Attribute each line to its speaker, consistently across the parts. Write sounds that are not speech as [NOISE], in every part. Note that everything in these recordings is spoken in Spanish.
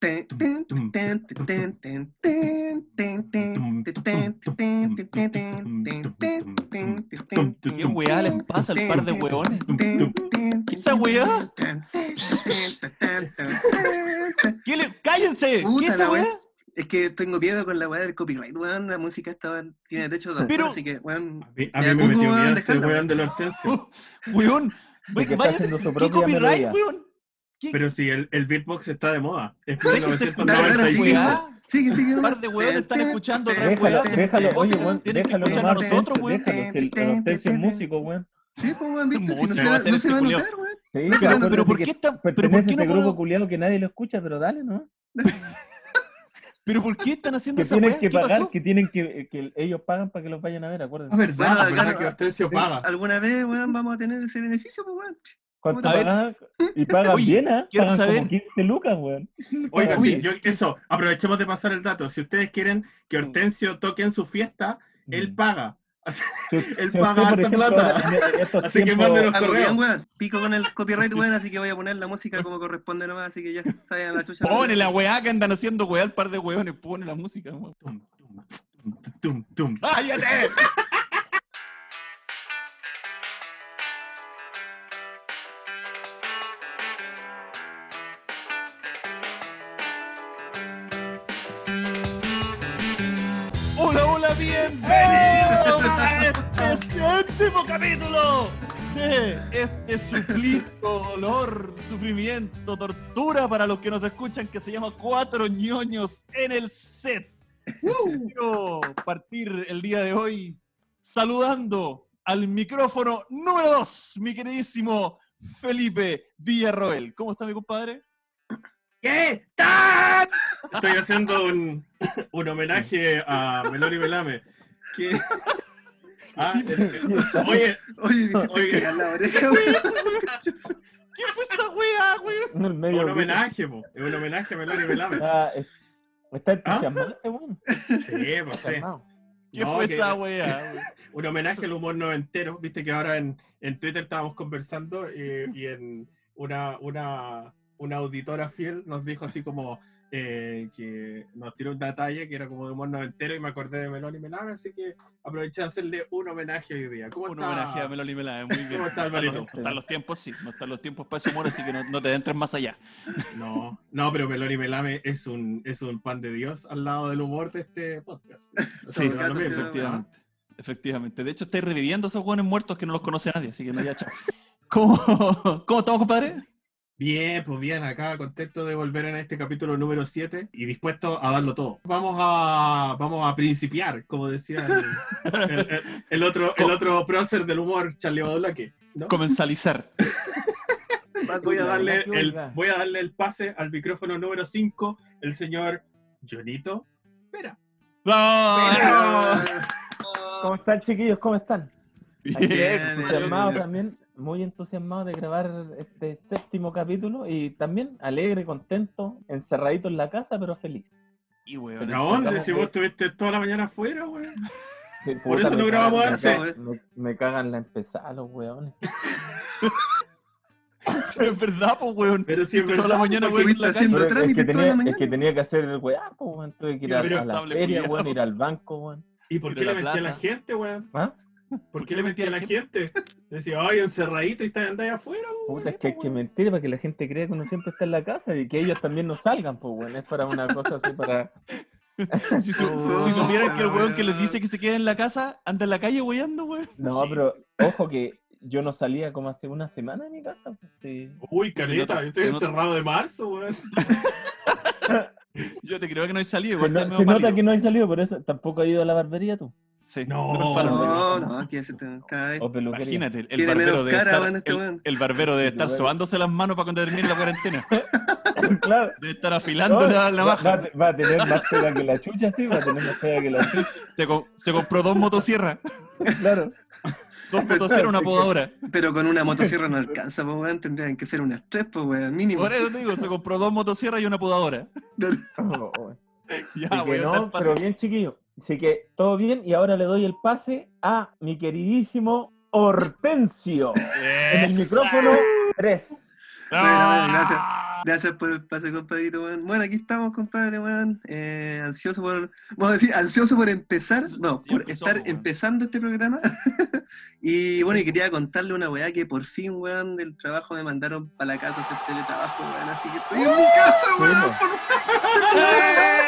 Speaker 1: ¿Qué weá les pasa al par de weones? ¿Qué esa weá? ¿Qué le... ¡Cállense! ¿Qué es esa weá?
Speaker 2: weá. Es que tengo miedo con la weá del copyright, weón. La música estaba, tiene derecho de
Speaker 1: Pero-
Speaker 2: así que, weón.
Speaker 3: A mí, a
Speaker 2: Me
Speaker 3: mí me
Speaker 2: acuco,
Speaker 3: metió
Speaker 2: weón,
Speaker 3: miedo este weón
Speaker 2: weón.
Speaker 1: Weón,
Speaker 4: De que está
Speaker 1: váyase.
Speaker 4: haciendo su
Speaker 1: ¿Qué
Speaker 4: propia
Speaker 1: copyright, weón? ¿Qué
Speaker 3: Pero sí, el, el beatbox está de moda. Es
Speaker 1: Déjense escuchar
Speaker 2: Dale, dale, sigue,
Speaker 3: 1995.
Speaker 1: weá?
Speaker 2: Sigue, sigue.
Speaker 1: Un par de weones están escuchando otra
Speaker 4: Déjalo, déjalo, oye, weón,
Speaker 1: tienen que
Speaker 4: déjalo
Speaker 1: escuchar a
Speaker 4: nomás,
Speaker 1: nosotros, weón.
Speaker 4: déjalo, que el, es músico, weón.
Speaker 2: Sí, pues, weón, viste, si no se
Speaker 1: va a
Speaker 2: notar, weón.
Speaker 4: Pero
Speaker 1: ¿por qué está- pero por
Speaker 4: pertenece
Speaker 1: qué
Speaker 4: a
Speaker 1: no
Speaker 4: ese grupo culiado que nadie lo escucha, pero dale, ¿no? [LAUGHS]
Speaker 1: pero por qué están [LAUGHS] haciendo
Speaker 4: Que
Speaker 1: esa
Speaker 4: tienen que
Speaker 1: ¿Qué
Speaker 4: pagar,
Speaker 1: pasó?
Speaker 4: que tienen que, que ellos pagan para que los vayan a ver,
Speaker 3: Ah,
Speaker 4: acuérdense.
Speaker 3: verdad,
Speaker 2: Bueno,
Speaker 3: verdad
Speaker 2: claro,
Speaker 3: que Hortensio
Speaker 4: sí.
Speaker 3: paga.
Speaker 2: Alguna vez, weón, vamos a tener ese beneficio, pues, weón.
Speaker 4: ¿Cuánto
Speaker 1: A ver. [LAUGHS]
Speaker 4: Y pagan
Speaker 1: Oye,
Speaker 4: bien, ¿ah?
Speaker 1: quiero
Speaker 4: Pagan
Speaker 1: saber-
Speaker 4: como 15 lucas, weón. [LAUGHS]
Speaker 3: Oiga,
Speaker 1: Oye.
Speaker 3: sí, yo, eso, aprovechemos de pasar el dato. Si ustedes quieren que Hortensio toque en su fiesta, él
Speaker 4: Mm.
Speaker 3: paga. [LAUGHS] Él
Speaker 4: si
Speaker 3: paga harta
Speaker 4: ejemplo,
Speaker 3: plata.
Speaker 4: en- estos
Speaker 3: Así que
Speaker 4: tiempos-
Speaker 3: mándenos
Speaker 2: Algo
Speaker 3: correo.
Speaker 2: bien, weón. Pico con el copyright, weón, así que voy a poner la música como corresponde nomás, así que ya saben a la chucha.
Speaker 1: Pone la weá que andan haciendo weá al par de weones. Pone la música, weón.
Speaker 3: Tum, tum, tum, tum, tum.
Speaker 1: ¡Cállate! Bienvenidos a este séptimo capítulo de este suplicio, dolor, sufrimiento, tortura para los que nos escuchan que se llama Cuatro ñoños en el set. Quiero partir el día de hoy saludando al micrófono número 2, mi queridísimo Felipe Villarroel. ¿Cómo está mi compadre?
Speaker 3: ¿Qué tal? Estoy haciendo un, un homenaje a Meloni Melame. Que- [LAUGHS] Ah, eh, eh, oye,
Speaker 2: Oye,
Speaker 3: Oye.
Speaker 2: cagar la oreja.
Speaker 1: ¿Qué fue [LAUGHS] esta wea, weón? [LAUGHS]
Speaker 4: medio
Speaker 3: un homenaje, po, es un homenaje a Meloni Melame.
Speaker 4: Está, es- está entusiasmado este weón.
Speaker 3: Sí, pues sí.
Speaker 1: ¿Qué
Speaker 3: No,
Speaker 1: fue
Speaker 3: que-
Speaker 1: esa wea?
Speaker 3: un homenaje al humor noventero. Viste que ahora en, en Twitter estábamos conversando eh, y en una, una, una auditora fiel nos dijo así como eh, que nos tiró una talla que era como de humor noventero y me acordé de Melón y Melame, así que aproveché de hacerle un homenaje hoy día. ¿Cómo
Speaker 1: Un
Speaker 3: está?
Speaker 1: homenaje a Meloni Melame, muy bien.
Speaker 3: ¿Cómo está,
Speaker 1: No están los-
Speaker 3: Alvarito?
Speaker 1: no están los tiempos, sí. No están los tiempos para ese humor, así que no, no te entres más allá.
Speaker 3: No, no, pero Melón y Melame es un, es un pan de Dios al lado del humor de este podcast.
Speaker 1: Sí,
Speaker 2: todo caso, sí,
Speaker 1: efectivamente. Efectivamente. De hecho, estáis reviviendo esos buenos muertos que no los conoce nadie, así que no, ya, chao. ¿Cómo, ¿Cómo estamos, compadre?
Speaker 3: Bien, pues bien, acá contento de volver en este capítulo número 7 y dispuesto a darlo todo. Vamos a, vamos a principiar, como decía el, el- el- el otro, el otro prócer del humor, Charlie Badulaque. ¿no?
Speaker 1: Comenzalizar.
Speaker 3: Voy a, darle el, voy a darle el pase al micrófono número 5, el señor Jonito. Espera.
Speaker 1: ¡Ah!
Speaker 4: ¿Cómo están, chiquillos? ¿Cómo están? Aquí
Speaker 1: Bien,
Speaker 4: entusiasmado
Speaker 2: bien.
Speaker 4: también, muy entusiasmado de grabar este séptimo capítulo y también alegre, contento, encerradito en la casa, pero feliz.
Speaker 1: Y weón,
Speaker 3: ¿A dónde? Si vos estuviste toda la mañana afuera, weón. [LAUGHS]
Speaker 4: Sí,
Speaker 3: Por eso no grabamos
Speaker 2: antes.
Speaker 4: Me, me cagan la empezada los weones. [LAUGHS]
Speaker 1: es verdad, pues, weón.
Speaker 3: Pero si
Speaker 1: Toda la mañana, weón,
Speaker 2: estuviste haciendo trámites
Speaker 4: que
Speaker 2: toda la
Speaker 4: tenía, es
Speaker 2: mañana.
Speaker 4: que tenía que hacer el weá, pues, weón. Tuve que ir a, a la feria, weón, ir al banco, weón.
Speaker 3: ¿Y por qué le
Speaker 1: la
Speaker 3: mentí a la gente, weón?
Speaker 4: ¿Ah?
Speaker 3: ¿Por qué le mentí a la gente? Decía, ay, encerradito y está andáis afuera, weón.
Speaker 4: Puta, es que hay que mentir para que la gente crea que uno siempre está en la casa y que ellos también no salgan, pues, weón. Es para una cosa así, para... [LAUGHS]
Speaker 1: Si, su-
Speaker 2: Oh, [LAUGHS]
Speaker 1: si supieran que el weón que les dice que se queda en la casa anda en la calle weyando, weón.
Speaker 4: No,
Speaker 3: Sí.
Speaker 4: pero ojo que yo no salía como hace una semana de mi casa. sí.
Speaker 3: Uy, caleta, yo estoy encerrado de marzo, weón. [LAUGHS]
Speaker 1: Yo te creo que no hay salido,
Speaker 4: Se,
Speaker 1: igual
Speaker 4: no- se nota que no hay salido, por eso tampoco ha ido a la barbería tú.
Speaker 1: Sí,
Speaker 3: No,
Speaker 1: no
Speaker 2: No, no, aquí ese te- cada vez.
Speaker 4: O peluquería.
Speaker 1: Imagínate, el
Speaker 2: Tiene
Speaker 1: barbero debe estar,
Speaker 2: este
Speaker 1: el, el barbero debe estar sobándose las manos para cuando termine la cuarentena. [LAUGHS]
Speaker 4: claro.
Speaker 1: Debe estar afilando
Speaker 4: No,
Speaker 1: la, la
Speaker 4: va,
Speaker 1: baja.
Speaker 4: va a te- va a tener más pega que la chucha, sí, va a tener más pega que la [LAUGHS] chucha.
Speaker 1: Se, co- se compró dos motosierras.
Speaker 4: Claro.
Speaker 1: Dos motosierras, una podadora.
Speaker 2: Pero con una motosierra no alcanza, pues, weón. Tendrían que ser unas tres, pues, weón, mínimo.
Speaker 1: Por eso te digo, se compró dos motosierras y una podadora.
Speaker 4: Oh, oh. [LAUGHS]
Speaker 1: Ya,
Speaker 4: Así que
Speaker 1: weón,
Speaker 4: no, pero bien chiquillo. Así que todo bien y ahora le doy el pase a mi queridísimo Hortensio. En el micrófono 3.
Speaker 2: Bueno, bueno, gracias. Gracias por el pase, compadrito, weón. Bueno, aquí estamos, compadre, weón. Eh, ansioso por. Vamos a decir, ansioso por empezar. No,
Speaker 1: Sí,
Speaker 2: por
Speaker 1: empezó,
Speaker 2: estar empezando este programa. [LAUGHS] y bueno, y quería contarle una weá que por fin, weón, del trabajo me mandaron para la casa a hacer teletrabajo, weón. Así que estoy en mi casa, weón.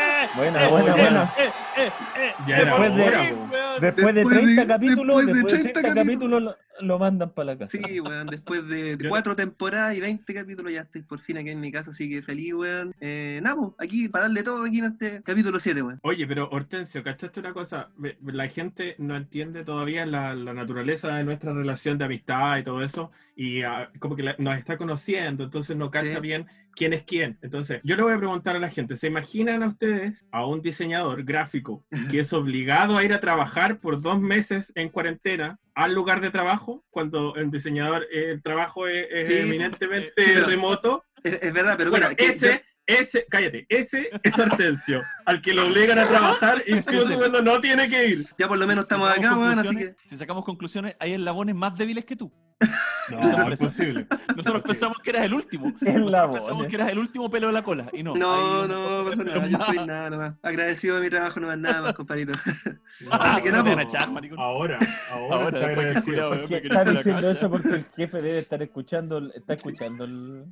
Speaker 2: [LAUGHS]
Speaker 4: Buena,
Speaker 1: Eh,
Speaker 4: buena, buena.
Speaker 1: eh, eh, eh, eh.
Speaker 4: Después de
Speaker 2: Después de-
Speaker 4: 30 capítulos,
Speaker 2: después de
Speaker 4: después de
Speaker 2: 30
Speaker 4: 30
Speaker 2: capítulos.
Speaker 4: capítulos lo, lo mandan para la casa.
Speaker 2: Sí, weón, después de cuatro temporadas y 20 capítulos ya estoy por fin aquí en mi casa, así que feliz, weón. Eh, pues, aquí para darle todo aquí en este capítulo 7, weón.
Speaker 3: Oye, pero Hortensio, ¿cachaste una cosa? La gente no entiende todavía la, la naturaleza de nuestra relación de amistad y todo eso, y ah, como que la- nos está conociendo, entonces no cacha
Speaker 2: Sí.
Speaker 3: bien quién es quién. Entonces, yo le voy a preguntar a la gente, ¿se imaginan a ustedes a un diseñador gráfico que es obligado a ir a trabajar por dos meses en cuarentena al lugar de trabajo, cuando el diseñador, eh, el trabajo es, es
Speaker 2: Sí,
Speaker 3: eminentemente
Speaker 2: pero-
Speaker 3: remoto?
Speaker 2: Es, es verdad, pero
Speaker 3: Bueno,
Speaker 2: mira,
Speaker 3: ese, ese, cállate, ese es Hortensio, al que lo obligan a trabajar incluso [LAUGHS]
Speaker 1: sí.
Speaker 3: cuando no tiene que ir.
Speaker 2: ya por lo menos
Speaker 1: Si
Speaker 2: estamos acá, weón, así que.
Speaker 1: Si sacamos conclusiones, hay eslabones más débiles que tú. [LAUGHS]
Speaker 3: No,
Speaker 1: Esa
Speaker 3: es posible.
Speaker 1: Nosotros pensamos que eras el último.
Speaker 4: Es [LAUGHS]
Speaker 1: Nosotros pensamos
Speaker 4: voz.
Speaker 1: que eras el último pelo de la cola. Y no.
Speaker 2: No, no, pasa
Speaker 1: pero
Speaker 2: nada, yo soy nada nomás. Agradecido de mi trabajo, nomás nada más, compadrito.
Speaker 3: No,
Speaker 2: Así que
Speaker 1: no
Speaker 2: no.
Speaker 3: Ahora, ahora,
Speaker 1: Ahora,
Speaker 3: está
Speaker 1: después que
Speaker 3: agradecido.
Speaker 1: culiao, weón,
Speaker 4: ¿Por
Speaker 1: me
Speaker 4: qué
Speaker 1: quería
Speaker 4: está
Speaker 1: ir a la
Speaker 4: diciendo eso? Porque el jefe debe estar escuchando, está escuchando el...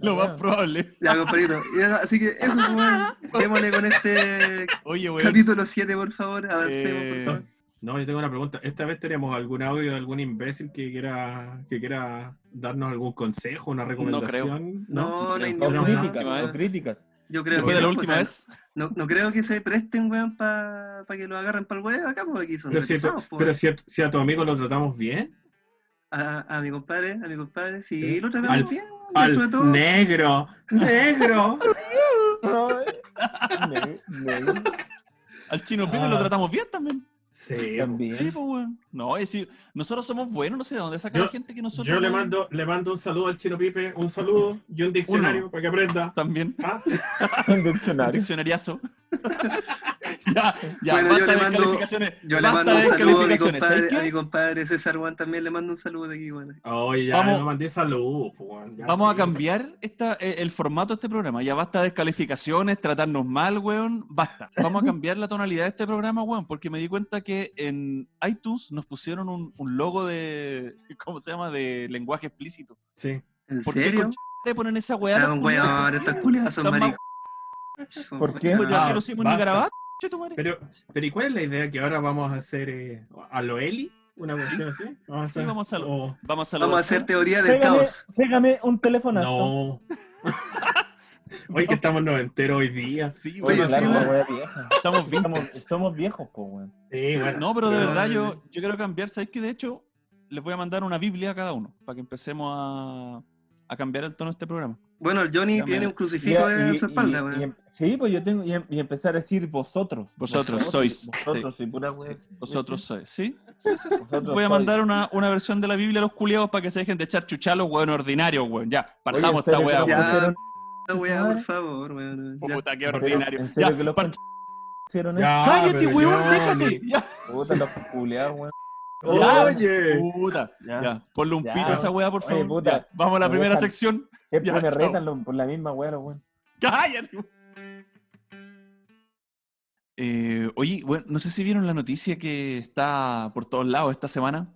Speaker 1: Lo más probable.
Speaker 2: Ya, compadrito. Y eso- Así que eso, weón. Démosle con este [LAUGHS]
Speaker 1: Oye, weón.
Speaker 2: capítulo 7, por favor. Avancemos,
Speaker 1: Eh,
Speaker 2: por favor.
Speaker 3: No, yo tengo una pregunta. ¿Esta vez tenemos algún audio de algún imbécil que quiera, que quiera darnos algún consejo, una recomendación?
Speaker 2: No, no hay
Speaker 3: creo. No,
Speaker 4: críticas,
Speaker 1: no, no.
Speaker 4: críticas.
Speaker 2: Yo creo que
Speaker 1: de la
Speaker 2: no,
Speaker 1: última
Speaker 2: o sea,
Speaker 1: vez.
Speaker 2: No, no creo que se presten, weón, para que lo agarren para el weón acá, porque aquí son
Speaker 3: Pero, si, pero si, a, si a tu amigo lo tratamos bien,
Speaker 2: a, a mi compadre, a mi compadre, sí,
Speaker 3: Sí.
Speaker 2: lo tratamos
Speaker 3: Al-
Speaker 2: bien,
Speaker 3: al
Speaker 2: todo.
Speaker 3: negro, [LAUGHS] negro. [LAUGHS]
Speaker 1: Al chino Pipe
Speaker 3: Ah.
Speaker 1: lo tratamos bien también.
Speaker 3: Sí,
Speaker 1: Sí,
Speaker 4: También.
Speaker 1: pues. No, es decir, nosotros somos buenos, no sé de dónde saca
Speaker 3: Yo-
Speaker 1: la gente que nosotros.
Speaker 3: yo le mando, le mando un saludo al chino Pipe, un saludo y un diccionario
Speaker 1: Uno.
Speaker 3: para que aprenda.
Speaker 1: También.
Speaker 3: ¿Ah?
Speaker 4: Un [LAUGHS]
Speaker 1: Un
Speaker 4: diccionario.
Speaker 1: diccionariazo. [LAUGHS] [LAUGHS] ya, ya,
Speaker 2: Bueno, yo
Speaker 1: basta
Speaker 2: le mando-
Speaker 1: descalificaciones.
Speaker 2: Yo le
Speaker 1: basta
Speaker 2: mando un saludo a mi
Speaker 1: descalificaciones. ¿Sabes
Speaker 2: compadre, a
Speaker 1: qué?
Speaker 2: mi compadre César Juan también le mando un saludo de aquí, weón.
Speaker 3: Oye, ya
Speaker 1: Vamos-
Speaker 3: no mandé saludos. pues, weón, ya,
Speaker 1: Vamos a cambiar esta, eh, el formato de este programa. Ya basta de descalificaciones, tratarnos mal, weón. Basta. Vamos a cambiar la tonalidad de este programa, weón, porque me di cuenta que en iTunes nos pusieron un, un logo de, ¿cómo se llama? De lenguaje explícito.
Speaker 3: Sí.
Speaker 2: ¿En
Speaker 1: ¿Por qué
Speaker 2: serio?
Speaker 1: con le ponen esa weá?
Speaker 2: Ah, un weón, estos culiados son maricos.
Speaker 4: ¿Por qué?
Speaker 1: Pues ya hicimos en
Speaker 3: basta.
Speaker 1: Nicaragua.
Speaker 3: Pero, pero ¿y cuál es la idea? ¿Que ahora vamos a hacer eh, a lo Eli? ¿Una cuestión así? Vamos a
Speaker 1: Sí,
Speaker 3: hacer,
Speaker 1: vamos a
Speaker 3: o-
Speaker 1: Vamos a.
Speaker 2: Vamos a hacer teoría del
Speaker 4: Pégame,
Speaker 2: caos.
Speaker 4: pégame un telefonazo.
Speaker 3: No. [LAUGHS] Hoy que estamos noventeros hoy día.
Speaker 1: Sí,
Speaker 2: Oye,
Speaker 1: bueno,
Speaker 2: sí,
Speaker 4: claro, vieja.
Speaker 1: estamos.
Speaker 4: Estamos, somos viejos, po, weón.
Speaker 3: Sí, bueno.
Speaker 1: No, pero de
Speaker 2: No,
Speaker 1: verdad
Speaker 2: no,
Speaker 1: yo, yo quiero cambiar. ¿Sabéis que de hecho les voy a mandar una Biblia a cada uno para que empecemos a, a cambiar el tono de este programa?
Speaker 2: Bueno, el Johnny tiene un crucifijo en su espalda, weón.
Speaker 4: Sí, pues yo tengo. Y, em- y empezar a decir vosotros.
Speaker 1: Vosotros sois,
Speaker 4: Vosotros, sí, pura
Speaker 1: Sí,
Speaker 4: wea.
Speaker 1: vosotros [LAUGHS] sois, ¿sí? Sí, sí, sí.
Speaker 4: Vosotros
Speaker 1: Voy a mandar una, una versión de la Biblia a los culiados para que se dejen de echar chuchalos, weón, ordinarios, weón. Ya, partamos
Speaker 4: Oye, ¿en
Speaker 1: esta weá,
Speaker 2: Ya.
Speaker 1: weón.
Speaker 2: Esta weá, por favor, weón. Ya.
Speaker 1: Puta, qué ordinario.
Speaker 4: ¿En serio
Speaker 1: Ya?
Speaker 3: Ya,
Speaker 1: ¡Cállate, weón! ¡Déjate! Ya,
Speaker 4: Puta, los culiados, weón.
Speaker 3: Oye.
Speaker 1: puta.
Speaker 4: Ya.
Speaker 1: Ya, ponle un
Speaker 4: Ya.
Speaker 1: pito a esa weá, por
Speaker 4: Oye,
Speaker 1: favor.
Speaker 4: puta,
Speaker 1: Ya, Vamos a la
Speaker 4: me
Speaker 1: primera sección.
Speaker 4: Siempre
Speaker 1: Ya,
Speaker 4: me
Speaker 1: chao.
Speaker 4: retan lo- por la misma weá, weón.
Speaker 1: ¡Cállate! Eh, oye, bueno, no sé si vieron la noticia que está por todos lados esta semana.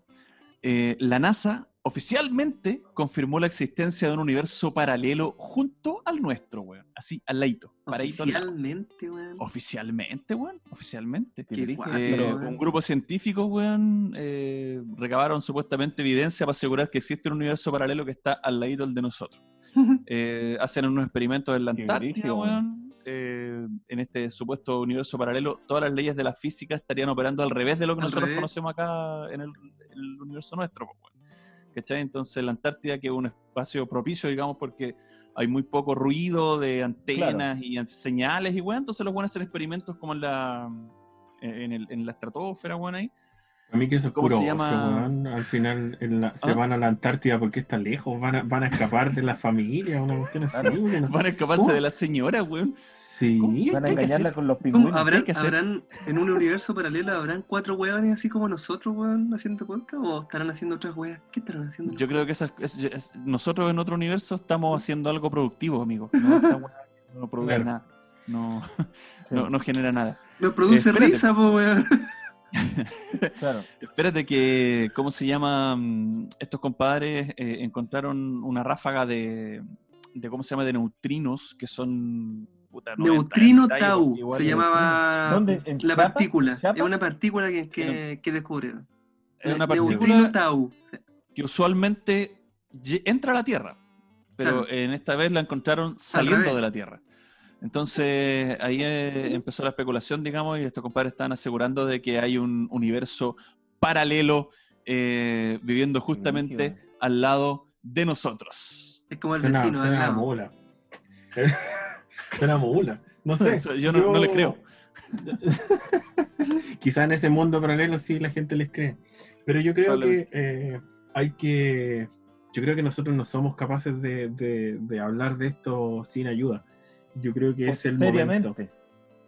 Speaker 1: Eh, la NASA oficialmente confirmó la existencia de un universo paralelo junto al nuestro, weón. Así, al ladito.
Speaker 2: Oficialmente, weón.
Speaker 1: Oficialmente, weón. Oficialmente.
Speaker 4: Qué
Speaker 2: guapo,
Speaker 1: Eh,
Speaker 2: weón.
Speaker 1: un grupo de científicos, weón, eh, recabaron supuestamente evidencia para asegurar que existe un universo paralelo que está al ladito del de nosotros. [LAUGHS] Eh, hacen unos experimentos en la Antártida, weón. Eh, en este supuesto universo paralelo, todas las leyes de la física estarían operando al revés de lo que nosotros
Speaker 2: revés.
Speaker 1: conocemos acá en el, el universo nuestro. weón. ¿Cachai? Entonces la Antártida que es un espacio propicio, digamos, porque hay muy poco ruido de antenas y an- señales y weón, entonces los buenos hacen experimentos como en la en, el- en la estratosfera, weón, ahí.
Speaker 3: A mí que eso es
Speaker 1: ¿Cómo
Speaker 3: puro
Speaker 1: se
Speaker 3: ocio,
Speaker 1: llama?
Speaker 3: weón. Al final en la- se
Speaker 1: ¿Ah?
Speaker 3: van a la Antártida porque está lejos, van a, van a escapar de la familia, una cuestión así.
Speaker 1: Van a escaparse
Speaker 3: ¿Cómo?
Speaker 1: de la señora, weón.
Speaker 3: Sí.
Speaker 4: Van a engañarla con los pingüinos.
Speaker 2: ¿Habrán, habrán- en un universo paralelo, ¿habrán cuatro hueones así como nosotros, weón, haciendo podcast? ¿O estarán haciendo otras weas? ¿Qué estarán haciendo?
Speaker 1: Yo creo que esas- es- es- nosotros en otro universo estamos haciendo algo productivo, amigo. No, produce
Speaker 3: Claro.
Speaker 1: nada. No, [LAUGHS] no, no genera nada.
Speaker 2: Nos produce risa, po, weón.
Speaker 4: Claro. [LAUGHS]
Speaker 1: Espérate que, ¿cómo se llama? Mm, Estos compadres eh, encontraron una ráfaga de, de, ¿cómo se llama? De neutrinos que son... puta, 90
Speaker 2: Neutrino Tau se llamaba
Speaker 4: ¿Dónde? ¿En
Speaker 2: la partícula. Es una partícula que, que, que descubrieron.
Speaker 1: Es una
Speaker 2: Neutrino
Speaker 1: partícula
Speaker 2: Tau. Sí.
Speaker 1: que usualmente entra a la Tierra, pero
Speaker 2: Claro.
Speaker 1: en esta vez la encontraron saliendo de la Tierra. Entonces ahí eh, empezó la especulación, digamos, y estos compadres están asegurando de que hay un universo paralelo eh, viviendo justamente al lado de nosotros.
Speaker 2: Es como el
Speaker 3: Suena,
Speaker 2: vecino. al
Speaker 3: suena a
Speaker 2: lado.
Speaker 3: mula. [LAUGHS] suena a mula. No sé.
Speaker 1: Eso, yo no, no le creo. [LAUGHS]
Speaker 3: Quizá en ese mundo paralelo sí la gente les cree. Pero yo creo que eh, hay que. Yo creo que nosotros no somos capaces de, de- de hablar de esto sin ayuda. Yo creo que es el momento.
Speaker 4: Seriamente.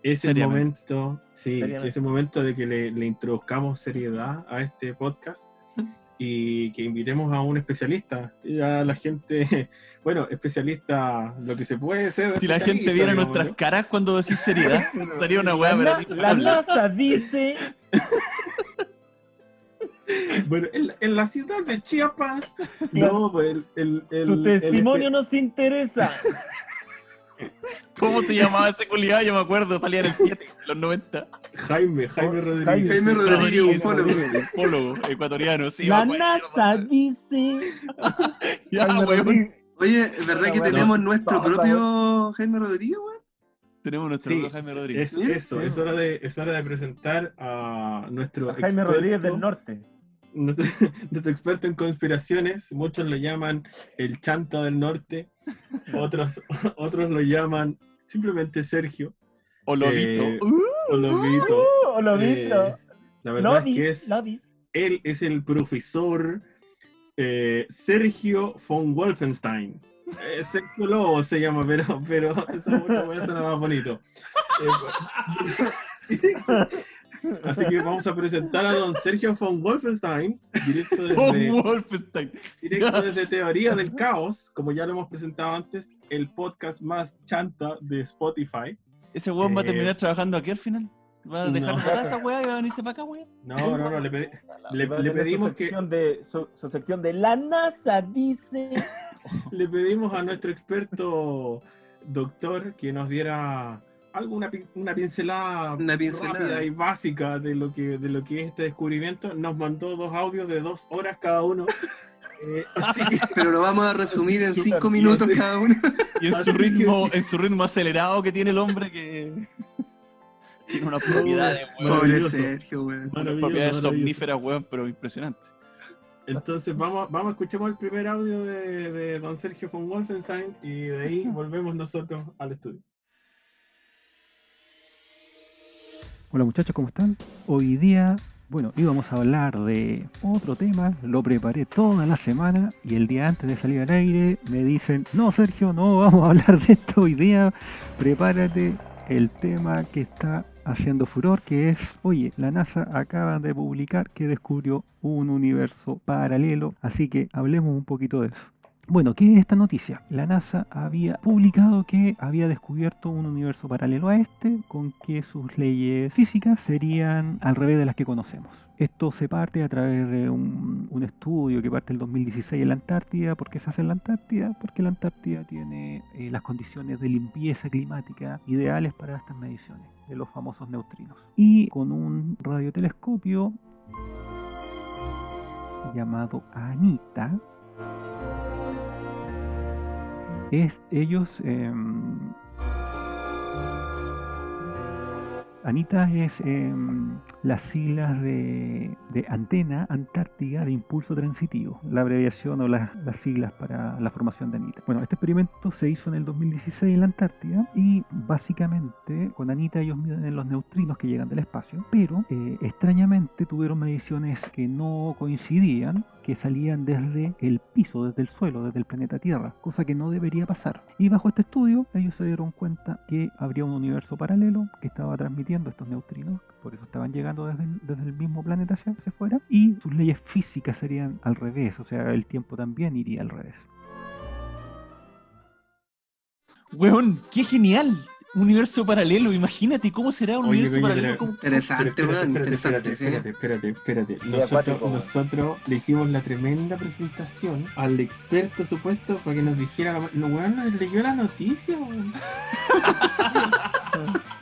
Speaker 3: Es el momento, sí, que es el momento de que le, le introduzcamos seriedad a este podcast y que invitemos a un especialista. Y a la gente, [LAUGHS] bueno, especialista, lo que se puede ser.
Speaker 1: Si la gente viera
Speaker 3: digamos,
Speaker 1: nuestras
Speaker 3: ¿no?
Speaker 1: caras cuando decís seriedad, [LAUGHS] sería una
Speaker 4: La,
Speaker 1: weá
Speaker 4: na-
Speaker 1: pero
Speaker 4: la NASA dice. [LAUGHS]
Speaker 3: Bueno, en, en la ciudad de Chiapas, no, pues el, el, el-
Speaker 4: Tu
Speaker 3: el
Speaker 4: testimonio
Speaker 3: espe-
Speaker 4: nos interesa.
Speaker 1: ¿Cómo te llamaba ese culiado? Yo me acuerdo, salía en el 7, en los 90.
Speaker 3: Jaime, Jaime Rodríguez.
Speaker 2: Jaime Rodríguez, un follow.
Speaker 1: Ufólogo ecuatoriano, sí.
Speaker 4: la. NASA dice. [LAUGHS]
Speaker 1: Ya, weón.
Speaker 2: Oye, ¿es verdad que
Speaker 4: bueno.
Speaker 2: tenemos nuestro propio Jaime Rodríguez, weón?
Speaker 1: Tenemos nuestro
Speaker 3: Sí,
Speaker 1: amigo Jaime Rodríguez.
Speaker 3: Es, eso, es hora, de, es hora de presentar a nuestro
Speaker 4: A Jaime
Speaker 3: experto,
Speaker 4: Rodríguez del Norte.
Speaker 3: Nuestro, nuestro [LAUGHS] experto en conspiraciones. Muchos lo llaman el chanta del norte, otros, [LAUGHS] otros lo llaman simplemente Sergio
Speaker 1: O lo
Speaker 3: Eh,
Speaker 1: visto.
Speaker 3: o Lobito.
Speaker 4: Uh, o lo
Speaker 3: Eh, la verdad es que es, él es el profesor eh, Sergio von Wolfenstein. Eh, Sergio Lobo se llama, pero, pero otra wea suena más bonito. [LAUGHS] Así que vamos a presentar a don Sergio von Wolfenstein, directo
Speaker 1: Von
Speaker 3: desde,
Speaker 1: Wolfenstein.
Speaker 3: directo desde Teoría del Caos, como ya lo hemos presentado antes, el podcast más chanta de Spotify.
Speaker 1: Ese weón va a
Speaker 3: Eh,
Speaker 1: terminar trabajando aquí al final. Va a dejar
Speaker 3: no.
Speaker 1: de esa weá y va a venirse para acá, weón.
Speaker 3: No, no, no, le
Speaker 4: su
Speaker 3: pedimos que-
Speaker 4: sección De, su, su sección de la NASA dice. [LAUGHS]
Speaker 3: Le pedimos a nuestro experto doctor que nos diera alguna pin- una pincelada,
Speaker 2: Una pincelada.
Speaker 3: rápida y básica de lo que de lo que es este descubrimiento. Nos mandó dos audios de dos horas cada uno. [LAUGHS] Eh, [LAUGHS] así que
Speaker 2: Pero lo vamos a resumir en cinco minutos
Speaker 3: sí.
Speaker 2: cada uno.
Speaker 1: Y en su ritmo, en su ritmo acelerado que tiene el hombre que [LAUGHS] tiene unas propiedades, weón.
Speaker 2: Pobre. Sergio, weón.
Speaker 1: Unas propiedades somníferas, weón, pero impresionante.
Speaker 3: Entonces vamos, vamos a escuchar el primer audio de, de don Sergio von Wolfenstein y de ahí volvemos nosotros al estudio.
Speaker 5: Hola muchachos, ¿cómo están? Hoy día, bueno, íbamos a hablar de otro tema, lo preparé toda la semana y el día antes de salir al aire me dicen, no Sergio, no vamos a hablar de esto hoy día, prepárate el tema que está haciendo furor, que es, oye, la NASA acaba de publicar que descubrió un universo paralelo, así que hablemos un poquito de eso. Bueno, ¿qué es esta noticia? La NASA había publicado que había descubierto un universo paralelo a este, con que sus leyes físicas serían al revés de las que conocemos. Esto se parte a través de un, estudio que parte del 2016 en la Antártida. ¿Por qué se hace en la Antártida? Porque la Antártida tiene eh, las condiciones de limpieza climática ideales para estas mediciones de los famosos neutrinos. Y con un radiotelescopio llamado ANITA, es, ellos em, Anita es em, las siglas de, de Antena Antártica de Impulso Transitivo, la abreviación o las, las siglas para la formación de Anita. Bueno, este experimento se hizo en el 2016 en la Antártida y básicamente con Anita ellos miden los neutrinos que llegan del espacio, pero eh, extrañamente tuvieron mediciones que no coincidían que salían desde el piso, desde el suelo, desde el planeta Tierra, cosa que no debería pasar. Y bajo este estudio ellos se dieron cuenta que habría un universo paralelo que estaba transmitiendo estos neutrinos, por eso estaban llegando desde el, desde el mismo planeta hacia, hacia afuera, y sus leyes físicas serían al revés, o sea, el tiempo también iría al revés.
Speaker 1: Weón, qué genial. Un universo paralelo, imagínate cómo será un
Speaker 3: Oye,
Speaker 1: universo paralelo.
Speaker 3: pero-
Speaker 1: ¿Cómo-
Speaker 2: Interesante,
Speaker 3: Espérate,
Speaker 2: weón,
Speaker 3: espérate,
Speaker 2: interesante.
Speaker 3: espérate, espérate, espérate, Nosotros, nosotros le hicimos la tremenda presentación al experto supuesto para que nos dijera. No, weón, nos leyó la noticia, weón. [LAUGHS]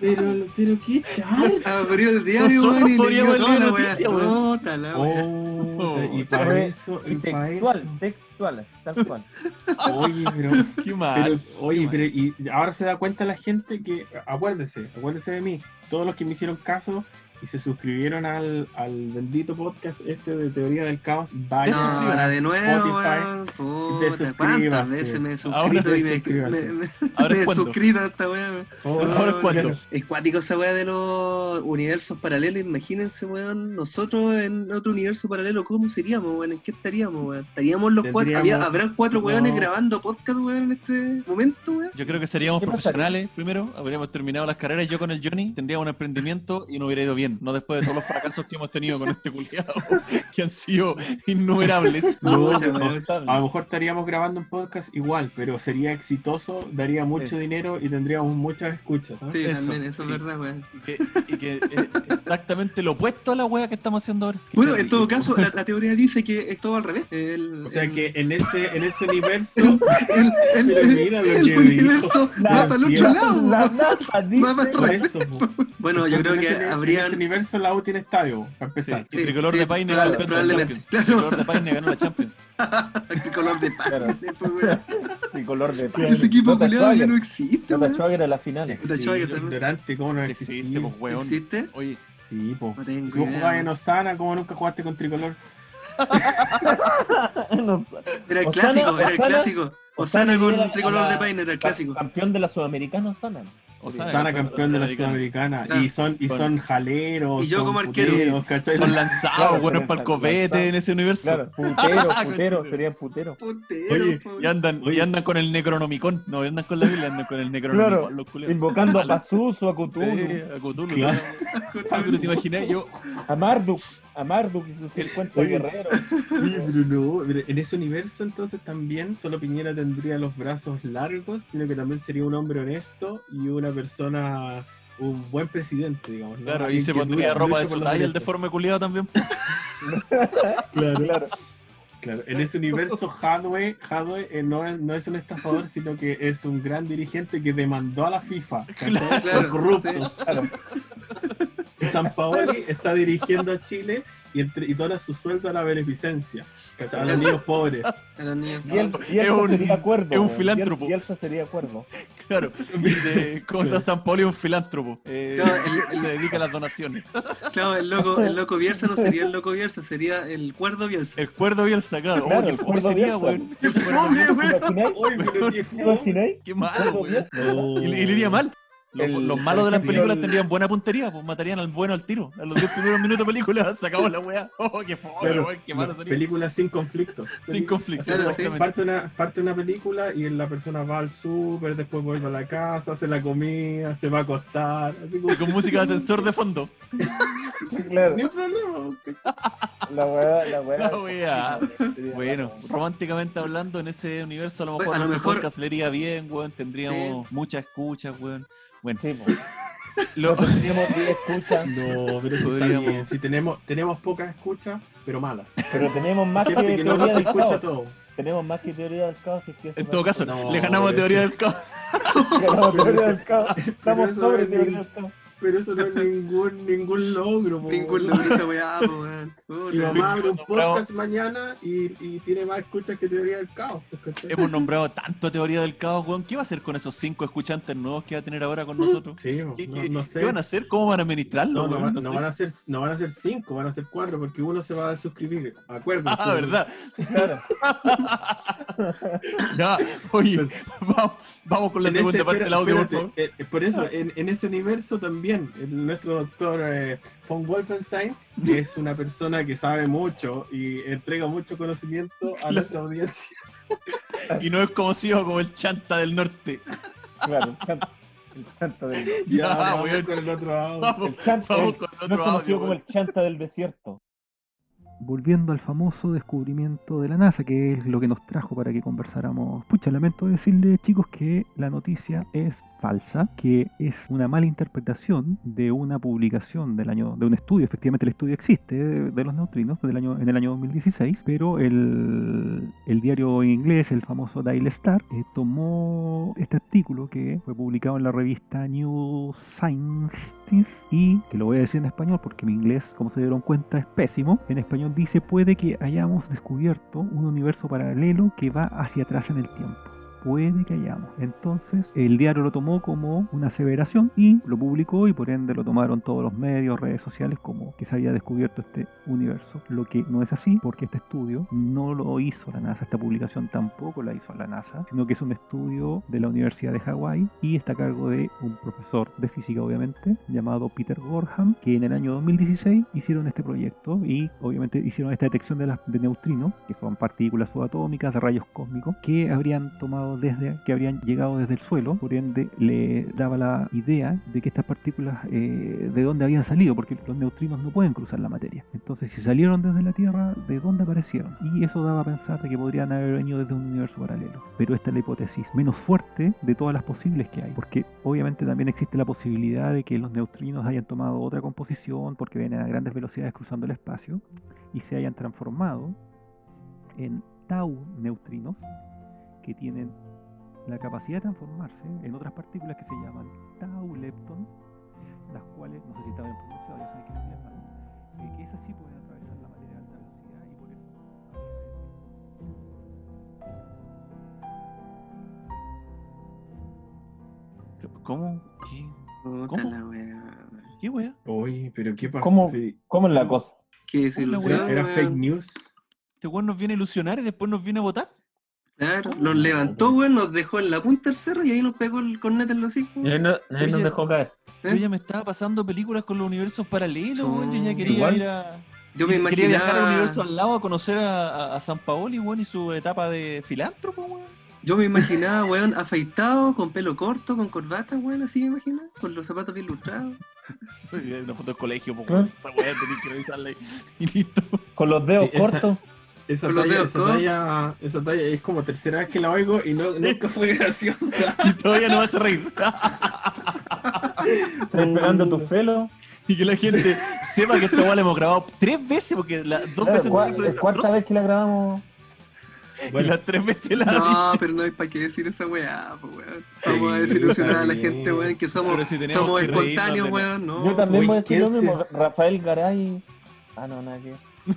Speaker 3: pero, pero qué char.
Speaker 2: Abrió el diario,
Speaker 1: Nosotros
Speaker 2: y
Speaker 1: podríamos leer
Speaker 2: la
Speaker 1: noticia, weón.
Speaker 2: Weá.
Speaker 3: Oh, y para eso, y para
Speaker 4: Textual, textual, tal cual.
Speaker 3: Oye, pero
Speaker 1: Qué mal.
Speaker 3: Pero, oye,
Speaker 1: Qué
Speaker 3: pero y ahora se da cuenta la gente que, acuérdese, acuérdese de mí, todos los que me hicieron caso y se suscribieron al, al bendito podcast este de Teoría del Caos, vayan.
Speaker 2: No, ahora de nuevo,
Speaker 3: Spotify.
Speaker 2: ¿cuántas veces me he
Speaker 1: Ahora
Speaker 2: suscrito y me,
Speaker 3: desuscríbase.
Speaker 2: me, me-
Speaker 1: Ahora
Speaker 2: me
Speaker 1: es
Speaker 2: he suscrito a esta weá?
Speaker 3: Oh,
Speaker 1: Ahora es cuando.
Speaker 2: Es cuático esa weá de los universos paralelos. Imagínense, weón, nosotros en otro universo paralelo, ¿cómo seríamos, weón? ¿En qué estaríamos, weón? ¿Estaríamos los cuatro? ¿Había- ¿Habrán cuatro
Speaker 3: No.
Speaker 2: weones grabando podcast, weón, en este momento, weón?
Speaker 1: Yo creo que seríamos profesionales primero, habríamos terminado las carreras yo con el Johnny, tendríamos un emprendimiento y no hubiera ido bien, no después de todos los fracasos que hemos tenido con este culiado, [LAUGHS] que han sido innumerables.
Speaker 3: No, no, a lo mejor estaríamos grabando un podcast igual, pero sería exitoso, daría mucho
Speaker 1: Eso.
Speaker 3: dinero y tendríamos muchas escuchas. ¿no?
Speaker 2: Sí,
Speaker 1: Eso.
Speaker 2: también, eso es verdad, weón.
Speaker 1: Y que, y que es exactamente lo opuesto a la wea que estamos haciendo ahora.
Speaker 2: Bueno, en todo caso, la, la teoría dice que es todo al revés. El,
Speaker 3: O sea
Speaker 2: el-
Speaker 3: que en ese, en ese [LAUGHS] universo,
Speaker 2: el, el-
Speaker 3: pero
Speaker 2: el-
Speaker 3: mira lo
Speaker 2: el
Speaker 3: que
Speaker 2: universo va para el otro
Speaker 3: la-
Speaker 2: lado.
Speaker 4: La
Speaker 2: Va para
Speaker 3: eso.
Speaker 2: Bueno, yo creo que habrían.
Speaker 3: Universo la U tiene estadio, para
Speaker 1: Sí,
Speaker 3: empezar.
Speaker 1: y
Speaker 2: Sí,
Speaker 1: Tricolor
Speaker 2: sí,
Speaker 1: de Paine ganó Champions.
Speaker 2: claro.
Speaker 1: Tricolor de Paine ganó la Champions. [LAUGHS]
Speaker 2: El color de página, pues, weón.
Speaker 4: el color de
Speaker 2: Ese equipo culiado ya no existe,
Speaker 4: Jota
Speaker 2: weón.
Speaker 4: Schwager a la final.
Speaker 3: Sí,
Speaker 2: Schwager
Speaker 3: ignorante, ¿cómo no
Speaker 1: Existe,
Speaker 3: existe?
Speaker 1: pues, weón.
Speaker 2: ¿Existe?
Speaker 1: Oye,
Speaker 3: Sí.
Speaker 2: No tengo
Speaker 3: Tú jugabas en Osana, ¿cómo nunca jugaste con Tricolor? [LAUGHS]
Speaker 4: No,
Speaker 2: Era el
Speaker 4: Osana-
Speaker 2: clásico, era el
Speaker 4: Osana-
Speaker 2: clásico. Osana
Speaker 4: llega a
Speaker 2: con tricolor de Paine era el clásico.
Speaker 4: Campeón de la Sudamericana, Osana.
Speaker 1: Osana,
Speaker 3: Osana campeón de la Sudamericana.
Speaker 2: Claro.
Speaker 3: Y son, y
Speaker 1: Son-
Speaker 3: jaleros.
Speaker 2: Y yo
Speaker 3: son
Speaker 2: como arquero.
Speaker 3: puteros,
Speaker 1: son lanzados, buenos para el copete en ese universo.
Speaker 4: Claro, putero, [LAUGHS] putero, serían putero.
Speaker 2: Putero,
Speaker 3: Oye,
Speaker 1: Y andan, y andan con el Necronomicon. No andan con la Biblia, andan con el Necronomicon.
Speaker 4: Claro. Invocando a Pazuzu, a Cthulhu,
Speaker 1: Sí, a Cthulhu.
Speaker 3: Claro.
Speaker 1: Ah, pero te imaginé yo.
Speaker 4: a Marduk, a Marduk y sus 50
Speaker 3: Oye.
Speaker 4: guerreros. [LAUGHS]
Speaker 3: Oye, pero no, pero en ese universo entonces también solo Piñera tendría los brazos largos, sino que también sería un hombre honesto y una persona, un buen presidente, digamos. ¿no?
Speaker 1: Claro, y se pondría ropa de
Speaker 3: por
Speaker 1: su talla, el deforme culiado también. [LAUGHS]
Speaker 3: Claro,
Speaker 4: Claro.
Speaker 3: claro. En ese universo, Hadwe, Hadwe eh, no, es, no es un estafador, sino que es un gran dirigente que demandó a la FIFA.
Speaker 2: Claro,
Speaker 3: por corruptos.
Speaker 4: Claro.
Speaker 3: San Paoli está dirigiendo a Chile y, entre- y dona su sueldo a la beneficencia, a los niños pobres.
Speaker 2: A los niños.
Speaker 4: Y él, y
Speaker 1: Es un-
Speaker 4: sería cuerdo.
Speaker 1: es un filántropo.
Speaker 4: Y Elsa sería cuerdo.
Speaker 1: Claro. Y de, ¿Cómo se llama? San Pablo es un filántropo. Eh,
Speaker 2: Claro, el- [LAUGHS] el-
Speaker 1: se dedica a las donaciones.
Speaker 2: Claro, el loco, el loco Bielsa no sería el loco Bielsa, sería el cuerdo Bielsa.
Speaker 1: El cuerdo Bielsa, claro.
Speaker 4: Claro,
Speaker 1: oh, qué
Speaker 4: el cuerdo
Speaker 1: sería, weón.
Speaker 2: ¡Qué fome,
Speaker 4: ¿Te
Speaker 2: weón!
Speaker 4: imagináis?
Speaker 3: Uy, pero qué
Speaker 4: ¿Te imagináis?
Speaker 1: Qué
Speaker 4: Cuerdo
Speaker 1: weón. Y, y le iría mal. Los,
Speaker 4: El-
Speaker 1: los malos de las películas
Speaker 4: el-
Speaker 1: tendrían buena puntería, pues matarían al bueno al tiro. A los 10 primeros minutos de película [LAUGHS] se acabó la weá. [LAUGHS] Oh, qué fome,
Speaker 3: Claro,
Speaker 1: weón, qué malo sería.
Speaker 3: película sin conflicto.
Speaker 1: Sin conflicto,
Speaker 2: Claro, sí.
Speaker 1: exactamente.
Speaker 3: Parte una, parte una película y la persona va al súper, después vuelve a la casa, hace la comida, se va a acostar, así como
Speaker 1: Y con música de ascensor de fondo.
Speaker 4: Claro,
Speaker 3: ni un problema.
Speaker 4: la weá, la weá.
Speaker 1: La weá. Bueno, románticamente hablando, en ese universo a lo mejor
Speaker 2: a lo mejor-
Speaker 1: podcast le iría bien, weón. Tendríamos muchas escuchas, weón. Bueno,
Speaker 4: Sí,
Speaker 1: lo-
Speaker 4: Nosotros teníamos 10 escuchas,
Speaker 3: No, pero
Speaker 1: Podríamos-
Speaker 3: tenemos, tenemos pocas escuchas, pero malas.
Speaker 4: pero tenemos más que
Speaker 3: no
Speaker 4: teoría
Speaker 3: se
Speaker 4: del
Speaker 3: escucha
Speaker 4: caos.
Speaker 3: todo.
Speaker 4: Tenemos más que teoría del caos. que es que
Speaker 1: en todo caso,
Speaker 3: No,
Speaker 1: le ganamos teoría del caos. [LAUGHS]
Speaker 4: Ganamos teoría del caos. Estamos sobre teoría del caos.
Speaker 3: Pero eso no es ningún, ningún logro. po.
Speaker 2: Ningún logro esa weá, weón. [LAUGHS]
Speaker 3: Mi mamá abre un podcast mañana y, y tiene más escuchas que teoría del caos. pues, ¿cachai?
Speaker 1: Hemos nombrado tanto teoría del caos, weón. ¿Qué va a hacer con esos cinco escuchantes nuevos que va a tener ahora con [LAUGHS] nosotros?
Speaker 3: Sí,
Speaker 1: ¿Qué,
Speaker 3: no,
Speaker 1: qué-
Speaker 3: no
Speaker 1: qué
Speaker 3: sé.
Speaker 1: van a hacer? ¿Cómo van a administrarlo,
Speaker 3: No, no,
Speaker 1: sé.
Speaker 3: van a ser, no van a ser cinco, van a ser cuatro, porque uno se va a suscribir. Acuérdense.
Speaker 1: Ah, ¿verdad?
Speaker 4: Claro. [LAUGHS]
Speaker 1: Ya, oye, vamos, vamos con la
Speaker 3: En
Speaker 1: segunda
Speaker 3: ese-
Speaker 1: parte del audio, por favor.
Speaker 3: eh, eh, por eso, en, en ese universo también bien. El- nuestro doctor eh, von Wolfenstein es una persona que sabe mucho y entrega mucho conocimiento a nuestra audiencia.
Speaker 1: Y no es conocido como el chanta del norte.
Speaker 4: Claro, el chanta, el chanta del,
Speaker 1: Ya,
Speaker 3: vamos
Speaker 1: weón.
Speaker 3: con el otro audio.
Speaker 1: Vamos,
Speaker 4: el chanta,
Speaker 1: vamos
Speaker 4: el-
Speaker 1: con
Speaker 4: no
Speaker 1: otro
Speaker 4: es conocido
Speaker 1: audio.
Speaker 4: como el chanta del desierto.
Speaker 5: Volviendo al famoso descubrimiento de la NASA, que es lo que nos trajo para que conversáramos. Pucha, lamento decirles, chicos, que la noticia es falsa, que es una mala interpretación de una publicación del año, de un estudio. Efectivamente, el estudio existe de, los neutrinos del año, en el año 2016, pero el, el diario inglés, el famoso Daily Star, eh, tomó este artículo que fue publicado en la revista New Scientist y que lo voy a decir en español porque mi inglés, como se dieron cuenta, es pésimo. En español dice, puede que hayamos descubierto un universo paralelo que va hacia atrás en el tiempo. Puede que hayamos. Entonces, el diario lo tomó como una aseveración y lo publicó y por ende lo tomaron todos los medios, redes sociales como que se había descubierto este universo. Lo que no es así porque este estudio no lo hizo la NASA, esta publicación tampoco la hizo la NASA, sino que es un estudio de la Universidad de Hawái y está a cargo de un profesor de física obviamente llamado Peter Gorham que en el año 2016 hicieron este proyecto y obviamente hicieron esta detección de, de neutrinos que son partículas subatómicas de rayos cósmicos que habrían tomado desde que habrían llegado desde el suelo por ende le daba la idea de que estas partículas eh, de dónde habían salido porque los neutrinos no pueden cruzar la materia. Entonces si salieron desde la Tierra de dónde aparecieron y eso daba a pensar de que podrían haber venido desde un universo paralelo. Pero esta es la hipótesis menos fuerte de todas las posibles que hay porque obviamente también existe la posibilidad de que los neutrinos hayan tomado otra composición porque vienen a grandes velocidades cruzando el espacio y se hayan transformado en tau neutrinos que tienen la capacidad de transformarse en otras partículas que se llaman tau lepton, las cuales, no sé si está bien pronunciado, yo sé que no llaman, eh, que esas sí pueden atravesar la materia a alta velocidad y por eso
Speaker 1: ¿Cómo? ¿Qué? ¿Cómo?
Speaker 2: la wea.
Speaker 1: ¿Qué wea?
Speaker 3: Uy, pero ¿qué pasó?
Speaker 4: ¿Cómo? ¿Cómo es la cosa?
Speaker 2: Qué desilusión,
Speaker 3: ¿Era, era
Speaker 2: weón.
Speaker 3: fake news?
Speaker 1: Este weón nos viene a ilusionar y después nos viene a votar.
Speaker 2: Claro, nos levantó, weón, nos dejó en la punta del cerro y ahí nos pegó el cornet en los hijos.
Speaker 4: Y ahí, no- ahí nos dejó caer.
Speaker 1: Yo
Speaker 2: ¿Eh?
Speaker 1: ya me estaba pasando películas con los universos paralelos, weón. Yo ya quería
Speaker 4: Igual.
Speaker 1: ir a.
Speaker 2: Yo me
Speaker 1: Quería viajar al
Speaker 2: imaginaba,
Speaker 1: universo al lado a conocer a, a- a San Paoli, weón, y su etapa de filántropo, weón.
Speaker 2: yo me imaginaba, weón, afeitado, con pelo corto, con corbata, weón, así me imaginaba, con los zapatos bien lustrados.
Speaker 1: Una foto del colegio, po, weón. Esa weá tenés que revisarla y, y listo.
Speaker 4: Con los dedos
Speaker 3: Sí,
Speaker 4: cortos.
Speaker 3: Esa Talla, esa, talla, esa talla es como tercera vez que la oigo y no, nunca fue graciosa. [LAUGHS]
Speaker 1: Y todavía no me hace reír. [LAUGHS]
Speaker 4: Estás esperando tu pelo.
Speaker 1: y que la gente sepa que esta weá la hemos grabado tres veces, porque la- dos
Speaker 4: Claro,
Speaker 1: veces
Speaker 4: cua-
Speaker 1: nos dijo
Speaker 4: es cuarta
Speaker 1: desastroso,
Speaker 4: vez que la grabamos.
Speaker 1: y las tres veces la
Speaker 2: No,
Speaker 1: dicho.
Speaker 2: pero no hay para qué decir esa weá, pues, weón. Vamos a desilusionar a la gente, weón, que somos,
Speaker 1: Pero si tenemos
Speaker 2: somos
Speaker 1: que
Speaker 2: espontáneos, weón, no.
Speaker 4: Yo también
Speaker 3: Uy,
Speaker 4: voy a decir lo
Speaker 3: ¿quién
Speaker 4: mismo. Rafael Garay. Ah, no, nada que.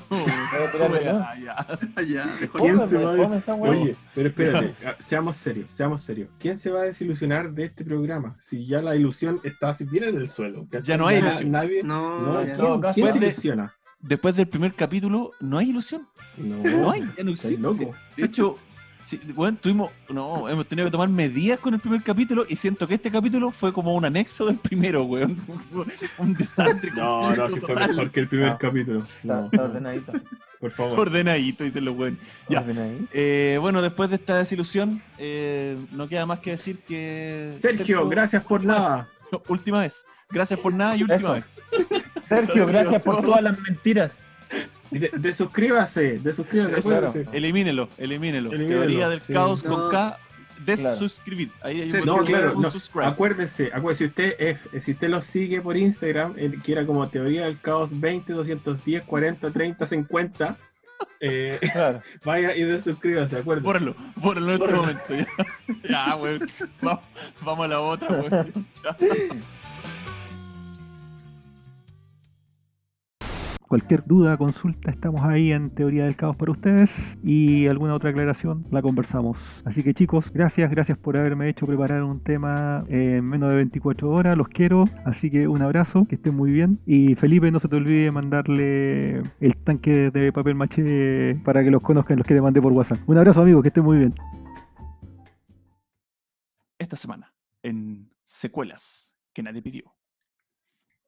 Speaker 4: Voy a tirar de nuevo.
Speaker 1: Ya, ya.
Speaker 2: Ah, ya, mejor
Speaker 3: ¿Quién
Speaker 2: no.
Speaker 3: se
Speaker 4: Fome,
Speaker 3: va a-
Speaker 4: fome esa weá.
Speaker 3: Oye, pero espérate, seamos serios, seamos serios. ¿Quién se va a desilusionar de este programa? Si ya la ilusión está así bien en el suelo. ¿cachai?
Speaker 1: Ya no hay ilusión.
Speaker 3: Nadie.
Speaker 2: No,
Speaker 3: No, ¿quién, quién se
Speaker 1: Después de-
Speaker 3: ilusiona?
Speaker 1: Después del primer capítulo, no hay ilusión.
Speaker 3: No,
Speaker 1: No hay, ya no existe.
Speaker 3: loco.
Speaker 1: De hecho, sí, bueno, tuvimos, no, hemos tenido que tomar medidas con el primer capítulo y siento que este capítulo fue como un anexo del primero, weón. [LAUGHS] un desastre.
Speaker 3: No, no, si fue mejor que el primer
Speaker 4: Ah.
Speaker 3: capítulo.
Speaker 4: Está,
Speaker 3: No,
Speaker 4: está ordenadito.
Speaker 3: por favor.
Speaker 1: Ordenadito, dicen los weón. Ya. Eh, bueno, después de esta desilusión, eh, no queda más que decir que.
Speaker 3: Sergio, gracias por nada. [LAUGHS]
Speaker 1: Última vez. Gracias por nada y última
Speaker 4: Eso.
Speaker 1: vez.
Speaker 4: Sergio, [LAUGHS] gracias por todas las mentiras.
Speaker 3: De, de suscríbase, de suscríbase,
Speaker 1: Eso.
Speaker 3: acuérdese.
Speaker 1: Elimínelo, elimínelo.
Speaker 3: Elimínelo,
Speaker 1: Teoría del
Speaker 3: sí.
Speaker 1: caos
Speaker 2: No.
Speaker 1: con K. Desuscribir. Ahí hay un
Speaker 3: No, claro,
Speaker 1: un
Speaker 3: no. Acuérdese, acuérdese, si usted, es- si usted lo sigue por Instagram, que era como teoría del caos 20, 210, 40, 30, 50, eh,
Speaker 4: Claro. [LAUGHS]
Speaker 3: vaya y desuscríbase, acuérdese.
Speaker 1: Bórralo, bórralo en este momento. Ya, [LAUGHS] ya weón. Vamos, vamos a la otra, weón. Chao. [LAUGHS]
Speaker 5: Cualquier duda, consulta, estamos ahí en Teoría del Caos para ustedes y alguna otra aclaración la conversamos. Así que chicos, gracias, gracias por haberme hecho preparar un tema en menos de 24 horas, los quiero, así que un abrazo, que estén muy bien y Felipe no se te olvide mandarle el tanque de papel maché para que los conozcan los que te mandé por WhatsApp. Un abrazo amigo, que estén muy bien.
Speaker 1: Esta semana, en secuelas que nadie pidió.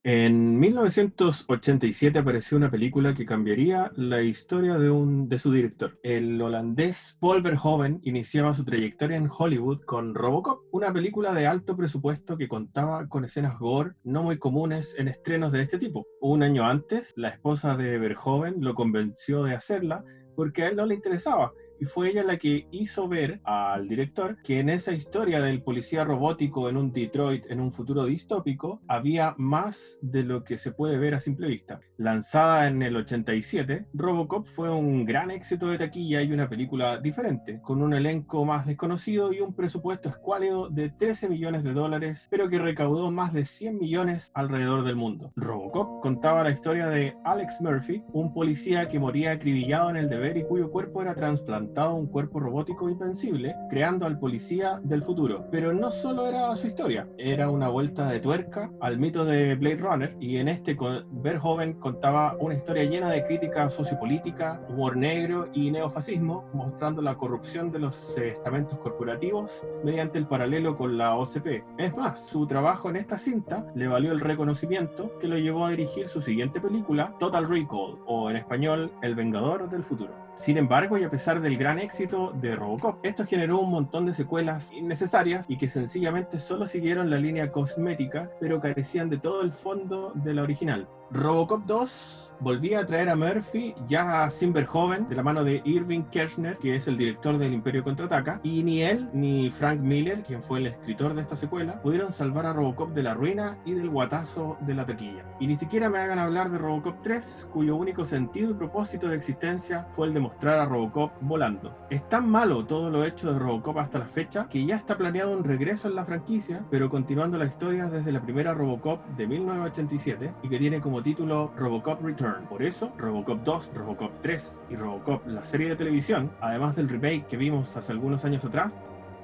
Speaker 3: En 1987 apareció una película que cambiaría la historia de, un, de su director. El holandés Paul Verhoeven iniciaba su trayectoria en Hollywood con Robocop, una película de alto presupuesto que contaba con escenas gore no muy comunes en estrenos de este tipo. Un año antes, la esposa de Verhoeven lo convenció de hacerla porque a él no le interesaba y fue ella la que hizo ver al director que en esa historia del policía robótico en un Detroit en un futuro distópico había más de lo que se puede ver a simple vista. Lanzada en el 87, Robocop fue un gran éxito de taquilla y una película diferente, con un elenco más desconocido y un presupuesto escuálido de 13 millones de dólares, pero que recaudó más de 100 millones alrededor del mundo. Robocop contaba la historia de Alex Murphy, un policía que moría acribillado en el deber y cuyo cuerpo era trasplantado un cuerpo robótico invencible, creando al policía del futuro. Pero no solo era su historia, era una vuelta de tuerca al mito de Blade Runner, y en este Verhoeven contaba una historia llena de crítica sociopolítica, humor negro y neofascismo, mostrando la corrupción de los estamentos corporativos mediante el paralelo con la OCP. Es más, su trabajo en esta cinta le valió el reconocimiento que lo llevó a dirigir su siguiente película, Total Recall, o en español, El Vengador del Futuro. Sin embargo, y a pesar del gran éxito de Robocop, esto generó un montón de secuelas innecesarias y que sencillamente solo siguieron la línea cosmética, pero carecían de todo el fondo de la original. Robocop 2 volvía a traer a Murphy ya sin joven, de la mano de Irving Kirchner, que es el director del Imperio Contraataca, y ni él ni Frank Miller, quien fue el escritor de esta secuela, pudieron salvar a Robocop de la ruina y del guatazo de la taquilla. Y ni siquiera me hagan hablar de Robocop 3, cuyo único sentido y propósito de existencia fue el de mostrar a Robocop volando. Es tan malo todo lo hecho de Robocop hasta la fecha que ya está planeado un regreso en la franquicia, pero continuando la historia desde la primera Robocop de 1987 y que tiene como título Robocop Return por eso, Robocop 2, Robocop 3 y Robocop, la serie de televisión, además del remake que vimos hace algunos años atrás,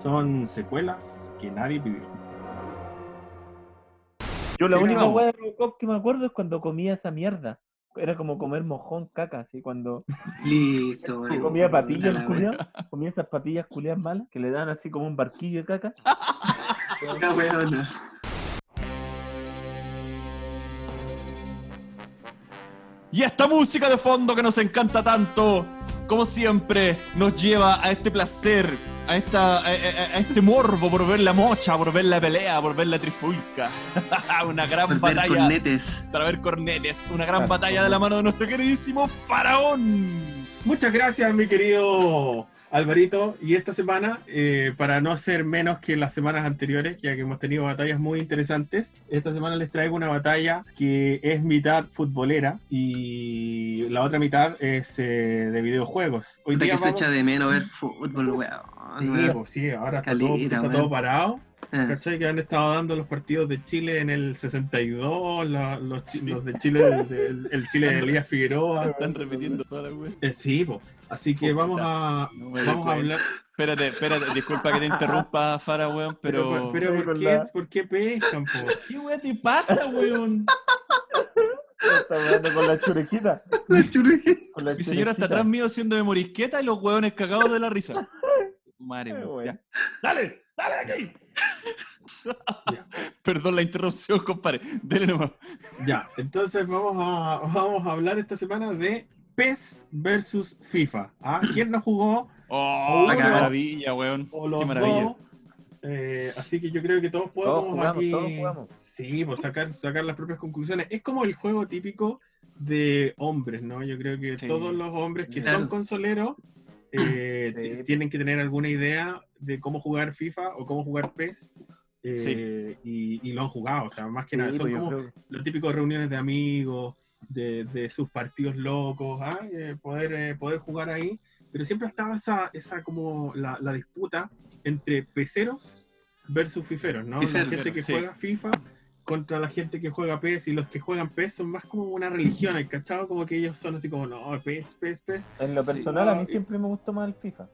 Speaker 3: son secuelas que nadie pidió.
Speaker 4: Yo la única hueá de Robocop que me acuerdo es cuando comía esa mierda. Era como comer mojón caca, así cuando. [LAUGHS]
Speaker 2: Listo, [LAUGHS]
Speaker 4: comía patillas culiadas, [LAUGHS] comía esas patillas culiadas malas que le dan así como un barquillo de caca.
Speaker 2: Una weona.
Speaker 6: Y esta música de fondo que nos encanta tanto, como siempre, nos lleva a este placer, a, esta, a, este morbo por ver la mocha, por ver la pelea, por ver la trifulca. [LAUGHS] una gran batalla. Ver cornetes. Para ver cornetes. Una gran batalla de la mano de nuestro queridísimo faraón.
Speaker 3: Muchas gracias, mi querido Alvarito, y esta semana, eh, para no ser menos que las semanas anteriores, ya que hemos tenido batallas muy interesantes, esta semana les traigo una batalla que es mitad futbolera y la otra mitad es eh, de videojuegos.
Speaker 2: Hoy día que se echa de menos ver fútbol, weón.
Speaker 3: Sí, pues sí, ahora está, todo, parado. Eh. ¿Cachai? Que han estado dando los partidos de Chile en el 62, los, los, de Chile, el, Chile de Elías Figueroa.
Speaker 6: Están repitiendo toda la web.
Speaker 3: sí, pues. Así que vamos a, vamos a hablar.
Speaker 6: Espérate, espérate, disculpa que te interrumpa, Fara, weón, pero.
Speaker 3: Pero, ¿por, qué, ¿por qué pescan, po? [LAUGHS]
Speaker 6: ¿Qué weón te pasa, weón?
Speaker 4: Está hablando con la churequita. [LAUGHS]
Speaker 2: La churequita.
Speaker 6: Mi señora está atrás mío haciéndome morisqueta y los weones cagados de la risa. Madre mía. Dale, dale aquí. [LAUGHS] Perdón la interrupción, compadre. Dele nomás.
Speaker 3: Ya, entonces vamos a, vamos a hablar esta semana de PES versus FIFA. ¿Ah? ¿Quién no jugó?
Speaker 6: Oh, qué maravilla, weón. Qué maravilla.
Speaker 3: Eh, así que yo creo que todos podemos aquí. sí, pues sacar, sacar las propias conclusiones. Es como el juego típico de hombres, ¿no? Yo creo que todos los hombres que son consoleros eh, tienen que tener alguna idea de cómo jugar FIFA o cómo jugar PES. Eh, y, lo han jugado, o sea, más que nada, son pues como los típicos reuniones de amigos, de, sus partidos locos, ¿ah? eh, poder, eh, poder jugar ahí. Pero siempre estaba esa, esa como la, disputa entre peceros versus fiferos, ¿no? la gente que juega FIFA contra la gente que juega PES y los que juegan PES son más como una religión, ¿cachado? Como que ellos son así como, no, PES, PES, PES.
Speaker 4: En lo personal, a mí siempre me gustó más el FIFA.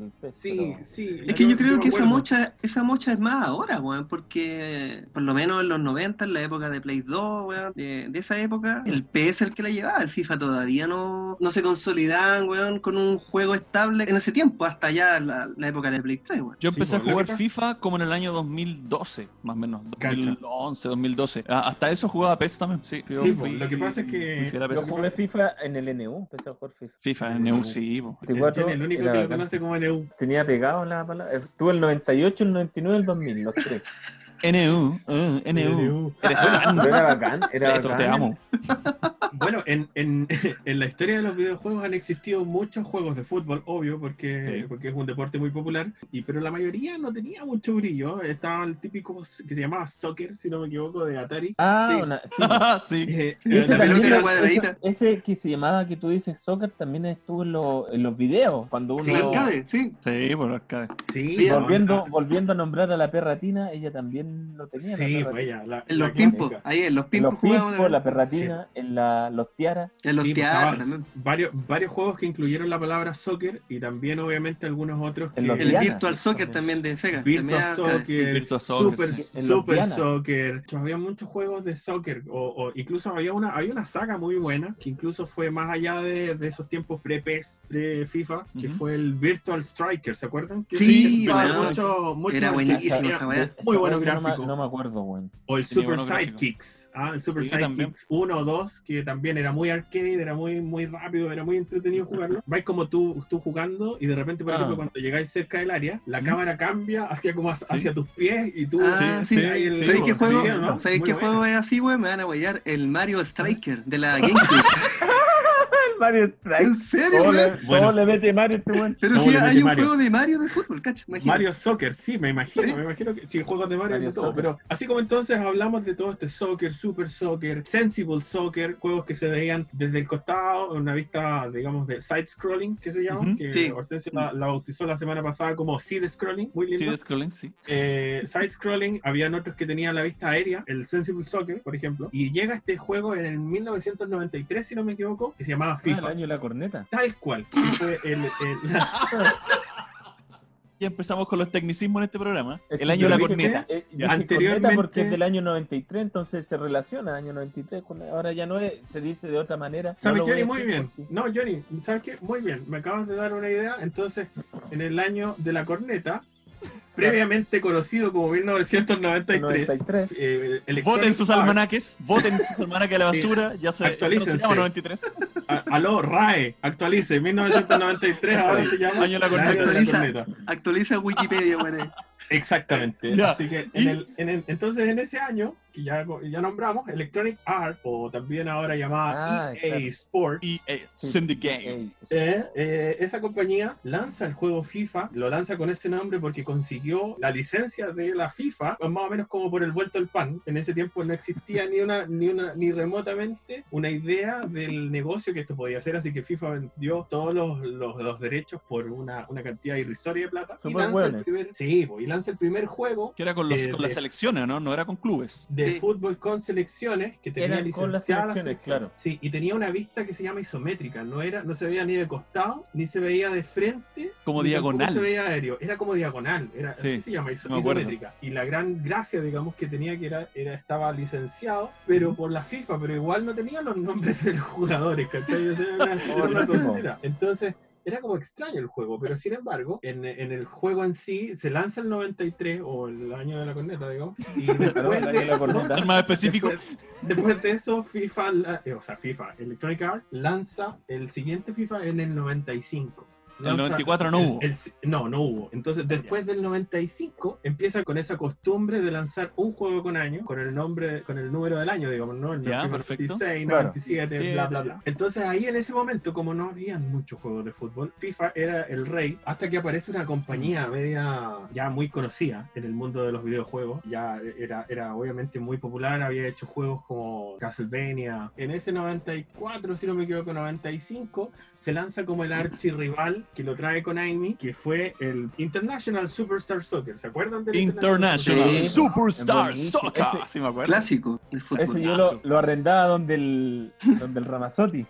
Speaker 4: El PES.
Speaker 3: Sí,
Speaker 4: pero-
Speaker 3: sí.
Speaker 2: Es que yo creo que esa mocha, esa mocha es más ahora, weón, porque por lo menos en los 90, en la época de Play 2, weón, de, de esa época, el PS es el que la llevaba, el FIFA todavía no, no se consolidaban, weón, con un juego estable en ese tiempo, hasta ya la, la época de Play 3, weón.
Speaker 6: Yo
Speaker 3: Sí,
Speaker 6: empecé
Speaker 3: pues,
Speaker 6: a
Speaker 3: lo
Speaker 6: jugar
Speaker 3: pasa-
Speaker 6: FIFA como en el año 2012, más o menos.
Speaker 3: Cacha.
Speaker 6: 2011, 2012. Ah, hasta eso jugaba PES también. Sí, yo
Speaker 3: Sí,
Speaker 6: fui-
Speaker 3: pues, lo que pasa es que-
Speaker 6: fui
Speaker 4: Yo jugué FIFA en el NU, empecé a jugar FIFA.
Speaker 6: FIFA, NU, sí. po.
Speaker 3: El
Speaker 4: 24
Speaker 3: Jenny, el único que lo conoce como
Speaker 4: Tenía pegado la palabra. Estuve el 98, el 99 y el 2000, los tres. [LAUGHS]
Speaker 6: NU, uh, NU.
Speaker 4: Pero era bacán, era
Speaker 6: Beto,
Speaker 4: bacán.
Speaker 6: te amo.
Speaker 3: Bueno, en, en, [LAUGHS] en la historia de los videojuegos han existido muchos juegos de fútbol, obvio, porque,
Speaker 6: Sí.
Speaker 3: porque es un deporte muy popular, y pero la mayoría no tenía mucho brillo. Estaba el típico que se llamaba soccer, si no me equivoco, de Atari.
Speaker 4: Ah,
Speaker 2: Sí.
Speaker 4: una, [LAUGHS] sí.
Speaker 6: sí.
Speaker 3: Eh,
Speaker 4: Ese
Speaker 2: la pelota era
Speaker 4: era-
Speaker 2: cuadradita.
Speaker 4: Ese, ese que se llamaba que tú dices soccer también estuvo en, los- en los videos. Cuando uno.
Speaker 2: Sí, arcade, sí.
Speaker 6: Sí, por arcade.
Speaker 3: sí,
Speaker 4: volviendo, volviendo a nombrar a la perratina, ella también lo tenía. la
Speaker 3: Sí,
Speaker 4: perratina.
Speaker 3: pues ella, la-
Speaker 2: En los pimpos, ahí en los pimpos
Speaker 4: los
Speaker 2: jugábamos
Speaker 4: pimpos,
Speaker 2: de-
Speaker 4: la perratina, en la, los tiaras.
Speaker 2: en los
Speaker 3: Sí, pues,
Speaker 2: también.
Speaker 3: varios, varios juegos que incluyeron la palabra soccer y también obviamente algunos otros que
Speaker 2: El
Speaker 4: Diana.
Speaker 2: Virtual Soccer también de Sega.
Speaker 3: Virtual. Soccer,
Speaker 6: Virtua Soccer,
Speaker 3: Super,
Speaker 6: sí.
Speaker 3: Soccer. Había muchos juegos de soccer. O, o incluso había una, había una saga muy buena que incluso fue más allá de, de esos tiempos pre-PES, pre-FIFA, que fue el Virtual Striker. ¿Se acuerdan? Que
Speaker 2: Sí,
Speaker 3: mucho- mucho-
Speaker 2: Era weá.
Speaker 3: Muy buenos
Speaker 4: No No me acuerdo, weón.
Speaker 3: O el
Speaker 6: Tenía
Speaker 3: Super. Sidekicks. Ah, el Super
Speaker 6: Sí.
Speaker 3: Sidekicks 1 o 2, que también era muy arcade, era muy, muy rápido, era muy entretenido jugarlo. [LAUGHS] Vais como tú, tú jugando y de repente, por
Speaker 4: Ah.
Speaker 3: ejemplo, cuando llegáis cerca del área, la
Speaker 6: ¿Mm?
Speaker 3: cámara cambia hacia, como hacia, hacia tus pies y tú...
Speaker 2: Ah,
Speaker 6: Sí,
Speaker 2: sí.
Speaker 6: sí,
Speaker 3: ahí el-
Speaker 2: ¿Sabéis qué juego?
Speaker 3: ¿no?
Speaker 2: ¿Sabéis qué
Speaker 3: buena.
Speaker 2: juego es así, weón? Me van a huellar. El Mario Striker de la GameCube. [LAUGHS]
Speaker 4: Mario Strike.
Speaker 2: ¿En serio, weón?
Speaker 3: Bueno.
Speaker 4: le mete Mario este weón.
Speaker 2: Pero
Speaker 3: ¿Cómo mete
Speaker 2: hay un
Speaker 3: Mario?
Speaker 2: juego de Mario de fútbol, cacha. Imagínate.
Speaker 3: Mario Soccer, sí, me imagino,
Speaker 2: ¿Sí?
Speaker 3: me imagino que sí, juegos de Mario,
Speaker 4: Mario
Speaker 3: de todo,
Speaker 4: Soccer.
Speaker 3: pero así como entonces hablamos de todo este soccer, super soccer, sensible soccer, juegos que se veían desde el costado, una vista, digamos, de side scrolling, que se llama,
Speaker 6: Ujú.
Speaker 3: que
Speaker 2: Sí.
Speaker 3: Hortensio la, la bautizó la semana pasada como side scrolling, muy lindo.
Speaker 6: Sí, de scrolling, sí.
Speaker 3: eh, side scrolling, habían otros que tenían la vista aérea, el Sensible Soccer, por ejemplo, y llega este juego en el 1993, si no me equivoco, que se llamaba
Speaker 4: Ah, el
Speaker 3: FIFA.
Speaker 4: año de la corneta.
Speaker 3: Tal cual. Y fue el- el- la-
Speaker 6: Ya empezamos con los tecnicismos en este programa. El
Speaker 4: que
Speaker 6: año de la corneta.
Speaker 4: Eh,
Speaker 3: Ya.
Speaker 4: dije
Speaker 3: Anteriormente-
Speaker 4: corneta porque es del año 93, entonces se relaciona año 93 con ahora ya no es, se dice de otra manera. No
Speaker 3: ¿Sabes,
Speaker 4: voy
Speaker 3: Johnny? Muy bien.
Speaker 4: porque-
Speaker 3: No, Johnny, ¿sabes qué? Muy bien. Me acabas de dar una idea. Entonces, en el año de la corneta, [LAUGHS] previamente conocido como 1993,
Speaker 4: 93.
Speaker 3: eh,
Speaker 6: Voten sus almanaques, voten sus almanaques a la basura, ya se, ya no se llama 93.
Speaker 3: a- aló, RAE, actualice, 1993 ahora se llama
Speaker 6: Año de la corneta.
Speaker 2: Actualiza. Actualiza Wikipedia.
Speaker 3: Exactamente.
Speaker 6: Ya.
Speaker 3: Así que en el, en el- entonces en ese año que ya, ya nombramos, Electronic Arts, o también ahora llamada
Speaker 4: Ah,
Speaker 3: EA
Speaker 4: claro.
Speaker 3: Sports,
Speaker 6: Y eh, Send the Game.
Speaker 3: Eh, eh, esa compañía lanza el juego FIFA, lo lanza con ese nombre porque consiguió la licencia de la FIFA, pues más o menos como por el vuelto al pan. En ese tiempo no existía ni una, ni una, ni remotamente una idea del negocio que esto podía hacer, así que FIFA vendió todos los, los, los derechos por una, una cantidad irrisoria de plata. Y lanza, el
Speaker 4: buenos.
Speaker 3: primer, sí, pues, y lanza el primer juego
Speaker 6: Que era con, los,
Speaker 3: Eh,
Speaker 6: con
Speaker 3: de-
Speaker 6: las selecciones, ¿no? No era con clubes.
Speaker 3: de
Speaker 2: Sí.
Speaker 3: fútbol con selecciones que tenía
Speaker 4: Eran con las
Speaker 3: la
Speaker 4: selecciones, claro.
Speaker 3: Sí, y tenía una vista que se llama isométrica, no era, no se veía ni de costado, ni se veía de frente,
Speaker 6: Como diagonal.
Speaker 3: se veía aéreo, era como diagonal, era
Speaker 6: Sí,
Speaker 3: así se llama iso- isométrica. Y la gran gracia, digamos, que tenía que era, era estaba licenciado, pero por la FIFA, pero igual no tenía los nombres de los jugadores, ¿cachai? O sea, era- [LAUGHS] era una tontera. Entonces, era como extraño el juego, pero sin embargo, en, en el juego en sí se lanza el 93 o el año de la corneta, digamos, y [LAUGHS]
Speaker 4: Perdón,
Speaker 3: después
Speaker 4: el año
Speaker 3: de eso,
Speaker 4: corneta.
Speaker 6: Ser más específico.
Speaker 3: Después, después de eso, FIFA, la- eh, o sea, FIFA, Electronic Arts lanza el siguiente FIFA en el 95.
Speaker 6: El
Speaker 3: Lanza
Speaker 6: 94 no hubo.
Speaker 3: el- no, no hubo. Entonces, después del 95, empieza con esa costumbre de lanzar un juego con año, con el nombre, con el número del año, digamos, ¿no? El
Speaker 6: Ya, perfecto.
Speaker 3: 96,
Speaker 4: Claro.
Speaker 3: 97, bla, bla, bla. Entonces, ahí en ese momento, como no habían muchos juegos de fútbol, FIFA era el rey, hasta que aparece una compañía media ya muy conocida en el mundo de los videojuegos. Ya era, era obviamente muy popular, había hecho juegos como Castlevania. En ese 94, si no me equivoco, 95, se lanza como el archirrival que lo trae con Amy, que fue el International Superstar Soccer. ¿Se acuerdan del
Speaker 6: International
Speaker 2: Sí.
Speaker 6: Superstar
Speaker 4: Buenísimo.
Speaker 6: Soccer.
Speaker 4: Ese-
Speaker 6: Sí, me acuerdo.
Speaker 2: Clásico de fútbol.
Speaker 4: Ese yo lo, lo arrendaba donde el, donde el Ramazotti.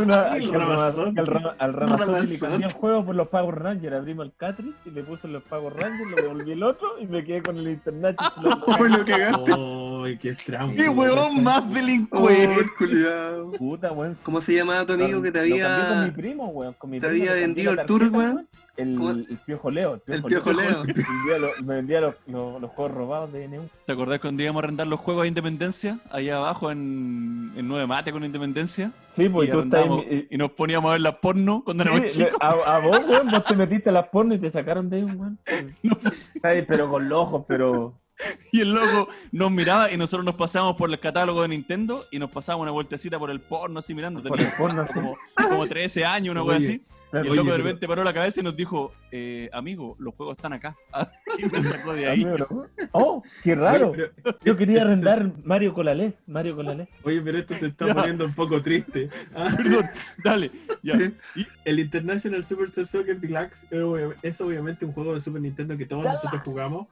Speaker 4: Una- [LAUGHS]
Speaker 3: El
Speaker 4: que al Rama-
Speaker 3: Ramazzotti.
Speaker 4: que al Rama- al Ramazzotti le cambié el juego por los Power Rangers. Abrimos el Catrice y le puse los Power Rangers, lo devolví el otro y me quedé con el internet. [LAUGHS]
Speaker 2: Oh, lo cagaste.
Speaker 3: Qué trampa.
Speaker 1: ¡Qué huevón más
Speaker 2: Oh,
Speaker 1: delincuente!
Speaker 4: Puta, weón.
Speaker 2: ¿Cómo se llamaba tu amigo que te
Speaker 4: Lo con mi primo, weón. Con mi
Speaker 2: te
Speaker 4: primo
Speaker 2: había vendido el tour, weón?
Speaker 4: El, el piojo Leo.
Speaker 2: El Piojo Leo.
Speaker 4: Me vendía, [LAUGHS] lo- me vendía los, los- los juegos robados de NU.
Speaker 1: ¿Te acordás cuando íbamos a arrendar los juegos a Independencia? Allá abajo en, en Nueve Mate con Independencia.
Speaker 4: Sí, pues
Speaker 1: y,
Speaker 4: tú estás en-
Speaker 1: y nos poníamos a ver las porno cuando éramos
Speaker 4: Sí, le-
Speaker 1: chicos.
Speaker 4: a, a vos, [LAUGHS] weón, vos te metiste a las porno y te sacaron de ahí, weón.
Speaker 1: No, pues,
Speaker 4: Ay, pero con los ojos, pero. [LAUGHS]
Speaker 1: Y el loco nos miraba y nosotros nos pasábamos por el catálogo de Nintendo y nos pasábamos una vueltecita por el porno así mirando.
Speaker 4: Por el porno,
Speaker 1: como, como 13 años, una wea
Speaker 3: Oye,
Speaker 1: Y el loco de
Speaker 3: pero-
Speaker 1: repente paró la cabeza y nos dijo, eh, amigo, los juegos están acá. [LAUGHS] y me sacó de ahí.
Speaker 4: Oh, qué raro.
Speaker 3: Pero,
Speaker 4: Yo quería [LAUGHS] arrendar Mario Colales. Mario Colales.
Speaker 3: oye, pero esto se está [LAUGHS]
Speaker 1: Ya.
Speaker 3: poniendo un poco triste. Ah,
Speaker 1: Perdón, dale. Ya.
Speaker 3: El International Superstar Soccer Deluxe es obvia- es obviamente un juego de Super Nintendo que todos nosotros jugamos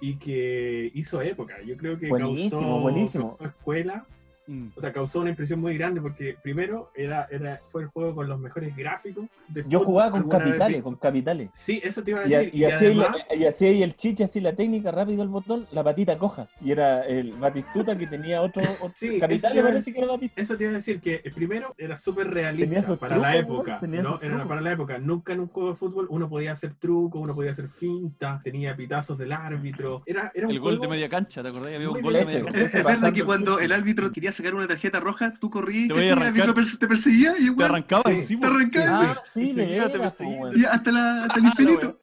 Speaker 3: y que hizo época. Yo creo que
Speaker 4: Buenísimo,
Speaker 3: causó,
Speaker 4: buenísimo.
Speaker 3: causó escuela,
Speaker 1: Mm.
Speaker 3: o sea, causó una impresión muy grande porque primero era, era fue el juego con los mejores gráficos. de
Speaker 4: Yo jugaba con
Speaker 3: vez
Speaker 4: capitales, con capitales.
Speaker 3: Sí, eso te iba a
Speaker 4: Y,
Speaker 3: decir.
Speaker 4: y así
Speaker 3: además,
Speaker 4: la- y así ahí el chiche, así la técnica, rápido el botón, la patita coja. Y era el Batistuta que tenía otro. otro
Speaker 3: Sí, eso
Speaker 4: capitales
Speaker 3: te iba a
Speaker 4: parece que era Batistuta.
Speaker 3: Eso te iba a decir que eh, primero era súper realista para la época,
Speaker 4: ¿no?
Speaker 3: Era para la época. Nunca en un juego de fútbol uno podía hacer trucos, uno podía hacer finta, tenía pitazos del árbitro. Era, era un
Speaker 1: El gol de media cancha, ¿te acordás? Había un
Speaker 3: Muy
Speaker 1: gol de media cancha.
Speaker 2: Es, verdad que cuando el árbitro quería sacar una tarjeta roja, tú corrías y
Speaker 1: Te
Speaker 2: te,
Speaker 1: voy a arrancar.
Speaker 2: te perseguía y,
Speaker 1: Te
Speaker 2: weón,
Speaker 1: arrancaba
Speaker 3: Sí,
Speaker 1: encima.
Speaker 2: te arrancaba.
Speaker 4: Ah, sí,
Speaker 1: te perseguía.
Speaker 2: y hasta, la, hasta el [LAUGHS] infinito.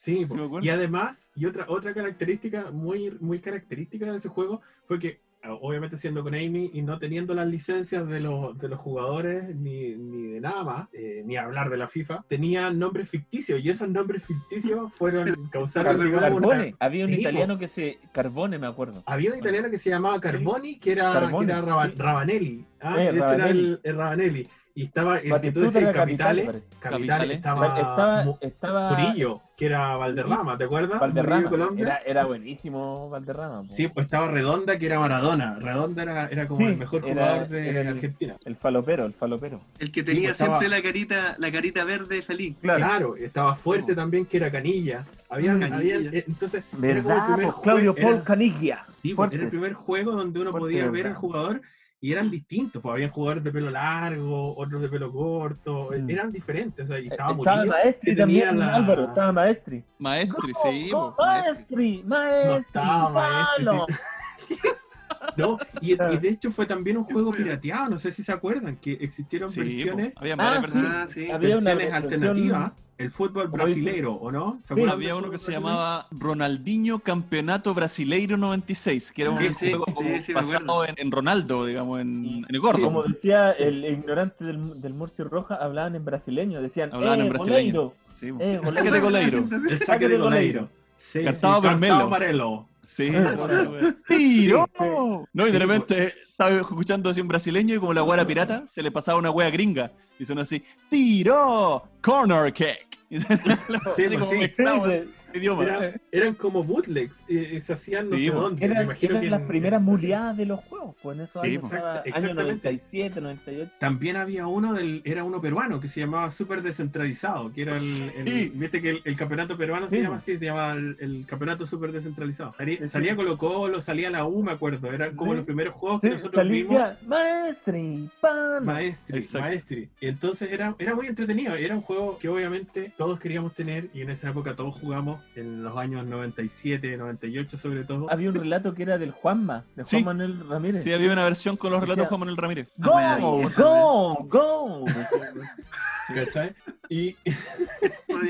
Speaker 3: Sí, y además, y otra, otra característica muy, muy característica de ese juego fue que, ah, obviamente siendo con Amy y no teniendo las licencias de los, de los jugadores ni, ni de nada más, eh, ni hablar de la FIFA, tenía nombres ficticios y esos nombres ficticios fueron [LAUGHS] causaron digamos, una-
Speaker 4: Carbone. Había un
Speaker 3: Sí, po.
Speaker 4: italiano que se. Carbone, me acuerdo.
Speaker 3: Había un italiano que se llamaba Carboni, que era,
Speaker 4: Carboni,
Speaker 3: que era Raba-
Speaker 4: sí.
Speaker 3: Rabanelli. Ah,
Speaker 4: Eh,
Speaker 3: ese era
Speaker 4: Rabanelli.
Speaker 3: el, el Rabanelli. Y estaba el que tú decías, Capitales.
Speaker 4: Capitales,
Speaker 3: estaba,
Speaker 4: Estaba. Estaba
Speaker 3: Murillo, que era Valderrama, ¿te acuerdas?
Speaker 4: Valderrama.
Speaker 3: Colombia.
Speaker 4: Era, era buenísimo Valderrama. po.
Speaker 3: Sí, pues estaba Redonda, que era Maradona. Redonda era, era como
Speaker 4: Sí,
Speaker 3: el mejor
Speaker 4: era-
Speaker 3: jugador de
Speaker 4: el-
Speaker 3: Argentina.
Speaker 4: El falopero, el falopero.
Speaker 2: El que
Speaker 3: Sí,
Speaker 2: tenía
Speaker 3: pues, estaba-
Speaker 2: siempre la carita, la carita verde feliz.
Speaker 3: Claro, estaba fuerte también, que era Canilla. Había,
Speaker 2: Canilla.
Speaker 3: había- eh, entonces, era como el
Speaker 4: ¿Verdad?
Speaker 3: primer?
Speaker 4: Claudio Paul
Speaker 3: era-
Speaker 4: Caniglia.
Speaker 3: Sí, pues,
Speaker 4: Fuerte.
Speaker 3: era el primer juego donde uno
Speaker 4: Fuerte,
Speaker 3: podía ver
Speaker 4: ¿verdad?
Speaker 3: al jugador y eran distintos, pues habían jugadores de pelo largo, otros de pelo corto, eh,
Speaker 4: Mm.
Speaker 3: eran diferentes, o sea, y
Speaker 4: Eh,
Speaker 3: estaba
Speaker 4: Estaba Maestri también,
Speaker 3: la-
Speaker 4: Álvaro, estaba Maestri.
Speaker 1: Maestri,
Speaker 4: Go,
Speaker 1: sí. po, maestri.
Speaker 4: Maestri, Maestri,
Speaker 3: No estaba Maestri,
Speaker 4: palo. [LAUGHS]
Speaker 3: ¿no? Y, y de hecho fue también un juego pirateado, no sé si se acuerdan, que existieron
Speaker 1: Sí,
Speaker 3: versiones,
Speaker 1: po, había
Speaker 4: Ah,
Speaker 1: varias
Speaker 4: sí.
Speaker 1: versiones.
Speaker 2: Ah, sí.
Speaker 4: Había una
Speaker 3: versiones
Speaker 4: versión-
Speaker 3: alternativas, el fútbol brasilero, ¿o no? ¿Se
Speaker 4: Sí.
Speaker 1: Había uno que se
Speaker 3: brasileiro?
Speaker 1: llamaba Ronaldinho Campeonato Brasileiro 96, que era un juego
Speaker 2: sí,
Speaker 1: como en, en Ronaldo, digamos, en, en el gordo.
Speaker 4: Como decía el ignorante del, del Murcio Roja, hablaban en brasileño, decían,
Speaker 1: Hablaban
Speaker 4: eh,
Speaker 1: en brasileño.
Speaker 4: goleiro.
Speaker 1: Sí, po.
Speaker 4: Eh,
Speaker 1: Saque de goleiro.
Speaker 3: El
Speaker 4: Saque de goleiro. [LAUGHS]
Speaker 3: Sí.
Speaker 1: Cartaba
Speaker 3: Varelo.
Speaker 1: Sí, ¡Tiro! No, y de repente estaba escuchando así en brasileño y como la guara pirata, se le pasaba una wea gringa. Y son así, ¡Tiro! ¡Corner kick! [LAUGHS] Y
Speaker 3: Sí,
Speaker 1: así
Speaker 3: pues
Speaker 1: como
Speaker 3: sí.
Speaker 1: El idioma.
Speaker 3: Era- eran como bootlegs, eh, eh, se hacían no
Speaker 1: Sí,
Speaker 3: sé dónde. me
Speaker 4: Eran,
Speaker 3: imagino
Speaker 4: eran
Speaker 3: que
Speaker 4: las
Speaker 3: en-
Speaker 4: primeras muleadas de los juegos, pues en esos
Speaker 1: Sí,
Speaker 4: años,
Speaker 3: Exacta-
Speaker 4: año
Speaker 3: exactamente.
Speaker 4: 97, 98.
Speaker 3: También había uno del, era uno peruano que se llamaba Super Descentralizado, que era el, el-
Speaker 1: Sí.
Speaker 3: viste que el, el campeonato peruano
Speaker 4: Sí.
Speaker 3: se llama así, se llama el, el campeonato Super Descentralizado. Salía, salía Colo Colo, salía la U, me acuerdo, eran como
Speaker 4: Sí.
Speaker 3: los primeros juegos que
Speaker 4: Sí,
Speaker 3: nosotros vimos.
Speaker 4: salía Maestri, pan.
Speaker 3: Maestri,
Speaker 1: Exacto.
Speaker 3: Maestri. Y entonces era, era muy entretenido. Era un juego que obviamente todos queríamos tener y en esa época todos jugamos, en los años 97, 98 sobre todo.
Speaker 4: Había un relato que era del Juanma, de Juan
Speaker 1: Sí.
Speaker 4: Manuel Ramírez.
Speaker 1: Sí, había una versión con los relatos de Juan Manuel Ramírez.
Speaker 4: Go,
Speaker 2: Ah,
Speaker 4: go, go.
Speaker 3: ¿Cachai? Y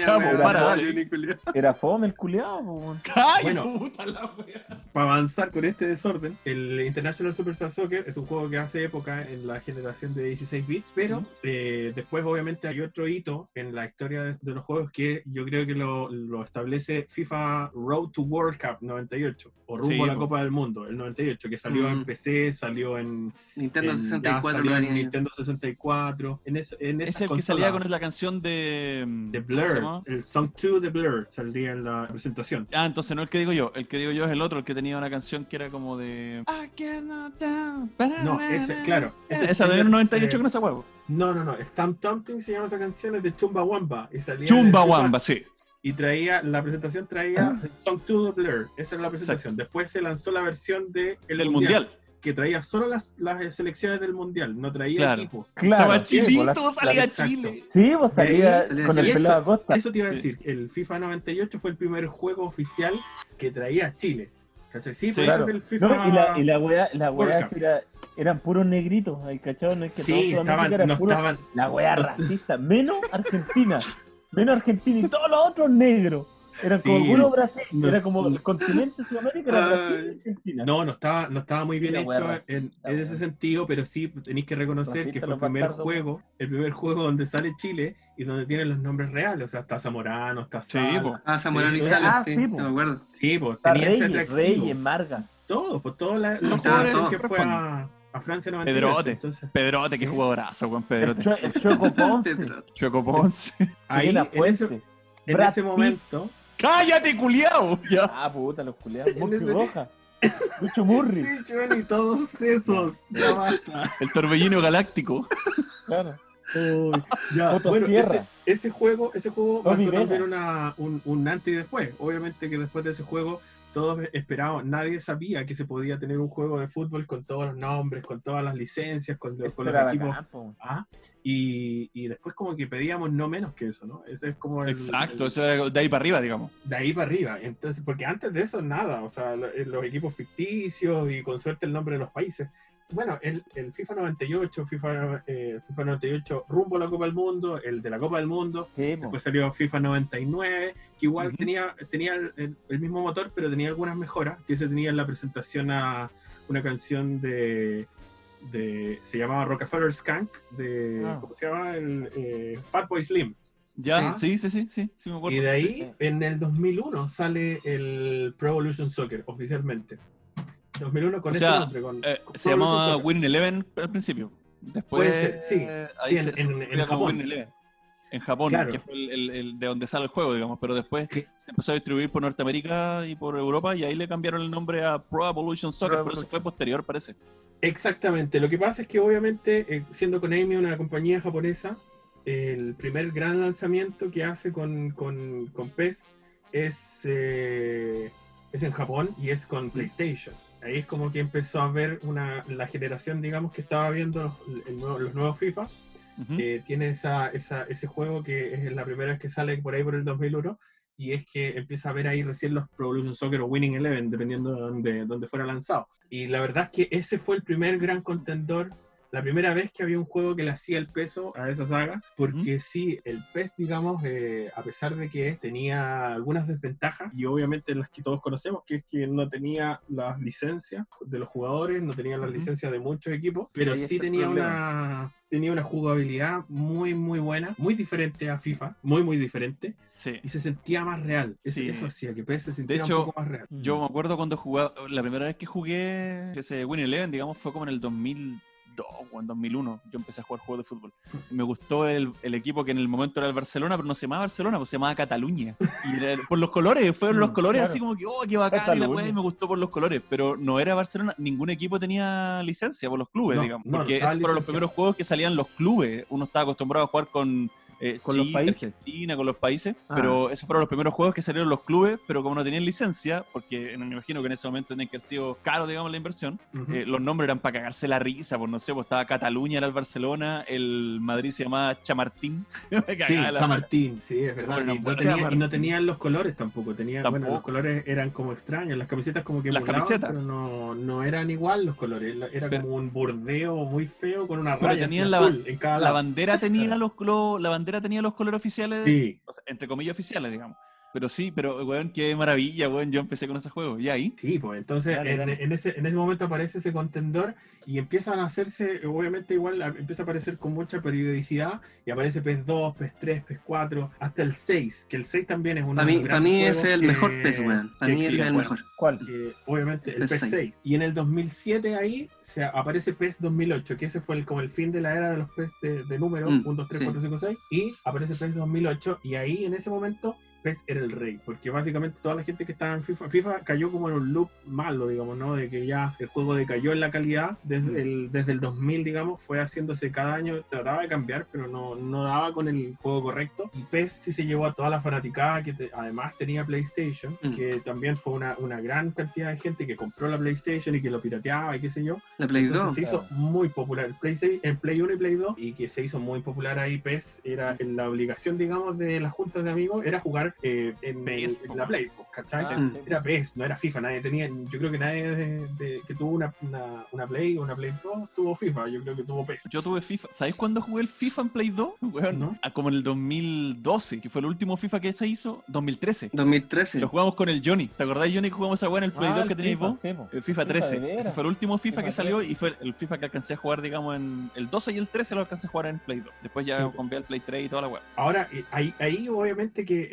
Speaker 1: Chamo, para, dale.
Speaker 4: Era fome el.
Speaker 1: ¡Ay,
Speaker 3: Bueno.
Speaker 1: puta la wea!
Speaker 3: para avanzar con este desorden, el International Superstar Soccer es un juego que hace época en la generación de 16 bits, pero eh, después obviamente hay otro hito en la historia de, de los juegos que yo creo que lo, lo establece FIFA Road to World Cup 98 o rumbo
Speaker 1: Sí,
Speaker 3: a la
Speaker 1: po.
Speaker 3: Copa del Mundo, el 98, que salió
Speaker 2: Mm.
Speaker 3: en PC, salió en,
Speaker 2: Nintendo
Speaker 3: en- ya
Speaker 2: 64
Speaker 3: salió
Speaker 2: lo
Speaker 3: en
Speaker 2: tenía yo.
Speaker 3: Nintendo 64, en, es, en
Speaker 1: Es
Speaker 3: esa
Speaker 1: el que salía con la canción de.
Speaker 3: de
Speaker 1: ¿cómo se
Speaker 3: Blur, el Song 2 de Blur saldría en la presentación.
Speaker 1: Ah, entonces no el que digo yo. El que digo yo es el otro, el que tenía una canción que era como de. I cannot down,
Speaker 3: No, ese, claro. ese-
Speaker 1: Esa de
Speaker 3: ese-
Speaker 1: 98 con esa huevo.
Speaker 3: No, no, no. Stamp Thumping se llama esa canción, es de Chumbawamba. Y salía
Speaker 1: Chumbawamba, sí.
Speaker 3: Y traía, la presentación traía Song to the Blur. Esa era la presentación. Después se lanzó la versión de el
Speaker 1: Del mundial.
Speaker 3: que traía solo las, las selecciones del mundial, no traía
Speaker 1: Claro.
Speaker 3: equipos.
Speaker 4: Claro,
Speaker 1: Estaba
Speaker 4: sí,
Speaker 1: chilito,
Speaker 4: pues, la-
Speaker 1: salía
Speaker 3: exacto.
Speaker 1: Chile.
Speaker 4: Sí, pues salía con el
Speaker 2: Chile.
Speaker 4: pelado Acosta.
Speaker 3: Eso te iba a
Speaker 1: Sí.
Speaker 3: decir, el FIFA 98 fue el primer juego oficial que traía a Chile. ¿Cachai? Sí,
Speaker 1: Sí.
Speaker 3: pues
Speaker 4: Claro.
Speaker 3: del FIFA.
Speaker 4: No, y la, y la weá, la weá era, eran puros negritos, ¿hay cachado? No es que
Speaker 3: sí, estaban, no estaban.
Speaker 4: La weá racista, menos Argentina. [LAUGHS] Menos Argentina y todos los otros negros. Era como
Speaker 3: Sí.
Speaker 4: puro Brasil.
Speaker 3: No.
Speaker 4: Era como el continente Sudamérica era Brasil y Argentina.
Speaker 3: No, no estaba, no estaba muy bien hecho en, en ese sentido, pero sí tenéis que reconocer
Speaker 4: Racista
Speaker 3: que fue el primer
Speaker 4: bastardos,
Speaker 3: juego, el primer juego donde sale Chile y donde tienen los nombres reales. O sea, está Zamorano, está
Speaker 1: Sí,
Speaker 3: Sala.
Speaker 1: po.
Speaker 2: Ah, Zamorano y
Speaker 3: Sí.
Speaker 2: Sala,
Speaker 4: Ah,
Speaker 2: sí,
Speaker 4: sí,
Speaker 2: no me acuerdo.
Speaker 3: Sí, pues tenía ese
Speaker 4: Reyes,
Speaker 3: atractivo.
Speaker 4: Reyes, Marga.
Speaker 3: Todo, pues todos la- los jugadores
Speaker 2: todos
Speaker 3: que fue a, a Francia 98.
Speaker 1: Pedrote.
Speaker 3: Entonces,
Speaker 1: Pedrote, qué jugadorazo,
Speaker 4: El,
Speaker 1: Pedrote.
Speaker 4: El [LAUGHS] Choco Ponce.
Speaker 1: Chueco Ponce.
Speaker 3: ahí, [LAUGHS] en ese, en ese momento,
Speaker 1: ¡Cállate, culiao! Ya.
Speaker 4: Ah, puta, los culiados. [LAUGHS]
Speaker 3: Ese-
Speaker 4: Roja. Lucho Murri.
Speaker 3: Sí, Johnny, todos esos. Ya basta.
Speaker 1: El torbellino galáctico.
Speaker 4: Claro.
Speaker 3: Ya, bueno, ese, ese juego, ese juego marcó también
Speaker 4: Vega.
Speaker 3: una, un, un antes y después. Obviamente que después de ese juego todos esperaban, nadie sabía que se podía tener un juego de fútbol con todos los nombres, con todas las licencias, con, con los equipos. Ah, y, y después como que pedíamos no menos que eso, ¿no? Ese es como el-
Speaker 1: Exacto,
Speaker 3: el-
Speaker 1: eso era de ahí para arriba, digamos.
Speaker 3: de ahí para arriba. Entonces, porque antes de eso nada, o sea, lo- eh, los equipos ficticios y con suerte el nombre de los países. Bueno, el, el FIFA 98, FIFA, eh, FIFA 98 rumbo a la Copa del Mundo, el de la Copa del Mundo,
Speaker 4: Sí,
Speaker 3: después salió FIFA 99, que igual tenía, tenía el, mismo motor, pero tenía algunas mejoras, que se tenía en la presentación a una canción de, de se llamaba Rockefeller Skank, de,
Speaker 4: Ah.
Speaker 3: ¿cómo se llama? El eh, Fatboy Slim.
Speaker 1: Ya,
Speaker 3: Ah.
Speaker 1: sí, sí, sí, sí, sí me acuerdo.
Speaker 3: Y de ahí,
Speaker 4: Sí.
Speaker 3: en el 2001, sale el Pro Evolution Soccer oficialmente. 2001 con
Speaker 1: O
Speaker 3: ese nombre. Con,
Speaker 1: Eh,
Speaker 3: con
Speaker 1: se llamaba. Winning Eleven al principio. Después,
Speaker 3: Puede ser, sí.
Speaker 1: ahí
Speaker 3: Sí,
Speaker 1: se,
Speaker 3: en-
Speaker 1: se
Speaker 3: en- en
Speaker 1: como. Winning Eleven. En Japón,
Speaker 3: Claro.
Speaker 1: que fue el, el- el de donde sale el juego, digamos. Pero después se empezó a distribuir por Norteamérica y por Europa y ahí le cambiaron el nombre a Pro Evolution Soccer,
Speaker 4: Pro
Speaker 1: pero eso fue posterior, parece.
Speaker 3: Exactamente. Lo que pasa es que obviamente, eh, siendo Konami una compañía japonesa, el primer gran lanzamiento que hace con, con, con PES es, eh, es en Japón y es con PlayStation. Ahí es como que empezó a ver una, la generación, digamos, que estaba viendo los, el nuevo- los nuevos FIFA. Tiene esa, esa- ese juego que es la primera vez que sale por ahí por el 2001 y es que empieza a ver ahí recién los Pro Evolution Soccer o Winning Eleven, dependiendo de dónde, dónde fuera lanzado. Y la verdad es que ese fue el primer gran contendor, la primera vez que había un juego que le hacía el peso a esa saga, porque sí, el PES, digamos, eh, a pesar de que tenía algunas desventajas, y obviamente las que todos conocemos, que es que no tenía las licencias de los jugadores, no tenía las licencias de muchos equipos, pero sí tenía
Speaker 4: problema.
Speaker 3: una, tenía una jugabilidad muy, muy buena, muy diferente a FIFA, muy, muy diferente,
Speaker 1: Sí.
Speaker 3: y se sentía más real. Eso,
Speaker 1: Sí.
Speaker 3: eso hacía que PES se
Speaker 1: hecho,
Speaker 3: un poco más real.
Speaker 1: Yo me acuerdo cuando jugaba, la primera vez que jugué ese Winning Eleven, digamos, fue como en el 2002 o en 2001. Yo empecé a jugar juegos de fútbol. Me gustó el, el equipo que en el momento era el Barcelona, pero no se llamaba Barcelona, pues se llamaba Cataluña. Y era- por los colores, fueron los
Speaker 4: Mm,
Speaker 1: colores
Speaker 4: claro.
Speaker 1: así como que, oh, qué bacán, y la y me gustó por los colores. Pero no era Barcelona, ningún equipo tenía licencia por los clubes,
Speaker 3: No,
Speaker 1: digamos.
Speaker 3: no, no
Speaker 1: porque
Speaker 3: estaba
Speaker 1: esos fueron los primeros juegos que salían los clubes. Uno estaba acostumbrado a jugar con. Eh,
Speaker 4: Con los
Speaker 1: Chile,
Speaker 4: países.
Speaker 1: Argentina, con los países,
Speaker 4: Ah.
Speaker 1: pero esos fueron los primeros juegos que salieron los clubes, pero como no tenían licencia, porque me imagino que en ese momento tenían que haber sido caro, digamos, la inversión,
Speaker 3: Ujú.
Speaker 1: eh, los nombres eran para cagarse la risa, pues no sé, pues estaba Cataluña, era el Barcelona, el Madrid se llamaba Chamartín. [LAUGHS]
Speaker 3: Sí,
Speaker 1: cagaba la
Speaker 3: San Martín, sí, es verdad. Y, no tenía- y no tenían los colores tampoco. Tenía, bueno, los
Speaker 1: Tampoco.
Speaker 3: colores eran como extraños. Las camisetas como que
Speaker 1: Las
Speaker 3: volaban,
Speaker 1: camisetas.
Speaker 3: pero no, no eran igual los colores. Era
Speaker 1: Pero-
Speaker 3: como un bordeo muy feo con una
Speaker 1: Pero
Speaker 3: raya
Speaker 1: tenían la
Speaker 3: azul en cada
Speaker 1: La bandera tenía los, colo- la bandera tenía los colores oficiales,
Speaker 3: Sí,
Speaker 1: o sea, entre comillas oficiales, digamos. Pero sí, pero weón, qué maravilla, weón, yo empecé con ese juego. ¿Y ahí?
Speaker 3: sí, pues entonces
Speaker 4: Dale,
Speaker 3: en,
Speaker 4: dale.
Speaker 3: en ese, en ese momento aparece ese contendor y empiezan a hacerse, obviamente igual empieza a aparecer con mucha periodicidad y aparece PES 2, PES 3, PES 4, hasta el 6, que el 6 también es una
Speaker 2: Para mí, para mí es el mejor PES, weón. Para mí es el
Speaker 1: bueno.
Speaker 2: mejor.
Speaker 4: ¿Cuál?
Speaker 3: que obviamente el
Speaker 2: PES
Speaker 3: PES
Speaker 2: 6.
Speaker 3: 6 y en el 2007 ahí se aparece PES 2008 que ese fue el, como el fin de la era de los PES de, de número
Speaker 2: Mm,
Speaker 3: 1, 2, 3,
Speaker 2: sí.
Speaker 3: 4, 5, 6 y aparece PES 2008 y ahí en ese momento PES era el rey, porque básicamente toda la gente que estaba en FIFA, FIFA cayó como en un loop malo, digamos, ¿no? De que ya el juego decayó en la calidad desde el, desde el 2000, digamos, fue haciéndose cada año, trataba de cambiar, pero no, no daba con el juego correcto. Y PES sí se llevó a toda la fanaticada que te- además tenía PlayStation,
Speaker 2: Mm.
Speaker 3: que también fue una, una gran cantidad de gente que compró la PlayStation y que lo pirateaba y qué sé yo.
Speaker 2: La Play
Speaker 3: Entonces
Speaker 2: 2.
Speaker 3: se hizo muy popular el Play, 6 en Play 1 y Play 2 y que se hizo muy popular ahí PES era la obligación digamos de las juntas de amigos era jugar eh, en,
Speaker 1: PES,
Speaker 3: en la Play ¿cachai?
Speaker 4: Ah,
Speaker 2: Mm.
Speaker 3: era PES, no era FIFA, nadie tenía, yo creo que nadie de- de- que tuvo una, una, una Play o una Play 2 tuvo FIFA, yo creo que tuvo PES.
Speaker 1: Yo tuve FIFA. ¿Sabéis cuándo jugué el FIFA en Play 2? [LAUGHS] Weón,
Speaker 3: ¿No?
Speaker 1: ah, como en el 2012, que fue el último FIFA que se hizo, 2013.
Speaker 2: 2013.
Speaker 1: Lo jugamos con el Johnny. ¿Te acordás, Johnny, que jugamos esa weá en el Play
Speaker 4: Ah,
Speaker 1: 2
Speaker 4: el
Speaker 1: que tenéis vos? El FIFA
Speaker 4: de
Speaker 1: 13.
Speaker 4: veras.
Speaker 1: Ese fue el último FIFA,
Speaker 4: FIFA
Speaker 1: que salió
Speaker 4: 13.
Speaker 1: y fue el FIFA que alcancé a jugar, digamos, en el 12 y el 13 lo alcancé a jugar en Play 2. Después ya
Speaker 3: Sí.
Speaker 1: compré el Play 3 y toda la weá.
Speaker 3: Ahora, eh, ahí, ahí obviamente que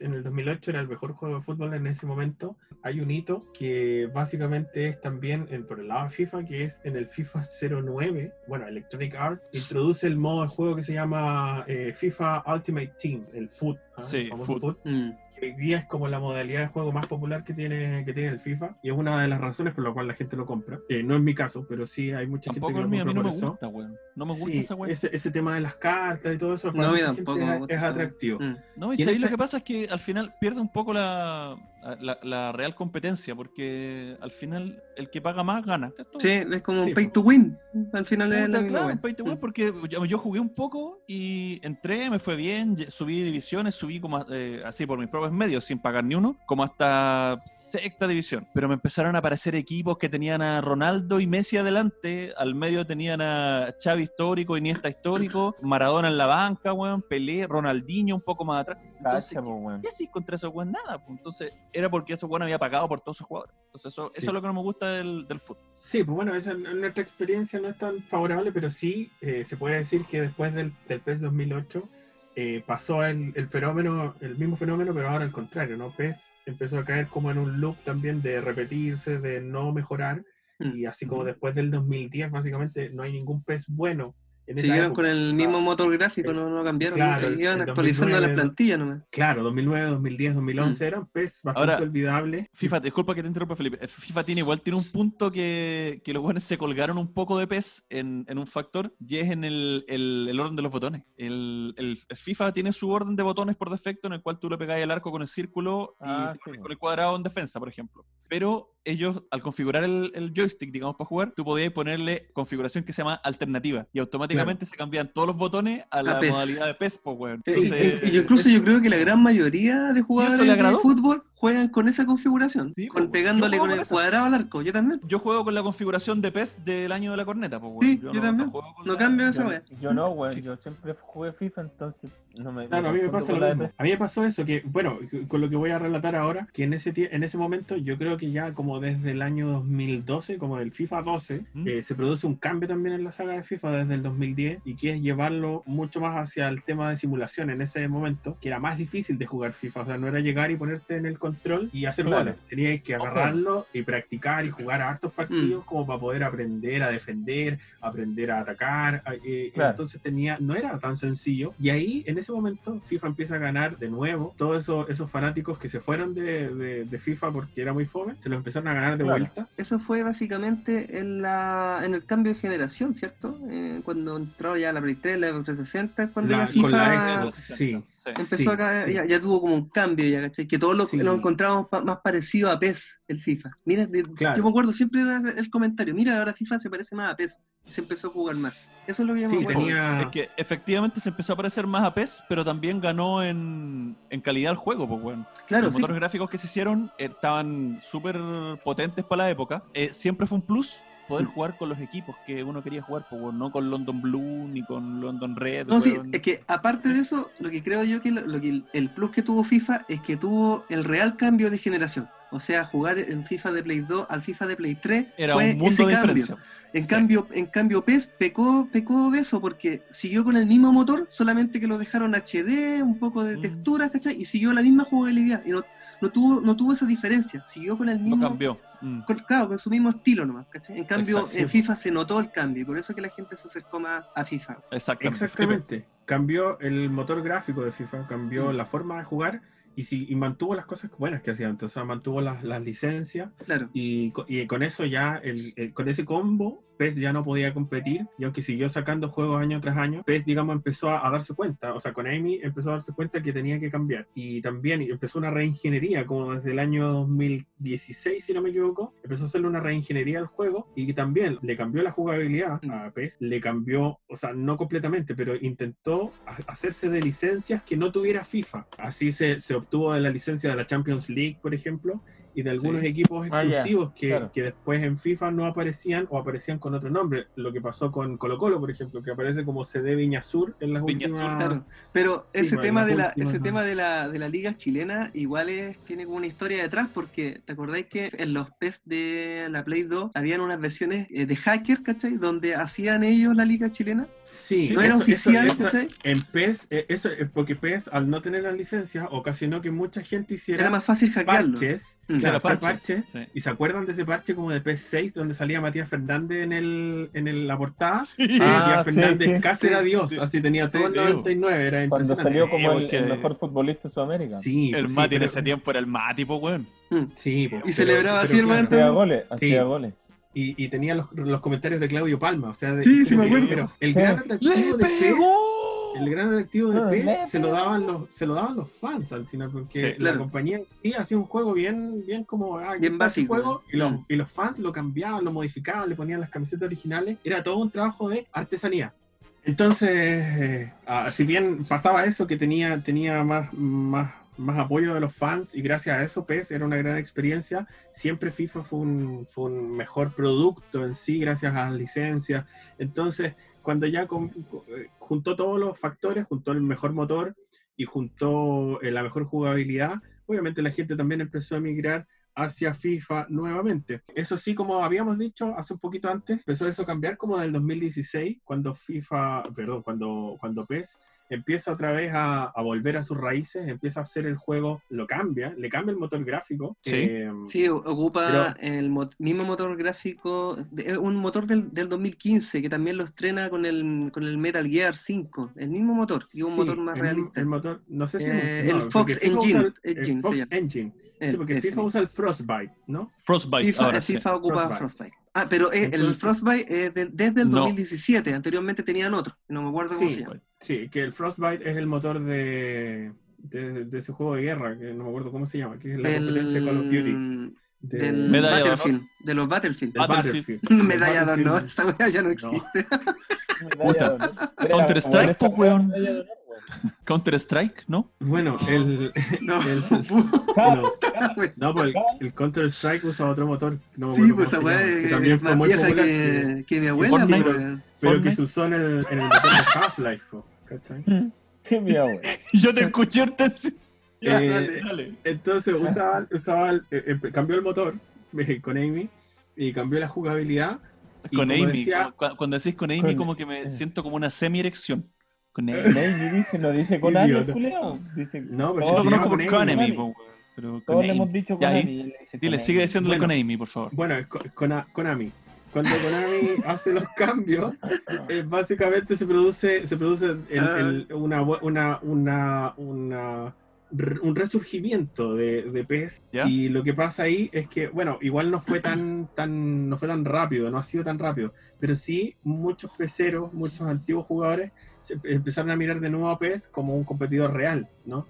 Speaker 3: En el 2008 era el mejor juego de fútbol en ese momento. Hay un hito que básicamente es también en, por el lado de FIFA, que es en el FIFA 09, bueno, Electronic Arts, introduce el modo de juego que se llama eh, FIFA Ultimate Team, el FUT. ¿ah?
Speaker 1: Sí,
Speaker 3: El
Speaker 1: FUT.
Speaker 2: Mm.
Speaker 3: que hoy día es como la modalidad de juego más popular que tiene, que tiene el FIFA y es una de las razones por la cual la gente lo compra. Eh, no es mi caso, pero sí hay mucha
Speaker 1: Tampoco
Speaker 3: gente
Speaker 1: el
Speaker 3: que
Speaker 1: mío, a
Speaker 3: lo
Speaker 1: mí no
Speaker 3: compra
Speaker 1: me
Speaker 3: por eso.
Speaker 1: gusta, weón. No me gusta
Speaker 3: Sí,
Speaker 1: esa weá.
Speaker 3: ese, ese tema de las cartas y todo eso
Speaker 2: No, mí tampoco me
Speaker 3: es-
Speaker 2: gusta
Speaker 3: es
Speaker 2: esa-
Speaker 3: atractivo.
Speaker 2: Mm.
Speaker 1: No, y
Speaker 3: Y
Speaker 1: sabéis lo que pasa es que al final pierde un poco la, la, la real competencia, porque al final el que paga más gana.
Speaker 2: Sí, es como
Speaker 3: Sí,
Speaker 2: un pay
Speaker 3: po.
Speaker 2: to win. Al final es la
Speaker 1: claro, un pay to win,
Speaker 2: Mm.
Speaker 1: porque yo, yo jugué un poco y entré, me fue bien, subí divisiones, subí como eh, así por mis propios medios, sin pagar ni uno, como hasta sexta división. Pero me empezaron a aparecer equipos que tenían a Ronaldo y Messi adelante, al medio tenían a Xavi histórico, Iniesta histórico, Maradona en la banca, weón, Pelé, Ronaldinho un poco más atrás. Entonces,
Speaker 4: Cacha.
Speaker 1: ¿qué haces contra esos weón? Nada, pues. Entonces, era porque esos weón había pagado por todos esos jugadores. Entonces, eso, eso es lo que no me gusta del, del fútbol.
Speaker 3: Sí, pues bueno, esa, nuestra experiencia no es tan favorable, pero sí eh, se puede decir que después del, del PES 2008 eh, pasó el, el fenómeno, el mismo fenómeno, pero ahora al contrario, ¿no? PES empezó a caer como en un loop también de repetirse, de no mejorar. Y así como después del 2010 básicamente no hay ningún PES bueno. En
Speaker 2: Siguieron
Speaker 3: época.
Speaker 2: con el mismo motor gráfico, no, no cambiaron.
Speaker 3: Claro,
Speaker 2: nunca.
Speaker 3: el-
Speaker 2: Iban
Speaker 3: el
Speaker 2: actualizando
Speaker 3: 2009,
Speaker 2: la plantilla nomás.
Speaker 3: Claro, 2009, 2010, 2011
Speaker 2: Mm.
Speaker 3: eran PES bastante
Speaker 1: Ahora,
Speaker 3: olvidables.
Speaker 1: FIFA, disculpa que te interrumpa, Felipe. El FIFA tiene igual tiene un punto que, que los buenos se colgaron un poco de PES en, en un factor y es en el, el- el orden de los botones. El, el- el FIFA tiene su orden de botones por defecto en el cual tú le pegáis el arco con el círculo y
Speaker 4: Ah, sí,
Speaker 1: con el cuadrado en defensa, por ejemplo. Pero ellos, al configurar el, el joystick, digamos, para jugar, tú podías ponerle configuración que se llama alternativa y automáticamente se cambian todos los botones a la
Speaker 2: PES.
Speaker 1: modalidad de PES, pues, weón. Entonces,
Speaker 2: y, incluso yo creo que la gran mayoría de jugadores de fútbol juegan con esa configuración,
Speaker 1: Sí,
Speaker 2: con, pegándole
Speaker 1: yo juego
Speaker 2: con
Speaker 1: con
Speaker 2: el cuadrado al arco. Yo también.
Speaker 1: yo juego con la configuración de PES del año de la corneta, pues.
Speaker 2: Sí, yo
Speaker 1: no-
Speaker 2: también.
Speaker 1: juego con
Speaker 2: No
Speaker 1: la-
Speaker 2: cambio esa
Speaker 4: Yo,
Speaker 2: wea.
Speaker 4: yo no, weón. Yo siempre jugué FIFA, entonces no me.
Speaker 3: Claro, a mí me pasa lo mismo.
Speaker 4: de
Speaker 3: A mí me pasó eso, que, bueno, con lo que voy a relatar ahora, que en ese, en ese momento, yo creo que ya como desde el año 2012, como del FIFA 12,
Speaker 1: ¿Mm?
Speaker 3: eh, se produce un cambio también en la saga de FIFA desde el 2010 y que es llevarlo mucho más hacia el tema de simulación en ese momento, que era más difícil de jugar FIFA, o sea, no era llegar y ponerte en el control y hacer
Speaker 4: Claro.
Speaker 3: goles, tenías que agarrarlo y practicar y jugar a hartos partidos como para poder aprender a defender, aprender a atacar, a- eh,
Speaker 4: Claro.
Speaker 3: entonces tenía, no era tan sencillo, y ahí en ese momento FIFA empieza a ganar de nuevo, todos esos, esos fanáticos que se fueron de, de- de FIFA porque era muy fome, se los empezaron a ganar de
Speaker 4: Claro.
Speaker 3: vuelta,
Speaker 2: Eso fue básicamente en, la, en el cambio de generación, ¿cierto? Eh, cuando entró ya la Play 3, la Xbox 360, cuando
Speaker 3: La-
Speaker 2: ya FIFA
Speaker 3: con la
Speaker 1: Xbox
Speaker 3: sí.
Speaker 1: 360, sí.
Speaker 2: empezó
Speaker 3: Sí,
Speaker 2: acá,
Speaker 3: sí.
Speaker 2: ya, ya tuvo como un cambio, ya, ¿cachai? Que todos lo,
Speaker 3: Sí.
Speaker 2: Encontramos pa- más parecido a PES, el FIFA. Mira, de-
Speaker 3: Claro.
Speaker 2: yo me acuerdo siempre era el comentario, mira, ahora FIFA se parece más a PES, y se empezó a jugar más. Eso es lo que yo me acuerdo.
Speaker 3: tenía...
Speaker 1: Es que efectivamente se empezó a parecer más a PES, pero también ganó en, en calidad el juego, pues, weón.
Speaker 2: Claro,
Speaker 1: Los
Speaker 2: sí.
Speaker 1: motores gráficos que se hicieron eh, estaban súper potentes para la época. Eh, siempre fue un plus poder jugar con los equipos que uno quería jugar, pues, no con London Blue ni con London Red.
Speaker 2: No, sí, es que aparte de eso, lo que creo yo que, lo, lo que el plus que tuvo FIFA es que tuvo el real cambio de generación. O sea, jugar en FIFA de Play 2 al FIFA de Play 3
Speaker 1: Era
Speaker 2: fue
Speaker 1: un mundo
Speaker 2: ese
Speaker 1: de
Speaker 2: cambio.
Speaker 1: diferencia.
Speaker 2: En
Speaker 1: Sí.
Speaker 2: cambio, en cambio PES pecó, pecó de eso porque siguió con el mismo motor, solamente que lo dejaron HD, un poco de
Speaker 1: Mm.
Speaker 2: texturas, ¿cachai? Y siguió la misma jugabilidad. Y no, no tuvo, no tuvo esa diferencia. Siguió con el
Speaker 1: No
Speaker 2: mismo.
Speaker 1: cambió. Mm.
Speaker 2: con- claro, con su mismo estilo nomás, ¿cachai? En cambio, en FIFA se notó el cambio y por eso que la gente se acercó más a FIFA.
Speaker 1: Exactamente.
Speaker 3: Exactamente. Cambió el motor gráfico de FIFA, cambió
Speaker 2: Mm.
Speaker 3: la forma de jugar y, si, y mantuvo las cosas buenas que hacía antes, o sea, mantuvo las, las licencias
Speaker 2: Claro.
Speaker 3: y, y con eso ya, el, el- con ese combo, PES ya no podía competir y aunque siguió sacando juegos año tras año, PES, digamos, empezó a, a darse cuenta, o sea, con Amy empezó a darse cuenta que tenía que cambiar. Y también empezó una reingeniería, como desde el año 2016, si no me equivoco, empezó a hacerle una reingeniería al juego y también le cambió la jugabilidad a PES, le cambió, o sea, no completamente, pero intentó ha- hacerse de licencias que no tuviera FIFA. Así se, se obtuvo de la licencia de la Champions League, por ejemplo, y de algunos
Speaker 1: Sí.
Speaker 3: equipos
Speaker 4: Ah,
Speaker 3: exclusivos que,
Speaker 4: claro.
Speaker 3: que después en FIFA no aparecían o aparecían con otro nombre. Lo que pasó con Colo Colo, por ejemplo, que aparece como CD Viñasur en las
Speaker 1: Viñasur,
Speaker 3: últimas...
Speaker 2: Claro. Pero
Speaker 3: Sí,
Speaker 2: ese tema de la, ese
Speaker 3: ¿no?
Speaker 2: tema de la, de la liga chilena igual es, tiene como una historia detrás porque ¿te acordáis que en los PES de la Play 2 habían unas versiones eh, de hacker, ¿cachai? Donde hacían ellos la liga chilena.
Speaker 3: Sí,
Speaker 2: no era
Speaker 3: eso-
Speaker 2: oficial,
Speaker 3: eso- en PES, eh, eso es porque PES, al no tener las licencias, ocasionó que mucha gente hiciera
Speaker 2: Era más fácil hackearlo.
Speaker 3: parches.
Speaker 2: Mm.
Speaker 3: Claro,
Speaker 1: Era
Speaker 3: hacer
Speaker 1: parches,
Speaker 3: parches.
Speaker 1: sí.
Speaker 3: ¿Y se acuerdan de ese parche como de PS6 donde salía Matías Fernández en, el, en el- la portada?
Speaker 1: Sí.
Speaker 4: Ah,
Speaker 3: Matías
Speaker 4: sí,
Speaker 3: Fernández
Speaker 4: sí.
Speaker 3: casi era. Dios,
Speaker 1: Sí.
Speaker 3: así tenía todo el
Speaker 1: Sí,
Speaker 3: 99, era
Speaker 4: Cuando salió como el,
Speaker 1: porque-
Speaker 4: el mejor futbolista de Sudamérica.
Speaker 3: Sí,
Speaker 1: El
Speaker 3: pues sí,
Speaker 1: Mati en ese tiempo era el Mati, po, weón.
Speaker 2: Mm.
Speaker 3: Sí, pues,
Speaker 2: Y
Speaker 3: pero-
Speaker 2: celebraba
Speaker 3: pero
Speaker 2: así el
Speaker 3: claro,
Speaker 2: weón
Speaker 4: Hacía goles,
Speaker 3: Sí.
Speaker 4: hacía goles.
Speaker 3: y, y tenía los, los comentarios de Claudio Palma, o sea, de,
Speaker 2: Sí, sí me acuerdo.
Speaker 3: pero el gran atractivo de
Speaker 1: pegó!
Speaker 3: El gran atractivo de PES se lo daban los se lo daban los fans al final porque
Speaker 1: Sí,
Speaker 3: la
Speaker 2: claro.
Speaker 3: compañía sí hacía un juego bien bien como ah,
Speaker 2: Bien
Speaker 3: este
Speaker 2: básico,
Speaker 3: juego y los,
Speaker 2: Mm.
Speaker 3: y los fans lo cambiaban, lo modificaban, le ponían las camisetas originales, era todo un trabajo de artesanía. Entonces, eh, ah, si bien pasaba eso que tenía tenía más más más apoyo de los fans y gracias a eso PES era una gran experiencia. Siempre FIFA fue un, fue un mejor producto en sí gracias a las licencias. Entonces, cuando ya con- eh, juntó todos los factores, juntó el mejor motor y juntó eh, la mejor jugabilidad, obviamente la gente también empezó a migrar hacia FIFA nuevamente. Eso sí, como habíamos dicho hace un poquito antes, empezó eso a cambiar como del 2016, cuando FIFA, perdón, cuando, cuando PES empieza otra vez a, a volver a sus raíces, empieza a hacer el juego, lo cambia, le cambia el motor gráfico.
Speaker 1: Sí.
Speaker 3: eh,
Speaker 2: Sí, ocupa el mo- mismo motor gráfico, de- un motor del, del 2015 que también lo estrena con el, con el Metal Gear 5, el mismo motor, y un
Speaker 3: sí,
Speaker 2: motor más
Speaker 3: el-
Speaker 2: realista.
Speaker 3: El motor, no sé si
Speaker 2: Eh,
Speaker 3: no,
Speaker 2: el Fox Engine,
Speaker 3: el- el
Speaker 2: Engine se
Speaker 3: Fox. Engine. Sí, porque
Speaker 2: ese.
Speaker 3: FIFA usa el Frostbite, ¿no?
Speaker 1: Frostbite,
Speaker 2: FIFA,
Speaker 1: ahora sí.
Speaker 2: FIFA ocupa
Speaker 3: Frostbite.
Speaker 2: Frostbite. Ah, pero eh, el Frostbite es desde el
Speaker 1: No.
Speaker 2: 2017. Anteriormente tenían otro. No me acuerdo cómo
Speaker 3: Sí,
Speaker 2: se llama.
Speaker 3: Sí, que el Frostbite es el motor de, de, de ese juego de guerra, que no me acuerdo cómo se llama, que es la competencia de Call of Duty.
Speaker 2: Del,
Speaker 3: de-
Speaker 2: del. Battlefield. De los Battlefield.
Speaker 3: del
Speaker 1: Battlefield.
Speaker 3: Battlefield. [LAUGHS]
Speaker 2: Medalla de
Speaker 3: Del
Speaker 2: honor.
Speaker 3: Battlefield.
Speaker 2: Esa weá ya no existe.
Speaker 1: Puta.
Speaker 4: Era
Speaker 1: Counter-Strike,
Speaker 4: como
Speaker 1: po, weón.
Speaker 4: weón.
Speaker 1: Counter-Strike, ¿no?
Speaker 3: Bueno, el, [LAUGHS]
Speaker 2: No.
Speaker 3: el- [LAUGHS] no, no, pues el, el Counter-Strike usa otro motor. No
Speaker 2: sí, pues esa weá
Speaker 3: que también
Speaker 2: es
Speaker 3: fue
Speaker 2: más
Speaker 3: muy
Speaker 2: vieja
Speaker 3: popular.
Speaker 2: que, que mi abuela.
Speaker 3: Pero que se usó en el, en el motor de Half-Life, ¿cachai?
Speaker 4: Qué miedo, weón.
Speaker 1: Yo te escuché ahorita. sí. [LAUGHS]
Speaker 2: Ya,
Speaker 3: Eh,
Speaker 2: dale.
Speaker 1: Dale.
Speaker 3: Entonces usaba, usaba el- eh, eh, cambió el motor con Amy y cambió la jugabilidad.
Speaker 1: Con Amy.
Speaker 3: decía-
Speaker 1: Cuando decís con Amy,
Speaker 4: Con-
Speaker 1: como que me
Speaker 4: eh.
Speaker 1: siento como una semi-erección. Con [LAUGHS] Amy.
Speaker 4: Dice, no dice con
Speaker 3: Idiota.
Speaker 4: culiao. Dice,
Speaker 3: No, pero
Speaker 1: lo conozco por
Speaker 3: con Amy.
Speaker 1: po, pero
Speaker 4: Todos
Speaker 1: con
Speaker 4: le
Speaker 1: Amy.
Speaker 4: hemos dicho con
Speaker 1: Ya,
Speaker 4: Ani.
Speaker 1: ahí-
Speaker 4: y él le dice
Speaker 1: Dile,
Speaker 4: con
Speaker 1: sigue diciéndole
Speaker 3: Bueno.
Speaker 1: con Amy, por favor.
Speaker 3: Bueno, es co- Kona- Konami. Cuando Konami hace los cambios, eh, básicamente se produce, se produce el-
Speaker 2: Ah.
Speaker 3: el- una, bu- una, una, un resurgimiento de, de PES.
Speaker 1: ¿Ya?
Speaker 3: Y lo que pasa ahí es que, bueno, igual no fue tan, tan, no fue tan rápido, no ha sido tan rápido, pero sí muchos peceros, muchos antiguos jugadores se empezaron a mirar de nuevo a PES como un competidor real, ¿no?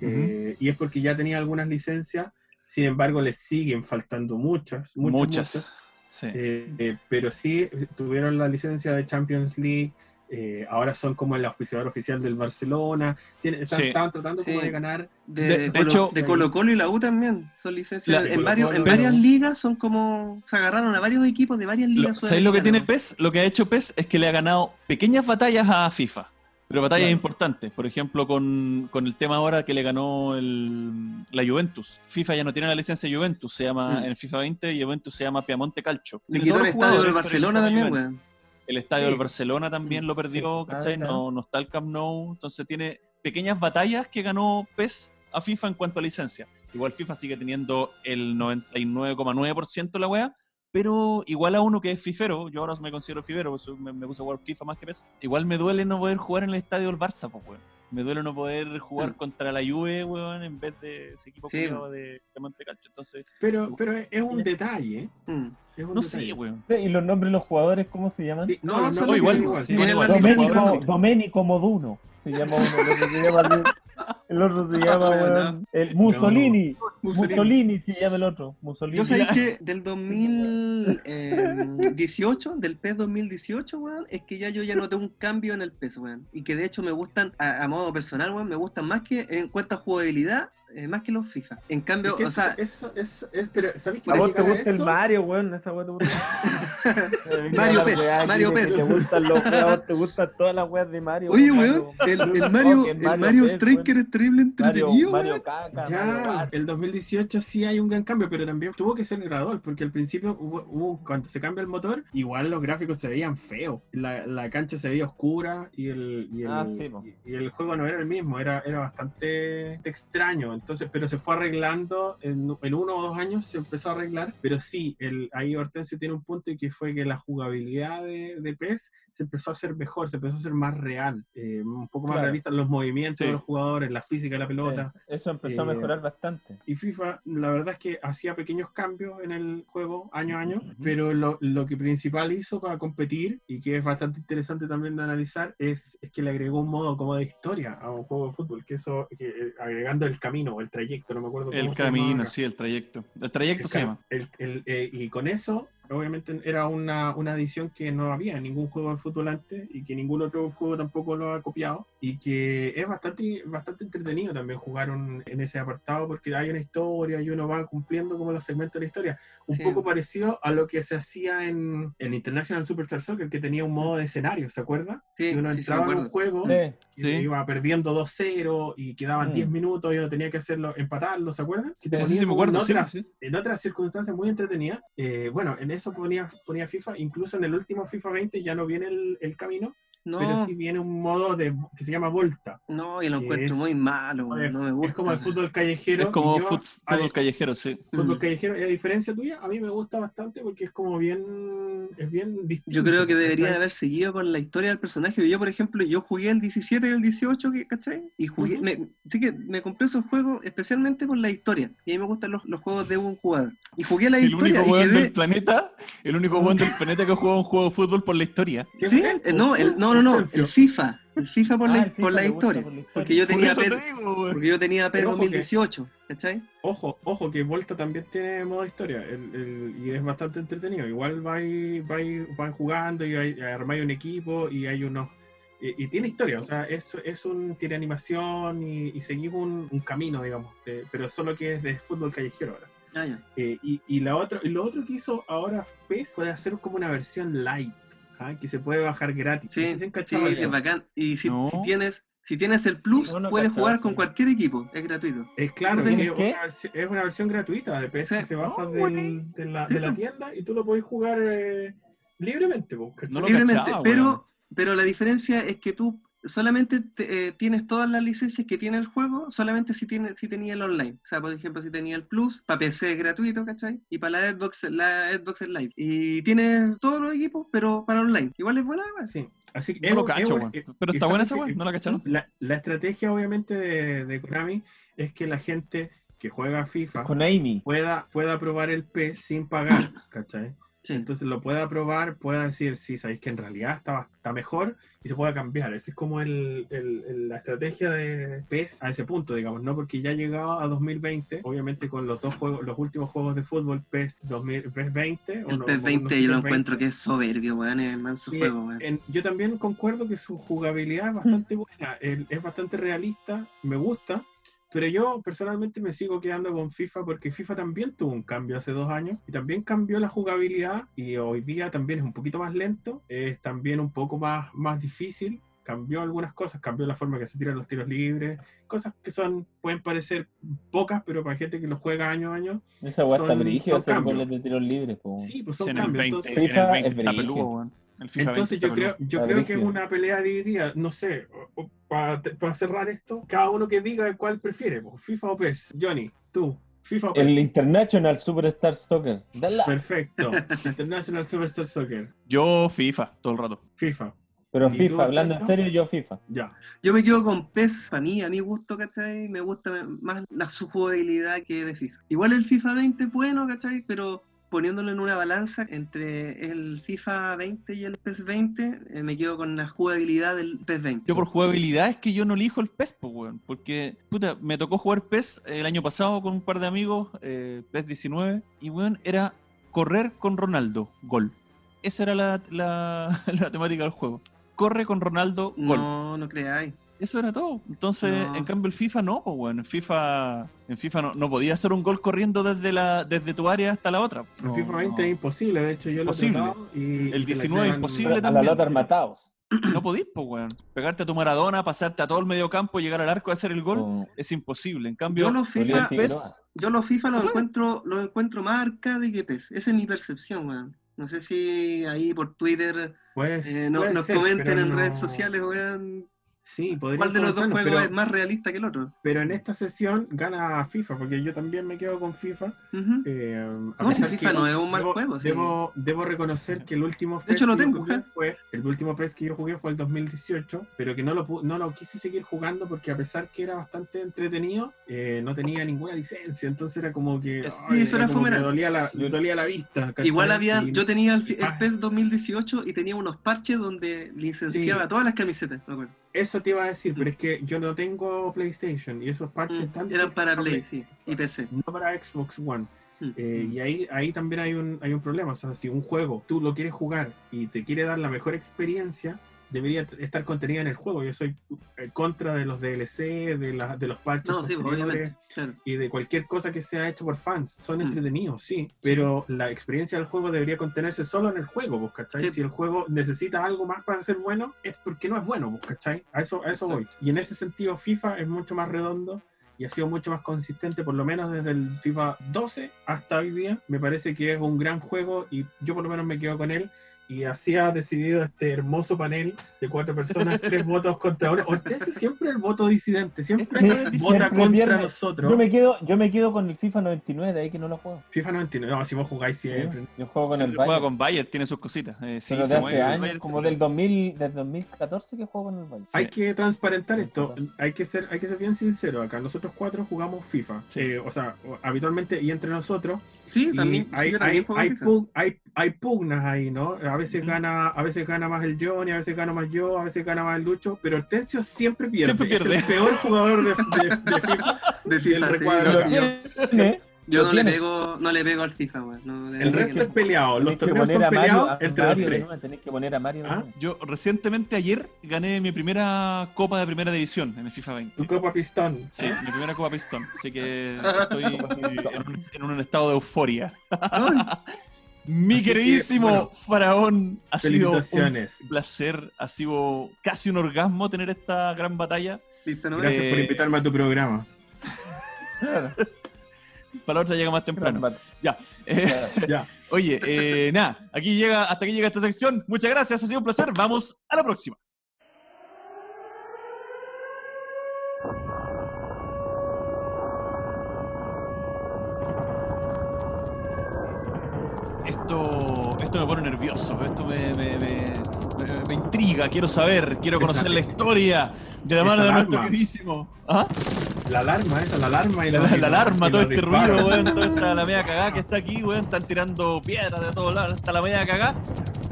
Speaker 3: Eh, y es porque ya tenía algunas licencias, sin embargo, les siguen faltando muchas, muchas.
Speaker 1: Muchas.
Speaker 3: muchas.
Speaker 1: Sí.
Speaker 3: Eh, eh, pero sí tuvieron la licencia de Champions League, eh, ahora son como el auspiciador oficial del Barcelona, tienen, están,
Speaker 1: Sí.
Speaker 3: estaban tratando como de ganar.
Speaker 2: De,
Speaker 1: De- de
Speaker 2: Colo,
Speaker 1: hecho-
Speaker 2: de Colo Colo y la U también son licencias.
Speaker 1: La-
Speaker 2: en
Speaker 3: Colo
Speaker 2: varios,
Speaker 3: Colo,
Speaker 2: en
Speaker 1: PES.
Speaker 2: varias ligas son como. Se agarraron a varios equipos de varias
Speaker 1: Lo-
Speaker 2: ligas.
Speaker 1: ¿Sabéis lo que tiene. PES? Lo que ha hecho PES es que le ha ganado pequeñas batallas a FIFA, pero batallas
Speaker 3: Claro.
Speaker 1: importantes. Por ejemplo, con, con el tema ahora que le ganó el- la Juventus. FIFA ya no tiene la licencia Juventus, se llama
Speaker 2: Mm.
Speaker 1: en FIFA 20 Juventus se llama Piamonte Calcio.
Speaker 2: Le quitó el estadio del Barcelona
Speaker 1: el
Speaker 2: también, weón.
Speaker 1: El estadio
Speaker 3: Sí.
Speaker 1: del Barcelona también lo perdió,
Speaker 4: Sí.
Speaker 1: ¿cachai?
Speaker 4: Ah,
Speaker 1: No, no está el Camp Nou. Entonces tiene pequeñas batallas que ganó PES a FIFA en cuanto a licencia. Igual FIFA sigue teniendo el 99,9% de la wea, pero igual a uno que es fifero, yo ahora me considero fifero, pues me, me puse a jugar FIFA más que PES, igual me duele no poder jugar en el estadio del Barça, pues weón. Me duele no poder jugar
Speaker 2: Mm.
Speaker 1: contra la Juve, weón, en vez de ese equipo
Speaker 2: Sí,
Speaker 1: de, de Montecalcio. Entonces,
Speaker 3: Pero, pero es un detalle.
Speaker 2: Mm.
Speaker 3: Es un
Speaker 1: no
Speaker 3: detalle.
Speaker 1: sé, weón.
Speaker 4: ¿Y los nombres de los jugadores cómo se llaman?
Speaker 3: Sí, no,
Speaker 2: No,
Speaker 3: no,
Speaker 1: igual,
Speaker 3: igual.
Speaker 1: sí,
Speaker 3: igual.
Speaker 2: Básica.
Speaker 4: Domenico Moduno. Se llama uno, el otro se llama, el otro se llama [LAUGHS]
Speaker 2: No,
Speaker 4: weón, el Mussolini.
Speaker 2: Mussolini.
Speaker 4: Mussolini se llama el otro. Mussolini.
Speaker 2: Yo sabía que [LAUGHS] del 2018, del PES 2018, weón, es que ya yo ya noté un cambio en el PES, weón. Y que de hecho me gustan, a, a modo personal, weón, me gustan más que en cuenta a jugabilidad, eh, más que los FIFA. En cambio,
Speaker 3: Es que
Speaker 2: o sea,
Speaker 3: eso, eso, es, pero ¿sabéis
Speaker 4: ¿A vos te gusta el? Mario, weón? Esa gusta. [LAUGHS]
Speaker 2: Mario Pez, Mario
Speaker 4: que
Speaker 2: Pez.
Speaker 4: Te gustan los [LAUGHS] juegos, te gustan todas las weas de Mario.
Speaker 2: oye, weón, el, el
Speaker 4: Mario
Speaker 2: el
Speaker 4: Mario
Speaker 2: Striker es terrible entretenido,
Speaker 4: Mario
Speaker 2: weón.
Speaker 4: Caca,
Speaker 3: Ya, el 2018 sí hay un gran cambio, pero también tuvo que ser gradual, porque al principio, hubo, hubo- cuando se cambia el motor, igual los gráficos se veían feos. La, la cancha se veía oscura y el, y el,
Speaker 4: Ah, sí, po.
Speaker 3: y- y el juego no era el mismo, era, era bastante extraño. Entonces, pero se fue arreglando en, en uno o dos años, se empezó a arreglar. Pero sí, el, ahí Hortensio tiene un punto y que fue que la jugabilidad de, de PES se empezó a hacer mejor, se empezó a hacer más real, eh, un poco más
Speaker 4: Claro.
Speaker 3: realista los movimientos
Speaker 1: Sí.
Speaker 3: de los jugadores, la física de la pelota.
Speaker 4: Sí, Eso empezó a
Speaker 3: Eh,
Speaker 4: mejorar bastante.
Speaker 3: Y FIFA, la verdad es que hacía pequeños cambios en el juego año a año,
Speaker 1: Ujú.
Speaker 3: pero lo, lo que principal hizo para competir, y que es bastante interesante también de analizar, es, es que le agregó un modo como de historia a un juego de fútbol, que eso, que, eh, agregando el camino el trayecto, no me acuerdo cómo
Speaker 1: El
Speaker 3: se
Speaker 1: camino,
Speaker 3: acá.
Speaker 1: sí, el trayecto. El trayecto
Speaker 3: El
Speaker 1: se llama.
Speaker 3: el- el, eh, y con eso, obviamente, era una, una adición que no había en ningún juego de fútbol antes y que ningún otro juego tampoco lo ha copiado. Y que es bastante, bastante entretenido también jugar un- en ese apartado porque hay una historia y uno va cumpliendo como los segmentos de la historia. Un
Speaker 2: Sí.
Speaker 3: poco parecido a lo que se hacía en, en International Superstar Soccer, que tenía un modo de escenario, ¿se acuerda?
Speaker 2: Sí,
Speaker 3: y uno
Speaker 2: sí,
Speaker 3: entraba en un juego
Speaker 4: Sí.
Speaker 3: y
Speaker 1: Sí.
Speaker 3: iba perdiendo 2-0 y quedaban
Speaker 4: Mm.
Speaker 3: 10 minutos y uno tenía que hacerlo, empatarlo, ¿se acuerdan? Que te
Speaker 1: Sí, sí,
Speaker 3: ponía
Speaker 1: sí, me acuerdo,
Speaker 3: En otras,
Speaker 1: sí.
Speaker 3: en otras circunstancias muy entretenidas. Eh, bueno, en eso ponía, ponía FIFA, incluso en el último FIFA 20 ya no viene el, el camino, pero sí viene un modo de, que se llama Volta.
Speaker 2: no, y lo encuentro
Speaker 3: es-
Speaker 2: muy malo, weón, no me gusta.
Speaker 3: es como el fútbol callejero.
Speaker 1: Es como
Speaker 3: yo, a-
Speaker 1: fútbol callejero, sí.
Speaker 3: fútbol
Speaker 2: Mm.
Speaker 3: callejero, y a diferencia tuya, a mí me gusta bastante porque es como bien, es bien distinto.
Speaker 2: Yo creo que debería de haber seguido con la historia del personaje. Yo, por ejemplo, yo jugué el 17 y el 18, que- ¿cachai? Y jugué,
Speaker 3: Ujú.
Speaker 2: me, sí que me compré esos juegos especialmente por la historia. Y a mí me gustan los, los juegos de un jugador. Y jugué la
Speaker 1: El
Speaker 2: historia
Speaker 1: único
Speaker 2: y
Speaker 1: weón
Speaker 2: quedé...
Speaker 1: del planeta, el único del [LAUGHS] planeta que ha jugado un juego de fútbol por la historia.
Speaker 3: ¿Qué
Speaker 2: ¿Sí? Eh, No, el, no, no, no, el FIFA. El FIFA por,
Speaker 4: Ah,
Speaker 2: la,
Speaker 4: el FIFA
Speaker 2: por la historia.
Speaker 4: por la historia.
Speaker 2: Porque yo
Speaker 1: Por
Speaker 2: tenía
Speaker 1: eso
Speaker 2: P,
Speaker 1: te digo,
Speaker 2: porque yo tenía P
Speaker 3: Pero ojo que-
Speaker 2: 2018, ¿cachai?
Speaker 3: Ojo, ojo, que Volta también tiene modo historia el- el- y es bastante entretenido. Igual vais vais- vais jugando y hay- armáis un equipo y hay unos. Y, y tiene historia, o sea, es, es un, tiene animación y, y seguís un, un camino, digamos, eh, pero solo que es de fútbol callejero ahora.
Speaker 2: Ah, ya.
Speaker 3: Eh, y, y la otra, y lo otro que hizo ahora PES puede hacer como una versión light, ¿ah? que se puede bajar gratis.
Speaker 2: Sí, es bacán. Y si,
Speaker 1: No.
Speaker 2: si tienes si tienes el Plus,
Speaker 4: Sí, no, no
Speaker 2: puedes
Speaker 4: cachaba,
Speaker 2: jugar
Speaker 4: sí.
Speaker 2: con cualquier equipo. Es gratuito.
Speaker 3: Es claro,
Speaker 2: ¿Tú
Speaker 3: que
Speaker 2: tenés
Speaker 3: es una, es una versión gratuita de PS que
Speaker 2: Sí.
Speaker 3: se baja
Speaker 1: Oh,
Speaker 3: del- de, la,
Speaker 2: Sí,
Speaker 3: de la tienda y tú lo podés jugar eh, libremente. ¿cachai?
Speaker 1: No lo
Speaker 2: libremente,
Speaker 1: cachaba,
Speaker 2: pero, pero la diferencia es que tú solamente te- eh, tienes todas las licencias que tiene el juego, solamente si tiene, si tenía el online. O sea, por ejemplo, si tenía el Plus, para PC es gratuito, ¿cachai? Y para la Xbox, la Xbox es Live. Y tienes todos los equipos, pero para online. Igual es buena, weón.
Speaker 3: Sí. Así que
Speaker 1: No lo cacho,
Speaker 3: eh,
Speaker 1: Pero está buena esa weón, ¿no la cacharon?
Speaker 3: La, la estrategia, obviamente, de, de Konami es que la gente que juega FIFA
Speaker 4: Con Amy.
Speaker 3: pueda, pueda probar el PES sin pagar, ¿cachai?
Speaker 2: Sí.
Speaker 3: Entonces lo pueda probar, pueda decir, sí, sabéis que en realidad está, está mejor y se pueda cambiar. Esa es como el, el- el- la estrategia de PES a ese punto, digamos, ¿no? Porque ya ha llegado a 2020, obviamente con los dos juegos, los últimos juegos de fútbol, PES, 2000, PES 20. o
Speaker 2: El
Speaker 3: no-
Speaker 2: PES
Speaker 3: no
Speaker 2: 20
Speaker 3: sé si
Speaker 2: yo lo
Speaker 3: PES 20.
Speaker 2: encuentro que es soberbio, weón. Es manso
Speaker 3: Sí,
Speaker 2: juego, weón.
Speaker 3: en- yo también concuerdo que su jugabilidad es bastante buena, es bastante realista, me gusta, pero yo personalmente me sigo quedando con FIFA porque FIFA también tuvo un cambio hace dos años y también cambió la jugabilidad y hoy día también es un poquito más lento, es también un poco más, más difícil. Cambió algunas cosas, cambió la forma que se tiran los tiros libres, cosas que son pueden parecer pocas, pero para gente que lo juega año a año,
Speaker 4: Esa
Speaker 3: Son-
Speaker 4: brígida,
Speaker 3: son
Speaker 4: hacer
Speaker 3: cambios.
Speaker 4: goles de tiros libres. po.
Speaker 3: sí, pues
Speaker 1: Sí,
Speaker 3: son
Speaker 1: en el
Speaker 3: cambios.
Speaker 1: 20,
Speaker 3: entonces-
Speaker 1: en el
Speaker 4: FIFA
Speaker 1: 20
Speaker 4: es
Speaker 1: está
Speaker 4: brígido.
Speaker 1: peludo, weón. El FIFA
Speaker 3: Entonces
Speaker 1: 20
Speaker 3: yo creo, yo creo que es una pelea dividida, no sé, para cerrar esto, cada uno que diga cuál prefiere, po, FIFA o PES. Johnny, tú, FIFA o PES.
Speaker 4: El International Superstar Soccer. Dala.
Speaker 3: Perfecto. [LAUGHS] International Superstar Soccer.
Speaker 1: Yo FIFA, todo el rato.
Speaker 3: FIFA.
Speaker 4: Pero
Speaker 3: ¿Y tú,
Speaker 4: FIFA, hablando en serio, yo FIFA.
Speaker 3: Ya.
Speaker 2: Yo me quedo con PES, para mí, a mi gusto, ¿cachai? Me gusta más la, su jugabilidad que de FIFA. Igual el FIFA 20 es bueno, ¿cachai? Pero poniéndolo en una balanza entre el FIFA 20 y el PES 20, eh, me quedo con la jugabilidad del PES 20.
Speaker 1: Yo por jugabilidad es que yo no elijo el PES, pues, weón. Porque, puta, me tocó jugar PES el año pasado con un par de amigos, eh, PES 19, y, weón, era correr con Ronaldo, gol. Esa era la, la- [LAUGHS] la temática del juego. Corre con Ronaldo, gol.
Speaker 2: No, no creáis.
Speaker 1: Eso era todo. Entonces,
Speaker 2: No.
Speaker 1: en cambio, el FIFA no, pues, weón. En FIFA, en FIFA no, no podía hacer un gol corriendo desde, la, desde tu área hasta la otra.
Speaker 3: El
Speaker 1: No,
Speaker 3: FIFA 20
Speaker 1: no.
Speaker 3: es imposible, de hecho yo lo he y
Speaker 1: El
Speaker 3: te la
Speaker 1: 19
Speaker 3: llevan-
Speaker 1: imposible
Speaker 4: A la
Speaker 1: también.
Speaker 4: Lothar matados.
Speaker 1: No podís, pues, weón. Pegarte a tu Maradona, pasarte a todo el medio campo, llegar al arco y hacer el gol, es imposible. En cambio,
Speaker 2: Yo los FIFA, yo los FIFA los encuentro, los encuentro más arcade que PES. Esa es mi percepción, weón. No sé si ahí por Twitter
Speaker 3: Pues,
Speaker 2: eh, no- nos
Speaker 3: ser,
Speaker 2: comenten en
Speaker 3: no-
Speaker 2: redes sociales, weón,
Speaker 3: Sí,
Speaker 2: cuál de los dos juegos
Speaker 3: pero,
Speaker 2: es más realista que el otro.
Speaker 3: pero en esta sesión gana FIFA, porque yo también me quedo con FIFA. Eh, a
Speaker 2: No, si FIFA no es un mal
Speaker 3: debo,
Speaker 2: juego, sí.
Speaker 3: Debo, debo reconocer que el último
Speaker 2: De hecho,
Speaker 3: PES
Speaker 2: lo
Speaker 3: que yo
Speaker 2: tengo,
Speaker 3: jugué
Speaker 2: ¿eh?
Speaker 3: fue el último PES que yo jugué fue el 2018, pero que no lo no lo quise seguir jugando porque a pesar que era bastante entretenido, eh, no tenía ninguna licencia, entonces era como que
Speaker 1: Sí,
Speaker 3: ay,
Speaker 2: eso era
Speaker 3: que
Speaker 2: fomera.
Speaker 3: dolía la, dolía la vista. ¿cachai?
Speaker 2: Igual había,
Speaker 3: Y-
Speaker 2: yo tenía el, el. PES 2018 y tenía unos parches donde licenciaba
Speaker 3: Sí.
Speaker 2: todas las camisetas, me acuerdo.
Speaker 3: Eso te iba a decir, pero es que yo no tengo PlayStation y esos parches
Speaker 2: Mm,
Speaker 3: están
Speaker 2: Eran para Play, sí, y PC.
Speaker 3: no para Xbox One.
Speaker 2: Mm.
Speaker 3: Eh, y ahí, ahí también hay un, hay un problema. O sea, si un juego tú lo quieres jugar y te quiere dar la mejor experiencia, debería estar contenida en el juego. Yo soy eh, contra de los DLC, de, la- de los parches
Speaker 2: No, sí. Claro.
Speaker 3: y de cualquier cosa que sea hecho por fans. Son
Speaker 2: Mm.
Speaker 3: entretenidos, sí, pero la experiencia del juego debería contenerse solo en el juego, ¿vos cachai?
Speaker 2: Sí.
Speaker 3: Si el juego necesita algo más para ser bueno, es porque no es bueno, ¿vos cachai? A eso, a eso voy. Y en ese sentido, FIFA es mucho más redondo y ha sido mucho más consistente, por lo menos desde el FIFA 12 hasta hoy día. Me parece que es un gran juego y yo por lo menos me quedo con él. Y así ha decidido este hermoso panel de cuatro personas, [LAUGHS] tres votos contra uno. Hortensio siempre el voto disidente, siempre
Speaker 1: Sí,
Speaker 3: vota contra
Speaker 4: pierde.
Speaker 3: nosotros.
Speaker 4: Yo me quedo, yo me quedo con el FIFA 99, de ahí que no lo juego.
Speaker 3: FIFA no entiendo. No, si vos jugáis siempre.
Speaker 4: Yo juego con el
Speaker 1: juega
Speaker 4: Bayern.
Speaker 1: con Bayer, tiene sus cositas. Eh, sí,
Speaker 4: pero
Speaker 1: se
Speaker 4: de
Speaker 1: mueve
Speaker 4: hace
Speaker 1: el
Speaker 4: años,
Speaker 1: Bayern,
Speaker 4: como del 2000, del 2014 que juego con el Bayern.
Speaker 3: Hay
Speaker 1: Sí.
Speaker 3: que transparentar esto. Hay que ser, hay que ser bien sincero acá. Nosotros cuatro jugamos FIFA. Eh, o sea, habitualmente y entre nosotros.
Speaker 2: Sí,
Speaker 3: Y
Speaker 2: también. sí,
Speaker 3: hay, hay, hay, hay, hay pugnas ahí, ¿no? A veces gana, a veces gana más el Johnny, a veces gana más yo, a veces gana más el Lucho, pero Hortensio siempre pierde.
Speaker 1: Siempre pierde.
Speaker 3: Es el peor jugador de, de- de [LAUGHS] FIFA.
Speaker 2: de
Speaker 3: el
Speaker 2: FIFA, sí,
Speaker 3: recuadro.
Speaker 2: no,
Speaker 4: Lo
Speaker 2: sí, yo, no le pego, no le pego al FIFA, weón. No,
Speaker 3: El resto
Speaker 2: que
Speaker 3: es peleado. Los torneos son
Speaker 4: Mario,
Speaker 3: peleados entre los
Speaker 4: Mario
Speaker 3: tres.
Speaker 4: tenés que poner a Mario.
Speaker 3: ¿Ah?
Speaker 1: Yo recientemente ayer gané mi primera copa de primera división en el FIFA 20.
Speaker 3: Tu copa pistón.
Speaker 1: Sí, mi primera copa pistón. Así que [LAUGHS] estoy en un, en un estado de euforia. Mi
Speaker 3: Así que,
Speaker 1: queridísimo
Speaker 3: bueno,
Speaker 1: faraón, ha sido un placer, ha sido casi un orgasmo tener esta gran batalla.
Speaker 2: listo, ¿no?
Speaker 3: Gracias por
Speaker 1: Eh,
Speaker 3: invitarme a tu programa. [LAUGHS]
Speaker 1: Para la otra llega más temprano.
Speaker 4: claro.
Speaker 1: Eh, [LAUGHS]
Speaker 3: Ya.
Speaker 1: oye, eh, nada, aquí llega, hasta aquí llega esta sección. Muchas gracias, ha sido un placer. Vamos a la próxima. Esto, esto me pone nervioso, esto me, me- me- me- intriga, quiero saber, quiero conocer la historia de la mano de nuestro queridísimo. ¿Ah?
Speaker 3: La alarma esa, la alarma y
Speaker 1: La, la
Speaker 3: disparos,
Speaker 1: alarma,
Speaker 3: y
Speaker 1: todo este
Speaker 3: disparos.
Speaker 1: ruido, weón, toda esta [LAUGHS] la media cagada que está aquí, weón, están tirando piedras de todos lados, está la media cagada.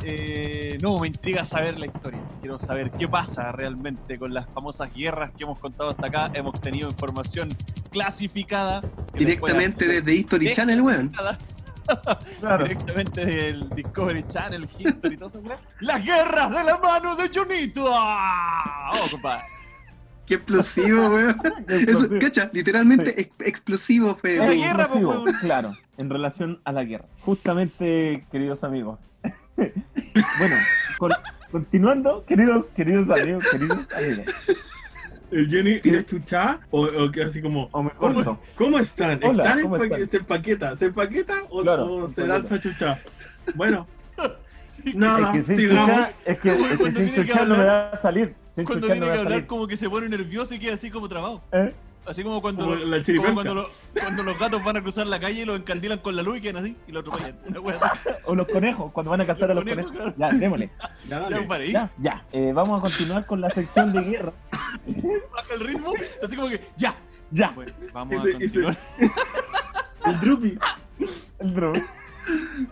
Speaker 1: Eh, no, me intriga saber la historia. Quiero saber qué pasa realmente con las famosas guerras que hemos contado hasta acá. Hemos tenido información clasificada.
Speaker 2: Directamente desde History Channel, weón.
Speaker 4: Claro.
Speaker 1: Directamente del Discovery Channel, History y todo eso. Las guerras de la mano de Junito. ¡Ah! Oh, compadre.
Speaker 2: Qué explosivo, weón. [LAUGHS] Eso, cacha, literalmente ex- explosivo fue.
Speaker 1: La guerra, po,
Speaker 4: explosivo,
Speaker 1: weón.
Speaker 4: Claro, en relación a la guerra. Justamente, queridos amigos. [LAUGHS] bueno, con- continuando, queridos, queridos amigos, queridos amigos.
Speaker 3: ¿El Jenny tiene chucha o, o que así como...
Speaker 4: O me
Speaker 3: ¿Cómo,
Speaker 4: corto.
Speaker 3: cómo están?
Speaker 4: Hola,
Speaker 3: ¿Están en
Speaker 4: ¿cómo
Speaker 3: paque-
Speaker 4: están?
Speaker 3: ¿Se empaqueta? ¿Se empaqueta o,
Speaker 4: Claro,
Speaker 3: o
Speaker 4: se empaqueta.
Speaker 3: lanza chucha? Bueno, [LAUGHS]
Speaker 4: Es
Speaker 3: nada,
Speaker 4: que sin
Speaker 3: sigamos.
Speaker 4: chuchar, es que, es que
Speaker 1: cuando
Speaker 4: sin
Speaker 1: tiene que
Speaker 4: chuchar no me
Speaker 1: hablar-
Speaker 4: va a salir. Sin
Speaker 1: Cuando tiene
Speaker 4: no
Speaker 1: que hablar
Speaker 4: salir.
Speaker 1: como que se pone nervioso y queda así como trabado.
Speaker 4: ¿Eh?
Speaker 1: Así como cuando,
Speaker 3: Como
Speaker 1: lo- como cuando, lo- cuando los gatos van a cruzar la calle y los encandilan con la luz y quedan así y lo atropellan. [LAUGHS]
Speaker 4: O los conejos, cuando van a cazar a los
Speaker 1: Los
Speaker 4: conejos.
Speaker 1: conejos,
Speaker 4: Ya, démosle.
Speaker 3: Ya,
Speaker 1: Ya,
Speaker 3: dale.
Speaker 4: Ya, ya. Eh, vamos a continuar con la sección de guerra. [LAUGHS]
Speaker 1: baja el ritmo, así como que, ya.
Speaker 4: Ya.
Speaker 1: Bueno, vamos
Speaker 3: Ese-
Speaker 1: a continuar. [LAUGHS]
Speaker 3: El Drupi.
Speaker 4: El bro.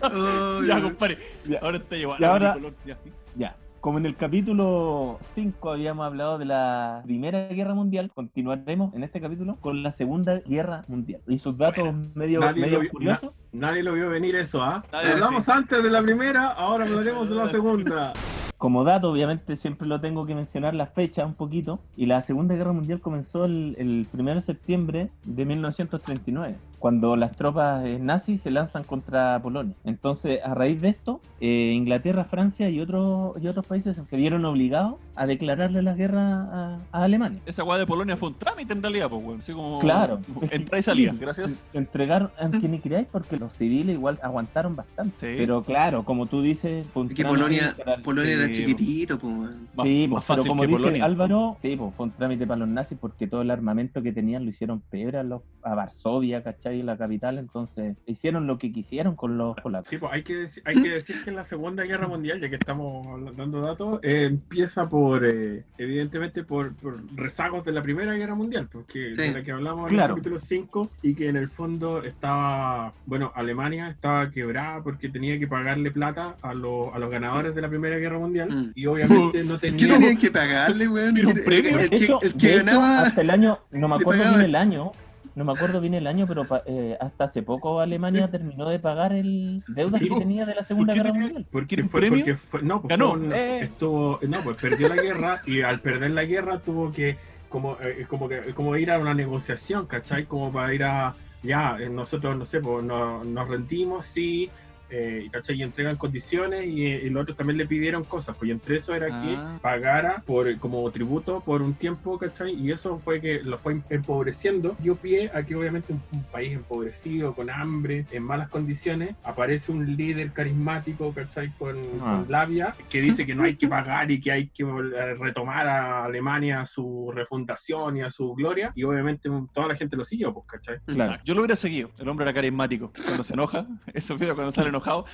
Speaker 2: Oh,
Speaker 1: Ya,
Speaker 2: ya.
Speaker 1: compadre.
Speaker 4: Ya.
Speaker 1: Ahora está llevando.
Speaker 4: Y ahora-
Speaker 1: Ya.
Speaker 4: Ya. Como en el capítulo 5 habíamos hablado de la Primera Guerra Mundial, continuaremos en este capítulo con la Segunda Guerra Mundial. Y sus datos medio,
Speaker 3: Nadie
Speaker 4: medio
Speaker 3: lo vio-
Speaker 4: curiosos.
Speaker 3: Nadie lo vio venir eso, ¿ah? Hablamos
Speaker 1: sí.
Speaker 3: antes de la primera, ahora hablaremos de la segunda.
Speaker 4: Como dato, obviamente, siempre lo tengo que mencionar la fecha un poquito. Y la Segunda Guerra Mundial comenzó el, el 1 de septiembre de 1939, cuando las tropas eh, nazis se lanzan contra Polonia. Entonces, a raíz de esto, eh, Inglaterra, Francia y otros, y otros países se vieron obligados a declararle la guerra a, a Alemania.
Speaker 1: Esa weá de Polonia fue un trámite en realidad, pues, weón. Así como.
Speaker 4: Claro. [LAUGHS]
Speaker 1: Entra y salía, gracias.
Speaker 4: En- [LAUGHS] Entregar a quien ni queráis porque los civiles igual aguantaron bastante.
Speaker 1: Sí.
Speaker 4: Pero claro, como tú dices, fue un
Speaker 2: Es que Polonia, Polonia era
Speaker 1: Sí,
Speaker 2: chiquitito, pues.
Speaker 1: Más,
Speaker 4: sí,
Speaker 1: más
Speaker 4: pues, pero
Speaker 1: fácil
Speaker 4: como
Speaker 1: que
Speaker 4: dice
Speaker 1: Polonia.
Speaker 4: Álvaro, sí, pues, fue un trámite para los nazis porque todo el armamento que tenían lo hicieron pebre a, los, a Varsovia, ¿cachai? La capital, entonces hicieron lo que quisieron con los polacos.
Speaker 3: Sí, pues hay que, hay que decir que la Segunda Guerra Mundial, ya que estamos dando datos, eh, empieza por, eh, evidentemente, por, por rezagos de la Primera Guerra Mundial, porque
Speaker 2: Sí.
Speaker 3: de la que hablamos
Speaker 4: Claro.
Speaker 3: en el capítulo 5, y que en el fondo estaba, bueno, Alemania estaba quebrada porque tenía que pagarle plata a, los a los ganadores de la Primera Guerra Mundial,
Speaker 2: Mm.
Speaker 3: y obviamente no [LAUGHS]
Speaker 2: ¿Qué
Speaker 3: tenía...
Speaker 2: tenían que pagarle, weón?
Speaker 1: ¿Era un
Speaker 2: El-
Speaker 1: premio?
Speaker 2: El,
Speaker 4: hecho,
Speaker 2: el que ganaba.
Speaker 4: hasta el año, no me acuerdo bien el año, no me acuerdo bien el año, pero eh, hasta hace poco Alemania [LAUGHS] terminó de pagar el deudas
Speaker 3: Sí,
Speaker 4: que tenía de la Segunda
Speaker 1: qué
Speaker 4: Guerra
Speaker 1: tenía-
Speaker 4: Mundial.
Speaker 3: Porque
Speaker 1: ¿Quiere un
Speaker 3: fue,
Speaker 1: premio?
Speaker 3: porque fue- no, pues
Speaker 1: Ganó.
Speaker 3: fue un-
Speaker 1: Eh.
Speaker 3: estuvo, no, pues perdió la guerra y al perder la guerra tuvo que como, eh, como que como ir a una negociación, ¿cachai? Como para ir a ya, eh, nosotros no sé, pues no- nos rendimos, sí, eh, ¿cachai? Y entregan condiciones y, eh, y los otros también le pidieron cosas, pues y entre eso era
Speaker 1: Ah.
Speaker 3: que pagara por como tributo por un tiempo, ¿cachai? Y eso fue que lo fue empobreciendo, dio pie a que obviamente un, un país empobrecido, con hambre, en malas condiciones, aparece un líder carismático, ¿cachai? Con,
Speaker 4: Ah.
Speaker 3: con labia, que dice que no hay que [LAUGHS] pagar y que hay que eh, retomar a Alemania a su refundación y a su gloria, y obviamente toda la gente lo siguió, pues, ¿cachai?
Speaker 4: Claro.
Speaker 1: Yo lo hubiera seguido. El hombre era carismático. Cuando se enoja, [LAUGHS] esos videos cuando sale enojado.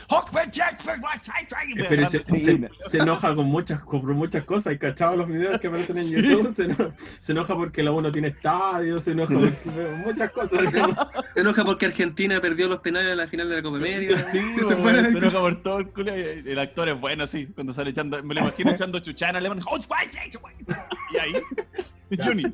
Speaker 3: Pero se, enoja con muchas, con muchas cosas. ¿Y cachado los videos que aparecen en
Speaker 1: Sí.
Speaker 3: YouTube? Se, eno- se enoja porque la uno tiene estadio, se enoja por [LAUGHS] muchas cosas.
Speaker 2: Se enoja porque Argentina perdió los penales en la final de la Copa América. [LAUGHS]
Speaker 1: Sí,
Speaker 2: se
Speaker 1: enoja por todo el culo. y El actor es bueno, sí. Cuando sale echando, me lo imagino echando chuchana alemán. Y ahí, Johnny.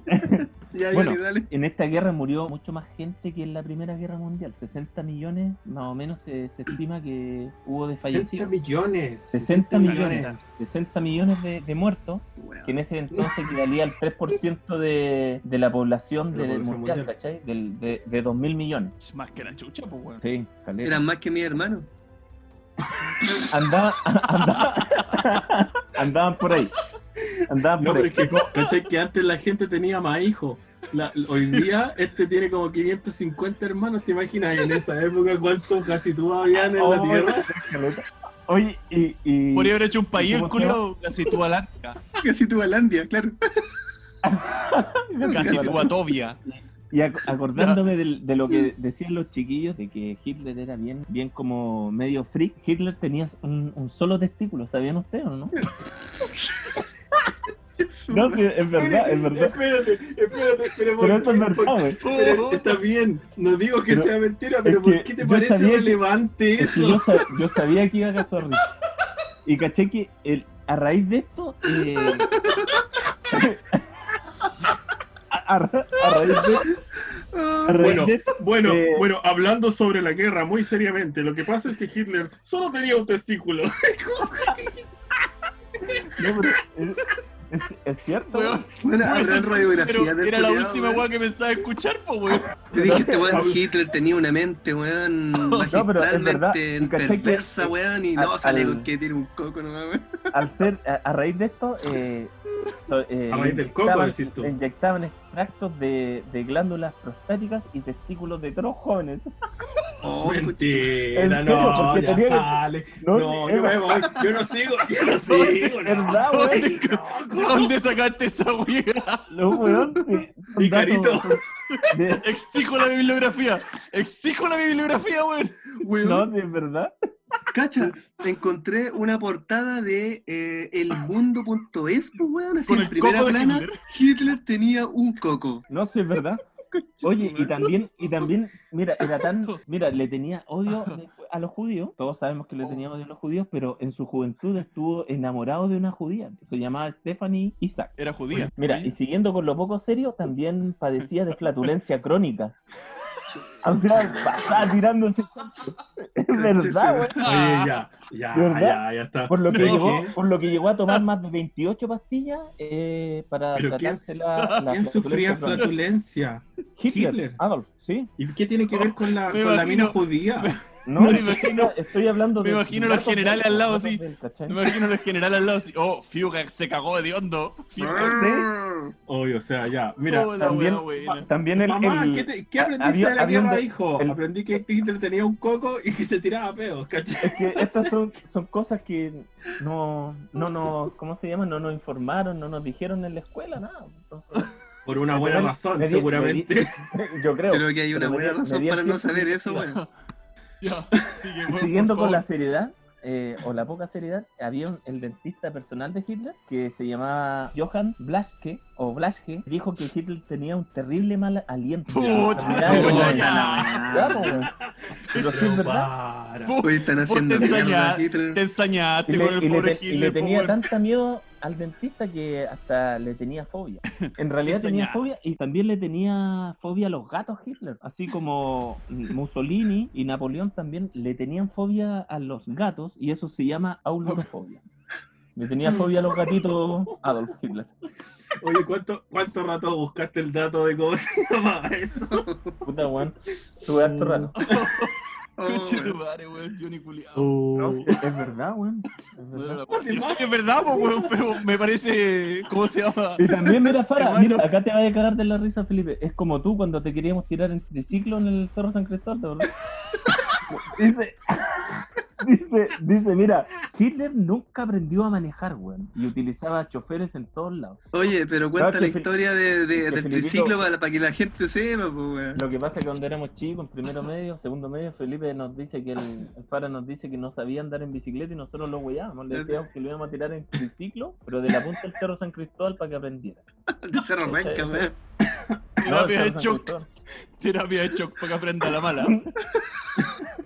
Speaker 2: Ya,
Speaker 4: Bueno.
Speaker 2: Dale.
Speaker 4: En esta guerra murió mucho más gente que en la Primera Guerra Mundial. 60 millones, más o menos se, se estima que hubo de
Speaker 3: 60
Speaker 4: fallecidos.
Speaker 3: millones.
Speaker 4: 60 millones. 60 millones de, de muertos,
Speaker 2: Weón.
Speaker 4: que en ese entonces equivalía al 3% de, de la población
Speaker 3: De la
Speaker 4: del
Speaker 3: población
Speaker 4: mundial,
Speaker 3: mundial.
Speaker 4: ¿cachai? Del, de, de 2.000 millones.
Speaker 1: Es más que la chucha, pues, weón.
Speaker 4: Sí, caleta.
Speaker 2: Eran más que mi hermano.
Speaker 4: Andaba, [LAUGHS] andaba- andaban por ahí. Andaban
Speaker 3: No,
Speaker 4: por
Speaker 3: pero es que, ¿cachai? que antes la gente tenía más hijos. La- hoy día este tiene como 550 hermanos, ¿te imaginas? En esa época cuántos casi tú habían en la tierra.
Speaker 4: Oye, y. y...
Speaker 1: Podría haber hecho un país el culiao, casi tu Alaska,
Speaker 2: Casi tu Alandia, claro. [LAUGHS]
Speaker 1: casi tu Atovia.
Speaker 4: Y ac- acordándome de, lo que decían los chiquillos, de que Hitler era bien, bien como medio freak, Hitler tenía un, un solo testículo, ¿sabían ustedes o no? [LAUGHS] No, sí, es verdad, es verdad.
Speaker 3: Espérate, espérate, pero,
Speaker 4: Pero eso es verdad, güey.
Speaker 3: Pero está bien, no digo que
Speaker 4: Pero-
Speaker 3: sea mentira, pero ¿por qué te parece
Speaker 4: que-
Speaker 3: relevante
Speaker 4: Es que
Speaker 3: eso?
Speaker 4: yo, sa- yo sabía que iba a causar risa. Y caché que el, a raíz de esto. eh, [LAUGHS] a, a ra- a raíz de,
Speaker 3: Bueno. Bueno,
Speaker 4: Eh,
Speaker 3: bueno, hablando sobre la guerra muy seriamente, lo que pasa es que Hitler solo tenía un testículo. [LAUGHS]
Speaker 4: no, pero es, es- es cierto.
Speaker 1: Weón,
Speaker 2: Bueno, habrá radiografía del
Speaker 1: era la
Speaker 2: culiao,
Speaker 1: última
Speaker 2: weón.
Speaker 1: que pensaba escuchar, pues, weón.
Speaker 2: Te dije, este weón. Hitler tenía una mente, weón, [LAUGHS]
Speaker 4: pero es verdad,
Speaker 2: magistralmente
Speaker 4: que-
Speaker 2: perversa, weón, y no
Speaker 4: al-
Speaker 2: sale
Speaker 4: al-
Speaker 2: con que tiene un coco nomás, weón.
Speaker 4: Al ser, a, a raíz de esto. Eh, so- eh,
Speaker 3: A raíz del coco, decís tú.
Speaker 4: Inyectaban extractos de, de glándulas prostáticas y testículos de todos jóvenes. [LAUGHS]
Speaker 2: Oh,
Speaker 3: Mentira,
Speaker 4: ¿En serio?
Speaker 3: no,
Speaker 4: Porque
Speaker 3: ya
Speaker 4: tenía que-
Speaker 3: sale.
Speaker 4: No,
Speaker 3: yo me
Speaker 4: verdad.
Speaker 3: voy, yo no sigo, yo no [LAUGHS] sigo. No.
Speaker 4: verdad, weón. [LAUGHS]
Speaker 1: ¿De dónde sacaste esa weá?
Speaker 4: Los weón, sí, son
Speaker 3: Y Carito.
Speaker 4: datos- son- de-
Speaker 1: Exijo la bibliografía. Exijo la bibliografía, weón.
Speaker 2: Weón,
Speaker 4: No, sí, es verdad.
Speaker 2: cacha, encontré una portada de eh, elmundo.es, pues, weón, así
Speaker 1: Con
Speaker 2: en
Speaker 1: el
Speaker 2: primera plana,
Speaker 1: Hitler.
Speaker 2: Hitler tenía un coco.
Speaker 4: No, sí, es verdad. Oye, y también, y también, mira, era tan, mira, le tenía odio a los judíos, todos sabemos que le tenía odio a los judíos, pero en su juventud estuvo enamorado de una judía, se llamaba Stephanie Isaac.
Speaker 1: Era judía.
Speaker 4: Mira, y siguiendo con lo poco serio, también padecía de flatulencia crónica. [LAUGHS] O sea, pasaba tirándose. Es verdad, güey.
Speaker 3: Oye, ya, ya,
Speaker 4: ¿Verdad?
Speaker 3: ya, ya está.
Speaker 4: Por lo, que
Speaker 3: ¿Sabes
Speaker 4: llegó, por lo que llegó a tomar más de 28 pastillas eh, para
Speaker 3: ¿Pero quién-
Speaker 4: tratarse la, la
Speaker 3: ¿Quién sufría
Speaker 4: flatulencia? Hitler,
Speaker 3: Hitler.
Speaker 4: Adolf, sí.
Speaker 3: ¿Y qué tiene que ver con la, con la mina judía?
Speaker 4: No,
Speaker 1: Me imagino- [LAUGHS]
Speaker 4: estoy hablando
Speaker 1: me
Speaker 4: de.
Speaker 1: imagino los generales al lado,
Speaker 4: ¿cachai?
Speaker 1: Me imagino al general al lado así. Oh, Fiu se cagó de hondo.
Speaker 3: Oye, o sea, ya, mira.
Speaker 1: Oh,
Speaker 4: También, también el.
Speaker 3: Mamá,
Speaker 4: el-
Speaker 3: ¿qué, te- qué
Speaker 4: ha-
Speaker 3: aprendiste
Speaker 4: había-
Speaker 3: de la guerra, hijo?
Speaker 4: el-
Speaker 3: Aprendí que Hitler tenía un coco y que se tiraba peos, ¿cachai?
Speaker 4: Es que [LAUGHS] estas son, son cosas que no, no nos, ¿cómo se llama? No nos informaron, no nos dijeron en la escuela, nada. Entonces,
Speaker 3: Por una buena
Speaker 4: Pero
Speaker 3: razón,
Speaker 4: me
Speaker 3: seguramente.
Speaker 4: me [LAUGHS] yo creo.
Speaker 2: Creo que hay una buena
Speaker 4: me
Speaker 2: razón para no saber eso.
Speaker 1: Ya, [LAUGHS] sigue, weón,
Speaker 4: Siguiendo con la seriedad, eh, o la poca seriedad, había un- el dentista personal de Hitler que se llamaba Johann Blaschke, o Blaschke, dijo que Hitler tenía un terrible mal aliento.
Speaker 1: Puta.
Speaker 4: Pero sí es verdad.
Speaker 3: para.
Speaker 1: Pu-
Speaker 2: Hoy están haciendo
Speaker 1: te
Speaker 2: mierda,
Speaker 1: ensañaste, te con
Speaker 4: le,
Speaker 1: el
Speaker 4: le
Speaker 1: pobre
Speaker 4: y le
Speaker 1: Hitler. po,
Speaker 4: tenía tanta miedo al dentista que hasta le tenía fobia. [LAUGHS] En realidad tenía fobia y también le tenía fobia a los gatos Hitler. Así como [LAUGHS] Mussolini y Napoleón también le tenían fobia a los gatos y eso se llama aulurofobia. Le tenía fobia a los gatitos Adolf Hitler.
Speaker 3: Oye, ¿cuánto, ¿cuánto rato buscaste el dato de cómo se llama eso?
Speaker 4: Puta weón. Tuve harto rato. [LAUGHS]
Speaker 2: Oh,
Speaker 1: Conche tu
Speaker 2: weón.
Speaker 1: madre, weón, Johnny culiao.
Speaker 4: No, sí, es verdad, weón. Es verdad.
Speaker 1: era la- [LAUGHS] Es verdad, po, weón, pero me parece. ¿Cómo se llama?
Speaker 4: Y también, mira, Fara, mira, acá te vas a cagar de la risa, Felipe. Es como tú cuando te queríamos tirar en triciclo en el Cerro San Cristóbal, ¿te acordás? [LAUGHS] Dice, dice, dice, mira, Hitler nunca aprendió a manejar, weón. Y utilizaba choferes en todos lados.
Speaker 2: Oye, pero cuenta
Speaker 4: Claro
Speaker 2: la historia de, del
Speaker 4: Felipito-
Speaker 2: triciclo para, para que la gente sepa, pues, weón.
Speaker 4: Lo que pasa es que cuando éramos chicos, en primero medio, segundo medio, Felipe nos dice que el, el Fara nos dice que no sabía andar en bicicleta y nosotros lo hueábamos. Le decíamos que lo íbamos a tirar en triciclo, pero de la punta del Cerro San Cristóbal para que aprendiera. [LAUGHS]
Speaker 2: De Cerro Renca, weón.
Speaker 1: Terapia
Speaker 4: el
Speaker 1: de shock. Terapia de shock para que aprenda la mala. [LAUGHS]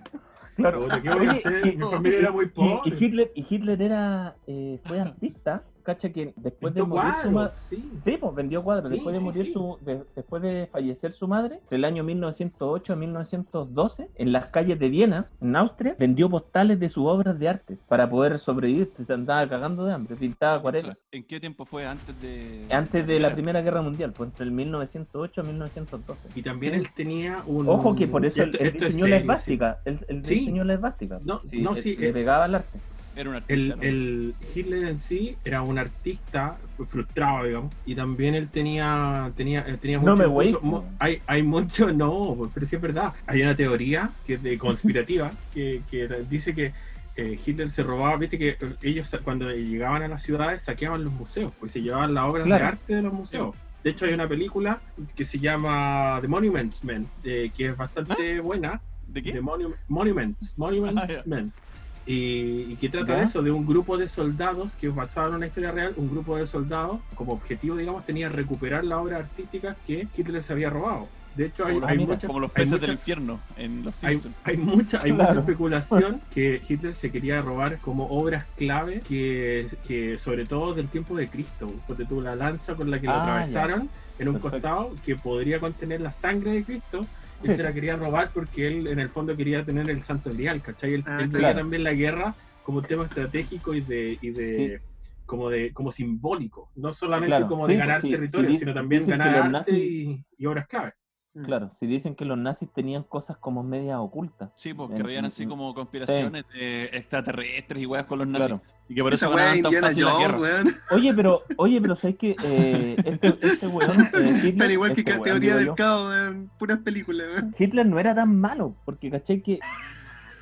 Speaker 4: Claro.
Speaker 3: Puta, ¿qué voy a
Speaker 4: Oye,
Speaker 3: hacer? Mi familia era muy pobre.
Speaker 4: y Hitler, y Hitler era, eh, fue artista, cacha que después de morir su
Speaker 3: cuadros,
Speaker 4: madre,
Speaker 3: sí.
Speaker 4: sí, pues vendió cuadros,
Speaker 3: Sí,
Speaker 4: después de morir
Speaker 3: sí.
Speaker 4: su, de- después de fallecer su madre, entre el año 1908 a 1912, en las calles de Viena, en Austria, vendió postales de sus obras de arte para poder sobrevivir, se andaba cagando de hambre, pintaba acuarelas.
Speaker 1: ¿En qué tiempo fue antes de.?
Speaker 4: Antes de la Primera Guerra Mundial, pues entre el 1908 a 1912.
Speaker 3: Y también él tenía un.
Speaker 4: Ojo que por eso él,
Speaker 3: Esto-
Speaker 4: él
Speaker 3: esto es
Speaker 4: diseñó la
Speaker 3: serio,
Speaker 4: esvástica, él, diseñó la esvástica.
Speaker 3: No, no,
Speaker 4: él-
Speaker 3: sí,
Speaker 4: le
Speaker 3: eh,
Speaker 4: pegaba al arte.
Speaker 1: Era un artista.
Speaker 3: El,
Speaker 1: ¿no?
Speaker 3: el Hitler en sí era un artista frustrado, digamos, y también él tenía tenía eh, tenía
Speaker 4: No
Speaker 3: mucho
Speaker 4: me
Speaker 3: impulso. hay hay mucho [LAUGHS] no, pero sí es verdad. Hay una teoría que es de conspirativa [LAUGHS] que, que dice que eh, Hitler se robaba, viste que eh, ellos cuando llegaban a las ciudades saqueaban los museos, pues se llevaban las obras
Speaker 4: Claro.
Speaker 3: de arte de los museos. De hecho hay una película que se llama The Monuments Men, eh, que es bastante buena,
Speaker 1: ¿De qué?
Speaker 3: The Monu- Monuments, Monuments [LAUGHS]
Speaker 1: Ah, ya.
Speaker 3: Men. Y, y que trata
Speaker 4: Ya.
Speaker 3: de eso, de un grupo de soldados que basado en una historia real, un grupo de soldados como objetivo, digamos, tenía recuperar las obras artísticas que Hitler se había robado. De hecho, hay, hay muchas-
Speaker 1: como los peces del infierno en Los
Speaker 3: hay,
Speaker 1: Simpsons.
Speaker 3: hay mucha, hay
Speaker 4: Claro.
Speaker 3: mucha especulación que Hitler se quería robar como obras clave que, que sobre todo del tiempo de Cristo, porque tuvo la lanza con la que lo
Speaker 4: Ah,
Speaker 3: atravesaron en un
Speaker 4: Perfecto.
Speaker 3: costado que podría contener la sangre de Cristo. Él
Speaker 4: Sí.
Speaker 3: se la quería robar porque él en el fondo quería tener el santo grial, ¿cachai? Él,
Speaker 2: Ah,
Speaker 3: él veía
Speaker 4: claro.
Speaker 3: también la guerra como tema estratégico y de, y de como de como simbólico, no solamente
Speaker 4: Claro,
Speaker 3: como
Speaker 4: sí,
Speaker 3: de ganar
Speaker 4: sí,
Speaker 3: territorio,
Speaker 4: sí,
Speaker 3: sino también ganar arte
Speaker 4: nazis-
Speaker 3: y, y obras clave.
Speaker 4: Claro, si dicen que los nazis tenían cosas como medias ocultas.
Speaker 1: Sí, porque
Speaker 4: En-
Speaker 1: habían así
Speaker 4: en-
Speaker 1: como conspiraciones de extraterrestres y weas con los nazis.
Speaker 4: Claro.
Speaker 1: Y que por eso ganaban tan
Speaker 2: Indiana
Speaker 1: fácil la guerra. [LAUGHS]
Speaker 4: Oye, pero, oye, pero sabes que eh, este, este weón, eh, [LAUGHS] Hitler,
Speaker 2: Tan igual que
Speaker 4: este
Speaker 2: teoría del caos, weón. Puras películas, weón.
Speaker 4: Hitler no era tan malo, porque caché que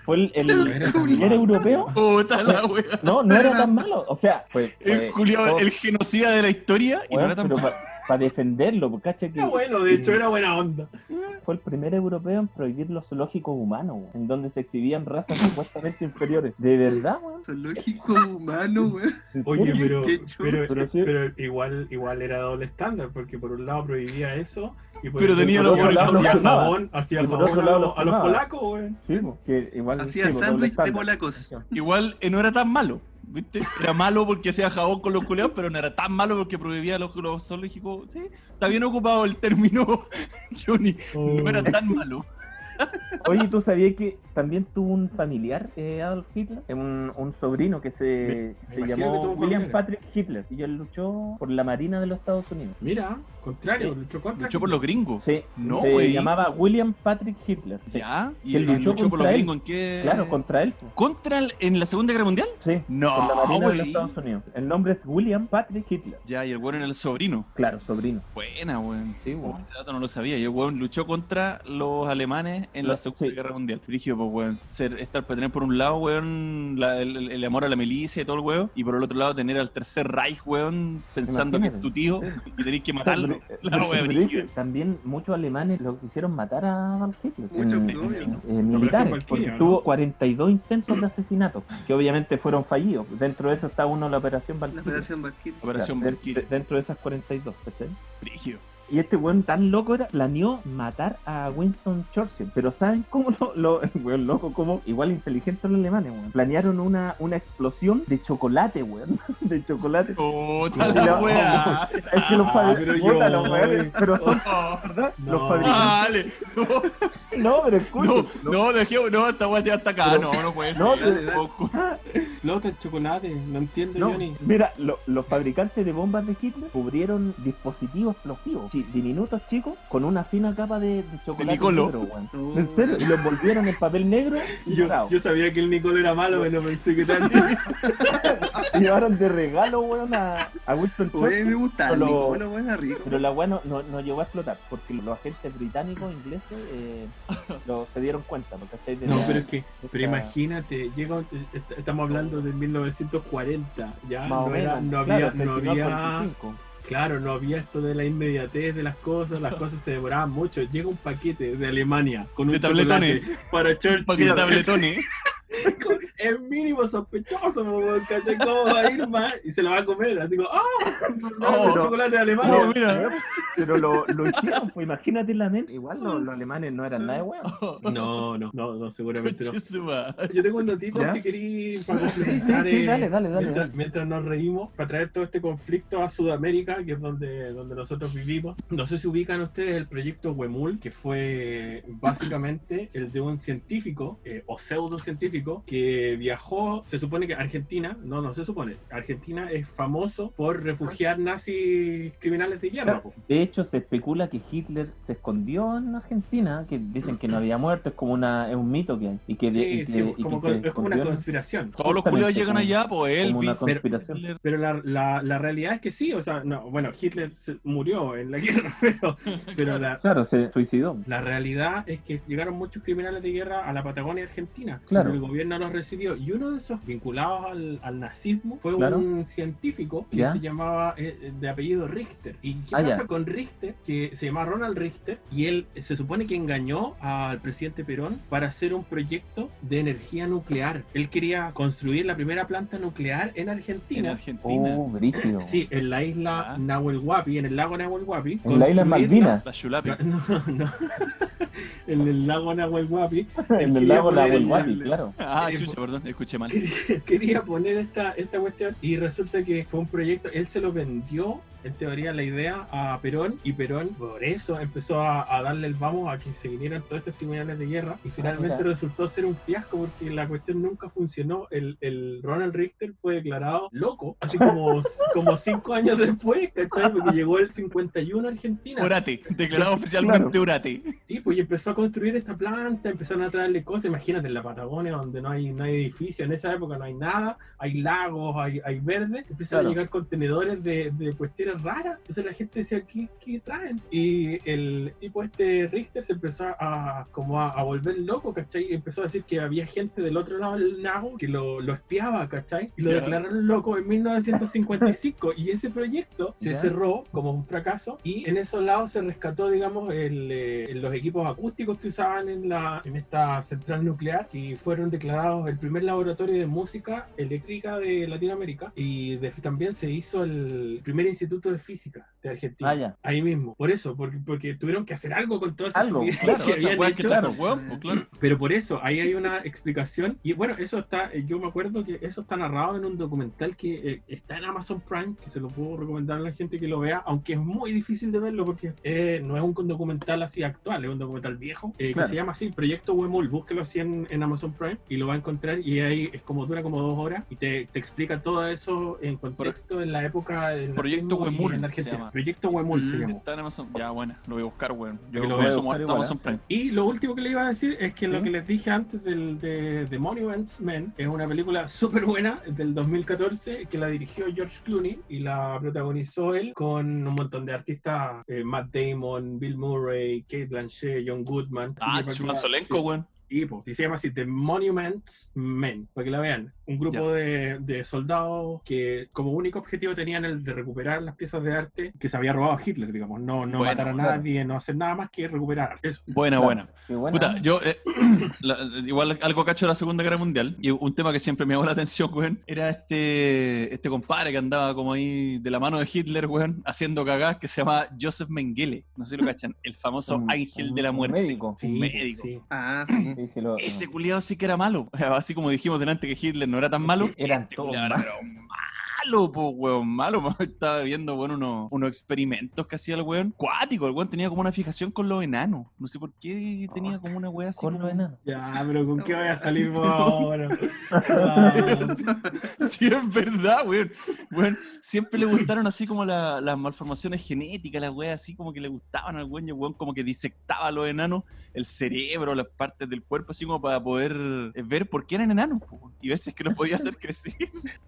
Speaker 4: fue el, el, [LAUGHS] primer europeo.
Speaker 1: Puta la wea.
Speaker 4: No, no era tan malo. O sea, pues.
Speaker 1: El, culiao,
Speaker 4: todos-
Speaker 1: el genocida de la historia y no era tan malo.
Speaker 4: Pa- defenderlo, porque cacha que
Speaker 3: Era bueno, de hecho, era buena onda.
Speaker 4: fue el primer europeo en prohibir los zoológicos humanos, en donde se exhibían razas supuestamente inferiores. ¿De verdad, weón?
Speaker 2: Zoológico humano, weón.
Speaker 4: ¿En
Speaker 3: Oye, pero,
Speaker 2: Qué
Speaker 3: pero,
Speaker 4: Pero sí.
Speaker 3: pero igual, igual era doble estándar, porque por un lado prohibía eso, y por
Speaker 1: Pero tenía los
Speaker 3: hacía jabón, hacía a, los, polacos, weón.
Speaker 4: Sí, po, que igual
Speaker 2: Hacía
Speaker 4: doble
Speaker 2: sándwich de polacos.
Speaker 1: Igual eh, no era tan malo. ¿Viste? Era malo porque hacía jabón con los culeados, pero no era tan malo porque prohibía los, los zoológicos. Sí, está bien ocupado el término, [LAUGHS] Johnny. No era tan malo.
Speaker 4: Oye, ¿tú sabías que también tuvo un familiar, eh, Adolf Hitler? Un, un sobrino que se,
Speaker 3: Me- me
Speaker 4: se
Speaker 3: imagino que
Speaker 4: llamó William. Patrick Hitler y él luchó por la Marina de los Estados Unidos.
Speaker 3: Mira, contrario,
Speaker 4: Sí.
Speaker 3: luchó contra.
Speaker 1: Luchó por los gringos.
Speaker 4: Sí,
Speaker 1: No,
Speaker 4: se llamaba William Patrick Hitler. Sí.
Speaker 1: ¿Ya? ¿Y él
Speaker 4: luchó
Speaker 1: luchó por los gringos en qué?
Speaker 4: Claro, contra él.
Speaker 1: ¿Contra el- en la Segunda Guerra Mundial?
Speaker 4: Sí,
Speaker 1: No,
Speaker 4: por la Marina de los. Estados Unidos. El nombre es William Patrick Hitler.
Speaker 1: Ya, y el weón era el sobrino.
Speaker 4: Claro, sobrino.
Speaker 1: Buena, weón.
Speaker 4: Sí, weón.
Speaker 1: ese dato no lo sabía. Y el weón luchó contra los alemanes en la Segunda
Speaker 4: sí.
Speaker 1: Guerra Mundial. Dirigido, pues, weón. Ser, estar para tener por un lado, weón, la- el, el amor a la milicia y todo el weón. Y por el otro lado, tener al tercer Reich, weón, pensando que es tu tío y tenés que matarlo. [LAUGHS] La wea
Speaker 4: pero
Speaker 1: brígida.
Speaker 4: También muchos alemanes lo quisieron matar a Adolf Hitler.
Speaker 2: Muchos, obvio.
Speaker 4: en- en militares, porque
Speaker 3: ¿no?
Speaker 4: tuvo 42 intentos de asesinato, que obviamente fueron fallidos. Dentro de eso está uno la Operación
Speaker 2: La
Speaker 4: Valkyrie.
Speaker 2: Operación Valkyrie.
Speaker 1: Operación
Speaker 4: Claro,
Speaker 1: Valkyrie.
Speaker 4: de- dentro de esas 42, ¿cachai?
Speaker 1: Brígido.
Speaker 4: Y este weón tan loco era, planeó matar a Winston Churchill. Pero ¿saben cómo lo, lo [LAUGHS] weón loco, como igual inteligente los alemanes, weón? Planearon una, una explosión de chocolate, weón. [LAUGHS] De chocolate.
Speaker 1: Puta
Speaker 4: No,
Speaker 1: la
Speaker 4: no,
Speaker 1: weá. [LAUGHS]
Speaker 4: Es que los
Speaker 3: Ah, pero
Speaker 4: puta,
Speaker 3: yo-
Speaker 4: los weones, pero son,
Speaker 1: Oh,
Speaker 4: ¿verdad?
Speaker 3: No.
Speaker 4: Los fabricantes.
Speaker 1: Dale. No,
Speaker 4: No, pero
Speaker 1: no,
Speaker 4: escuchen.
Speaker 1: no, dejemos, no, esta weá ya está acá.
Speaker 4: Pero-
Speaker 1: No, no puede
Speaker 4: No,
Speaker 1: ser.
Speaker 2: dale, dale.
Speaker 1: tampoco.
Speaker 3: Lota el chocolate, no entiendo,
Speaker 4: No,
Speaker 3: Johnny.
Speaker 4: mira, lo- los fabricantes de bombas de Hitler cubrieron dispositivos explosivos diminutos chicos con una fina capa de, de chocolate
Speaker 1: Nicolo.
Speaker 4: negro, weón. En serio, y los envolvieron en papel negro y
Speaker 3: Yo, yo sabía que el Nicolo era malo, pero no pensé que tanto. [LAUGHS]
Speaker 4: Y llevaron de regalo, weón, a, a Winston
Speaker 2: Oye,
Speaker 4: Churchill.
Speaker 2: me gusta el
Speaker 4: Solo-
Speaker 2: Nicolo, weón, era rico.
Speaker 4: Pero la weá no, no, no llegó a explotar, porque los agentes británicos, ingleses, eh, lo, se dieron cuenta. Porque. De
Speaker 3: No,
Speaker 4: la-
Speaker 3: pero es que, pero imagínate, llega, un- est- estamos hablando de 1940, ya
Speaker 4: más o
Speaker 3: no, era-
Speaker 4: menos,
Speaker 3: no
Speaker 4: claro,
Speaker 3: había, no
Speaker 4: 32,
Speaker 3: había,
Speaker 4: 45.
Speaker 3: Claro, no había esto de la inmediatez de las cosas, las cosas se demoraban mucho. Llega un paquete de Alemania con un
Speaker 1: De tabletones.
Speaker 3: para Churchill.
Speaker 1: Paquete de tabletones. [LAUGHS] [LAUGHS]
Speaker 3: Es mínimo sospechoso, ¿cachai? ¿Cómo va a ir más? Y se la va a comer, así como, ¡ah!
Speaker 1: Oh,
Speaker 3: el chocolate de Alemania.
Speaker 1: No, mira. [LAUGHS]
Speaker 4: Pero lo, lo hicieron, pues imagínate la mente. Igual los, los alemanes no eran nada de weón. [LAUGHS]
Speaker 3: No, no, no, no, seguramente no. Yo tengo un datito
Speaker 4: ¿Ya?
Speaker 3: si queréis para
Speaker 4: Sí,
Speaker 3: complementar.
Speaker 4: sí, sí,
Speaker 3: eh,
Speaker 4: dale, dale, dale,
Speaker 3: mientras,
Speaker 4: dale.
Speaker 3: mientras nos reímos, para traer todo este conflicto a Sudamérica, que es donde, donde nosotros vivimos. No sé si ubican ustedes el proyecto Huemul, que fue básicamente el de un científico, eh, o que viajó, se supone que Argentina, no, no se supone, Argentina es famoso por refugiar nazis criminales de guerra.
Speaker 4: De hecho, se especula que Hitler se escondió en Argentina, que dicen que no había muerto, es como una, es un mito que hay. Y que,
Speaker 3: Sí,
Speaker 4: y que-
Speaker 3: sí,
Speaker 4: y que
Speaker 3: como
Speaker 4: se
Speaker 3: con- es como una conspiración.
Speaker 1: Todos los culiados llegan allá, pues
Speaker 4: como una conspiración.
Speaker 1: Hitler.
Speaker 3: Pero la, la, la realidad es que sí, o sea, no, bueno, Hitler se murió en la [LAUGHS] guerra, pero, [LAUGHS] pero la,
Speaker 4: Claro, se suicidó.
Speaker 3: la realidad es que llegaron muchos criminales de guerra a la Patagonia Argentina.
Speaker 4: Claro.
Speaker 3: pero El gobierno los recibió. Y uno de esos vinculados al, al nazismo fue
Speaker 4: Claro.
Speaker 3: un científico que
Speaker 4: Ya.
Speaker 3: se llamaba eh, de apellido Richter. ¿Y qué
Speaker 4: Ah,
Speaker 3: pasa
Speaker 4: ya.
Speaker 3: con Richter? Que se llama Ronald Richter y él eh, se supone que engañó al presidente Perón para hacer un proyecto de energía nuclear. Él quería construir la primera planta nuclear en
Speaker 1: En
Speaker 3: Argentina.
Speaker 1: Argentina.
Speaker 4: Oh, brígido.
Speaker 3: Sí, en la isla
Speaker 1: Ah.
Speaker 3: Nahuel Huapi, en el lago Nahuel Huapi.
Speaker 4: En la isla Malvinas,
Speaker 1: La Chulapi.
Speaker 3: No, no, no. [LAUGHS] en el lago Nahuel Huapi. [LAUGHS]
Speaker 4: en el lago Guapi, claro. [LAUGHS]
Speaker 1: Ah,
Speaker 3: Eh,
Speaker 1: chucha, perdón, escuché mal.
Speaker 3: Quería poner esta, esta cuestión y resulta que fue un proyecto, él se lo vendió en teoría la idea a Perón y Perón por eso empezó a, a darle el vamos a que se vinieran todos estos criminales de guerra y finalmente
Speaker 4: mira.
Speaker 3: resultó ser un fiasco porque la cuestión nunca funcionó. El, el Ronald Richter fue declarado loco, así como, [LAUGHS] como cinco años después, ¿cachai? Porque llegó el 51 a Argentina.
Speaker 1: Orate, declarado oficialmente Orate.
Speaker 3: Sí, pues y empezó a construir esta planta, empezaron a traerle cosas. Imagínate en la Patagonia, donde no hay, no hay edificio, en esa época no hay nada, hay lagos, hay, hay verde. Empiezan
Speaker 4: Claro.
Speaker 3: a llegar contenedores de, de cuestiones raras. Entonces la gente decía, ¿qué, qué traen? Y el tipo este Richter se empezó a como a, a volver loco, ¿cachai? Y empezó a decir que había gente del otro lado del lago que lo, lo espiaba, ¿cachai? Y lo
Speaker 1: Ya.
Speaker 3: declararon loco en 1955. y ese proyecto se
Speaker 4: Ya.
Speaker 3: cerró como un fracaso y en esos lados se rescató, digamos, el, eh, los equipos acústicos que usaban en, la, en esta central nuclear que fueron declarados el primer laboratorio de música eléctrica de Latinoamérica y de- también se hizo el primer instituto de física de Argentina.
Speaker 4: Ah, ya.
Speaker 3: Ahí mismo. Por eso, porque, porque tuvieron que hacer algo con todas esas
Speaker 4: Algo, claro,
Speaker 3: que habían
Speaker 1: que pues, claro. [LAUGHS]
Speaker 3: Pero por eso, ahí hay una explicación. Y bueno, eso está, eh, yo me acuerdo que eso está narrado en un documental que eh, está en Amazon Prime, que se lo puedo recomendar a la gente que lo vea, aunque es muy difícil de verlo porque eh, no es un documental así actual, es un documental viejo, eh,
Speaker 4: Claro.
Speaker 3: que se llama así, Proyecto Wemul. Búsquelo así en, en Amazon Prime y lo va a encontrar. Y ahí es como dura como dos horas y te, te explica todo eso en contexto en la época del
Speaker 1: Proyecto se.
Speaker 3: Proyecto Wemul se
Speaker 2: Mm.
Speaker 3: llama.
Speaker 1: Está en Amazon. Ya, bueno, lo voy a buscar, weón. Yo
Speaker 3: Que lo voy a
Speaker 4: buscar
Speaker 1: Amazon
Speaker 4: ¿eh?
Speaker 1: Prime.
Speaker 3: Y lo último que le iba a decir es que lo que les dije antes del, de, de Monuments Men es una película súper buena del 2014 que la dirigió George Clooney y la protagonizó él con un montón de artistas, eh, Matt Damon, Bill Murray, Kate Blanchett, John Goodman.
Speaker 1: Ah, Chumazolenco,
Speaker 3: sí.
Speaker 1: weón.
Speaker 3: Y, pues, y se llama así, The Monuments Men, para que la vean. Un grupo de, de soldados que como único objetivo tenían el de recuperar las piezas de arte que se había robado Hitler, digamos. No, no
Speaker 1: Bueno,
Speaker 3: matar a
Speaker 4: claro.
Speaker 3: nadie, no hacer nada más que recuperar. Eso.
Speaker 1: Buena,
Speaker 4: Claro.
Speaker 1: buena. Puta, yo eh, [CLEARS THROAT] la- igual algo cacho de la Segunda Guerra Mundial y un tema que siempre me llamó la atención, weón, era este este compadre que andaba como ahí de la mano de Hitler, weón, haciendo cagadas que se llama Joseph Mengele. No sé si lo cachan, el famoso
Speaker 4: Un-
Speaker 1: ángel
Speaker 4: un-
Speaker 1: de la
Speaker 4: un
Speaker 1: muerte.
Speaker 4: médico.
Speaker 1: Un médico.
Speaker 3: sí.
Speaker 2: Ah, sí.
Speaker 4: Sí, sí, lo-
Speaker 1: Ese culiado sí que era malo. [LAUGHS] Así como dijimos delante que Hitler no era tan malo.
Speaker 4: Eran todos malos.
Speaker 1: Malo, po, weón, malo. [LAUGHS] Estaba viendo, weón, unos, unos experimentos que hacía el weón. Cuático, el weón tenía como una fijación con los enanos. No sé por qué tenía como una weá así.
Speaker 4: Con
Speaker 1: como-
Speaker 4: los enanos.
Speaker 3: Ya, pero ¿con qué voy a salir vos [LAUGHS] ahora? Ah, [LAUGHS]
Speaker 1: Sí, es verdad, weón. Weón, siempre le gustaron así como la- las malformaciones genéticas, las weas así como que le gustaban al weón, y el weón como que disectaba a los enanos, el cerebro, las partes del cuerpo, así como para poder eh, ver por qué eran enanos, po, y veces que los podía hacer crecer.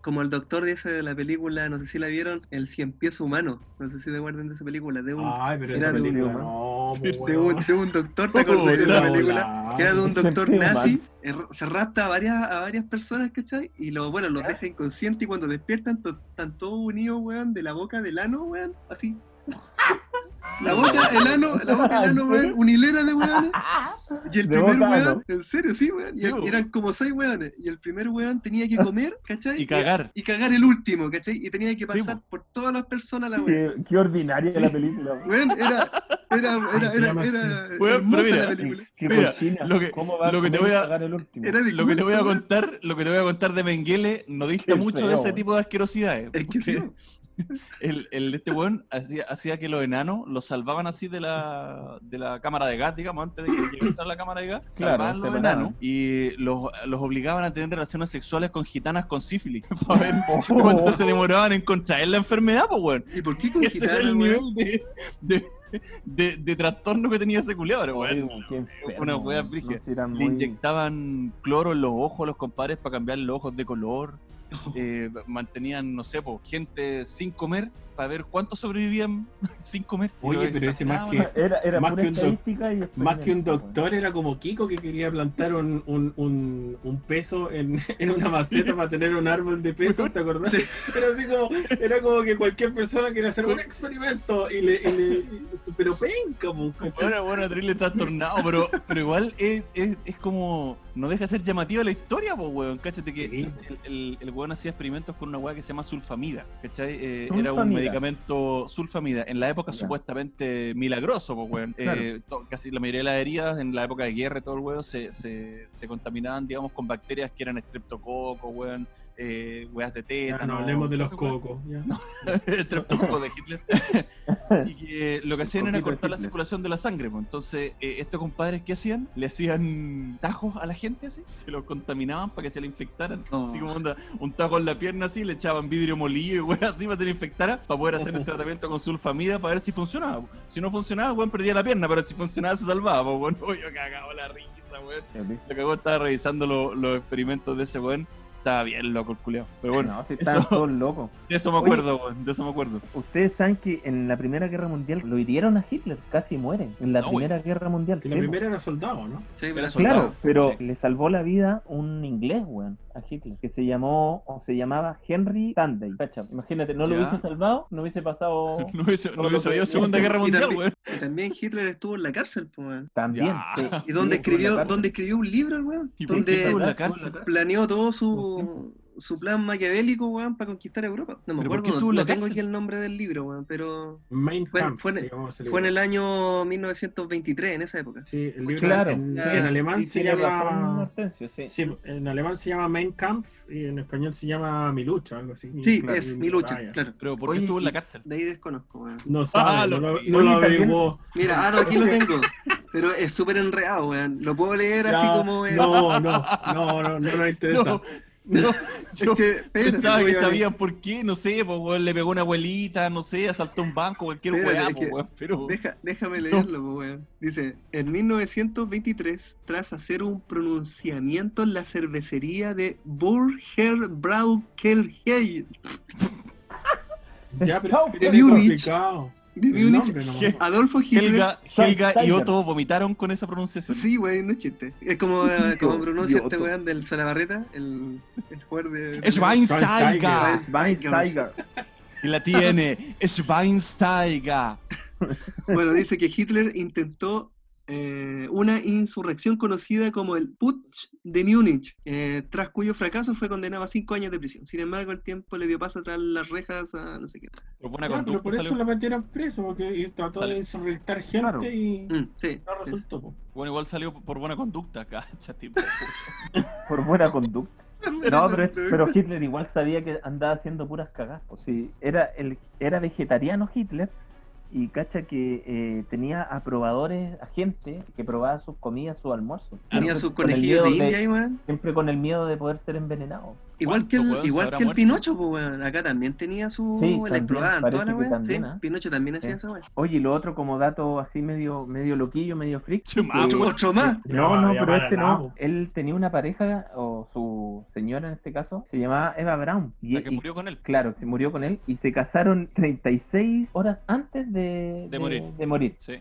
Speaker 2: Como el doctor de la película, no sé si la vieron, El Cien Pies Humano. No sé si te acuerdan de esa película. De un,
Speaker 3: Ay, pero
Speaker 2: Era
Speaker 3: esa
Speaker 2: de un-
Speaker 3: película no, [LAUGHS]
Speaker 2: de un, de un doctor, ¿te acordás de esa
Speaker 1: Puta,
Speaker 2: película? Que era de un doctor nazi, er- se rapta a varias, a varias personas, ¿cachai? Y lo, bueno, los deja inconscientes y cuando despiertan to- están todos unidos, weón, de la boca del ano, weón, así. La boca, el ano, la boca, el ano, weón, [LAUGHS] una hilera de weones. Y el
Speaker 4: De
Speaker 2: primer
Speaker 4: boca,
Speaker 2: weón, en serio, sí, weón. Y
Speaker 1: Sí,
Speaker 2: eran como seis weones. Y el primer weón tenía que comer, ¿cachai?
Speaker 1: Y cagar.
Speaker 2: Y cagar el último, ¿cachai? Y tenía que
Speaker 1: Sí,
Speaker 2: pasar
Speaker 1: bo.
Speaker 2: por todas las personas la weón.
Speaker 4: Qué, qué ordinaria la película. weón.
Speaker 2: Weón, era, era, era, era, era
Speaker 1: Weón, pero
Speaker 2: hermosa
Speaker 1: mira,
Speaker 2: la película.
Speaker 4: Qué
Speaker 1: Mira, lo que-
Speaker 4: ¿Cómo va
Speaker 1: lo que te voy a-
Speaker 4: y cagar el último?
Speaker 2: Era de
Speaker 1: Lo que te voy a contar, lo que te voy a contar de Mengele no dista mucho de
Speaker 4: feo,
Speaker 1: ese
Speaker 4: weón.
Speaker 1: tipo de asquerosidades.
Speaker 2: Es que sí.
Speaker 1: El, el- este weón hacía, hacía que los enanos los salvaban así de la, de la cámara de gas, digamos, antes de que llegara la cámara de gas.
Speaker 4: Claro,
Speaker 1: salvaban los enanos y los, los obligaban a tener relaciones sexuales con gitanas con sífilis. [LAUGHS] Para ver
Speaker 4: Oh.
Speaker 1: cuánto se demoraban en contraer la enfermedad, pues weón.
Speaker 2: ¿Y por qué con
Speaker 1: Ese era el nivel de, de, de, de trastorno que tenía ese culiado, weón. Una wea brígida. Le inyectaban cloro en los ojos los compadres para cambiar los ojos de color. Eh, mantenían, no sé, po, gente sin comer para ver cuántos sobrevivían [LAUGHS] sin comer.
Speaker 3: Oye, pero ese más que-
Speaker 4: Era, era
Speaker 3: Más que un doc-
Speaker 4: estadística y
Speaker 3: Más que un
Speaker 4: experimento,
Speaker 3: doctor, era como Kiko que quería plantar un, un, un, un peso en, [LAUGHS] en una maceta para tener un árbol de peso, ¿te acordás?
Speaker 2: Sí.
Speaker 3: Era, así como, era como que cualquier persona quería hacer un experimento y le. y le- y- pero penca, po, ¿cachai?
Speaker 1: Bueno, bueno, terrible trastornado, pero, pero igual es, es, es como. No deja de ser llamativa la historia, pues, weón. Cáchate que
Speaker 3: Sí.
Speaker 1: el, el, el weón hacía experimentos con una weá que se llama sulfamida, ¿cachai? Eh, era un. Medicamento sulfamida. En la época
Speaker 4: Ya.
Speaker 1: supuestamente milagroso, pues, weón.
Speaker 4: Claro.
Speaker 1: Eh, casi la mayoría de las heridas en la época de guerra y todo el weón se, se, se contaminaban, digamos, con bacterias que eran estreptococo, weón. Eh, weas de tétano.
Speaker 3: no hablemos de los
Speaker 1: weas.
Speaker 3: cocos. [LAUGHS]
Speaker 1: Estreptococo de Hitler. [LAUGHS] y que lo que hacían era cortar la circulación de la sangre. pues. Entonces, eh, estos compadres, ¿qué hacían? Le hacían tajos a la gente así, se los contaminaban para que se la infectaran.
Speaker 2: Oh.
Speaker 1: Así como onda, un tajo en la pierna así, le echaban vidrio molido y weón así para que se la infectara, para poder hacer el [LAUGHS] tratamiento con sulfamida para ver si funcionaba. pues. Si no funcionaba, el weón perdía la pierna, pero si funcionaba se salvaba. Pues, yo cagaba la risa, weón. Lo que hago estaba revisando lo- los experimentos de ese weón. Estaba bien loco el culiao. Pero bueno,
Speaker 4: No, si [LAUGHS] estaban
Speaker 1: eso-
Speaker 4: todos locos. [LAUGHS]
Speaker 1: de eso me
Speaker 4: Oye.
Speaker 1: acuerdo, weón, de eso me acuerdo.
Speaker 4: Ustedes saben que en la Primera Guerra Mundial lo hirieron a Hitler, casi muere. En la
Speaker 1: No.
Speaker 4: Primera Guerra Mundial.
Speaker 3: Que la primera era soldado, ¿no?
Speaker 2: Sí,
Speaker 1: Era
Speaker 2: pero-
Speaker 1: soldado.
Speaker 4: Claro, pero
Speaker 1: sí.
Speaker 4: le salvó la vida un inglés, weón, a Hitler, que se llamó, o se llamaba Henry. Cacha, imagínate, no lo
Speaker 1: Ya.
Speaker 4: hubiese salvado, no hubiese pasado [LAUGHS]
Speaker 1: No hubiese, no hubiese habido Segunda Guerra Mundial,
Speaker 2: también-
Speaker 1: weón.
Speaker 2: y también Hitler estuvo en la cárcel, pues,
Speaker 4: también. Sí.
Speaker 2: Y
Speaker 4: Sí, la
Speaker 2: escribió, donde escribió un libro, el weón.
Speaker 1: ¿Y por qué
Speaker 2: Donde
Speaker 1: estuvo en la
Speaker 4: estuvo en la
Speaker 1: cárcel?
Speaker 2: planeó todo su, su plan maquiavélico, weón, para conquistar Europa. No me
Speaker 1: ¿Pero por
Speaker 2: acuerdo, no, no tengo aquí el nombre del libro, weón, pero
Speaker 3: Main
Speaker 2: Fue-
Speaker 3: Kampf.
Speaker 2: fue en- fue en el año 1923, en esa época.
Speaker 3: Sí, el libro
Speaker 4: Claro,
Speaker 3: en,
Speaker 2: sí.
Speaker 3: en alemán se llama.
Speaker 4: Sí.
Speaker 3: Sí, en alemán se llama Mein Kampf y en español se llama Mi lucha, algo así.
Speaker 2: Sí,
Speaker 4: claro,
Speaker 2: es
Speaker 3: mi
Speaker 2: lucha, claro.
Speaker 1: Pero ¿por qué
Speaker 4: Oye,
Speaker 1: estuvo en la cárcel?
Speaker 2: De ahí desconozco, weón.
Speaker 3: No sabe,
Speaker 1: Ah,
Speaker 3: no
Speaker 1: lo
Speaker 3: no lo averiguó.
Speaker 2: Mira, ah, no, aquí lo tengo. Pero es súper enredado, weón. Lo puedo leer así como. [LAUGHS]
Speaker 3: No, no, no, no, no interesa.
Speaker 1: No, [LAUGHS] [LAUGHS] yo
Speaker 2: Es que, espérate,
Speaker 1: pensaba que sabían por qué, no sé, weón, le pegó una abuelita, no sé, asaltó un banco, cualquier weá,
Speaker 2: es que-
Speaker 1: weón, pero...
Speaker 2: Deja- déjame [LAUGHS] leerlo, weón. Dice, en 1923, tras hacer un pronunciamiento en la cervecería de Burger Braukelheim
Speaker 3: Ya, pero
Speaker 2: Múnich.
Speaker 3: Nombre. [LAUGHS]
Speaker 2: Adolfo Hitler...
Speaker 1: Helga, Helga y. Otto vomitaron con esa pronunciación.
Speaker 2: Sí, güey, no es chiste. Es como, [LAUGHS] como pronuncia este weón del Salabarreta, el, el jugador de...
Speaker 1: Schweinsteiger.
Speaker 4: Schweinsteiger.
Speaker 1: Y la tiene, Schweinsteiger. [LAUGHS]
Speaker 2: Bueno, dice que Hitler intentó eh, una insurrección conocida como el Putsch de Múnich, eh, tras cuyo fracaso fue condenado a cinco años de prisión. Sin embargo, el tiempo le dio paso tras las rejas a no sé qué.
Speaker 1: Por buena
Speaker 3: pero
Speaker 1: conducta
Speaker 3: por eso
Speaker 1: salió.
Speaker 3: lo metieron preso, porque trató
Speaker 1: Sale.
Speaker 3: de insurrectar gente
Speaker 4: Claro.
Speaker 3: y
Speaker 2: Mm, sí,
Speaker 3: no
Speaker 2: sí.
Speaker 3: resultó. po.
Speaker 1: Bueno, igual salió por buena conducta, cacha, [LAUGHS] tipo. [LAUGHS]
Speaker 4: Por buena conducta. No, pero, es- pero Hitler igual sabía que andaba haciendo puras cagas. Pues sí, era, el, era vegetariano Hitler y cacha que eh, tenía aprobadores, agentes que probaba sus comidas, sus almuerzos.
Speaker 2: Tenía sus
Speaker 4: con
Speaker 2: conejillos de India.
Speaker 4: Siempre con el miedo de poder ser envenenado.
Speaker 2: Igual que
Speaker 1: ¿Cuánto,
Speaker 2: el, igual que el
Speaker 1: muerto?
Speaker 2: Pinocho, pues, weón. Acá también tenía su.
Speaker 4: Sí,
Speaker 2: exploraban
Speaker 4: parece
Speaker 2: toda la weón. Sí,
Speaker 4: ¿ah?
Speaker 2: Pinocho también hacía
Speaker 4: Sí.
Speaker 2: esa weón.
Speaker 4: Oye, y lo otro como dato así medio, medio loquillo, medio freak.
Speaker 2: Otro más.
Speaker 4: No, no, pero este no. Él tenía una pareja, o su señora en este caso, se llamaba Eva Brown. Y,
Speaker 1: La que murió con él.
Speaker 4: Claro, se murió con él y se casaron 36 horas antes de,
Speaker 1: De morir.
Speaker 4: de morir.
Speaker 1: Sí.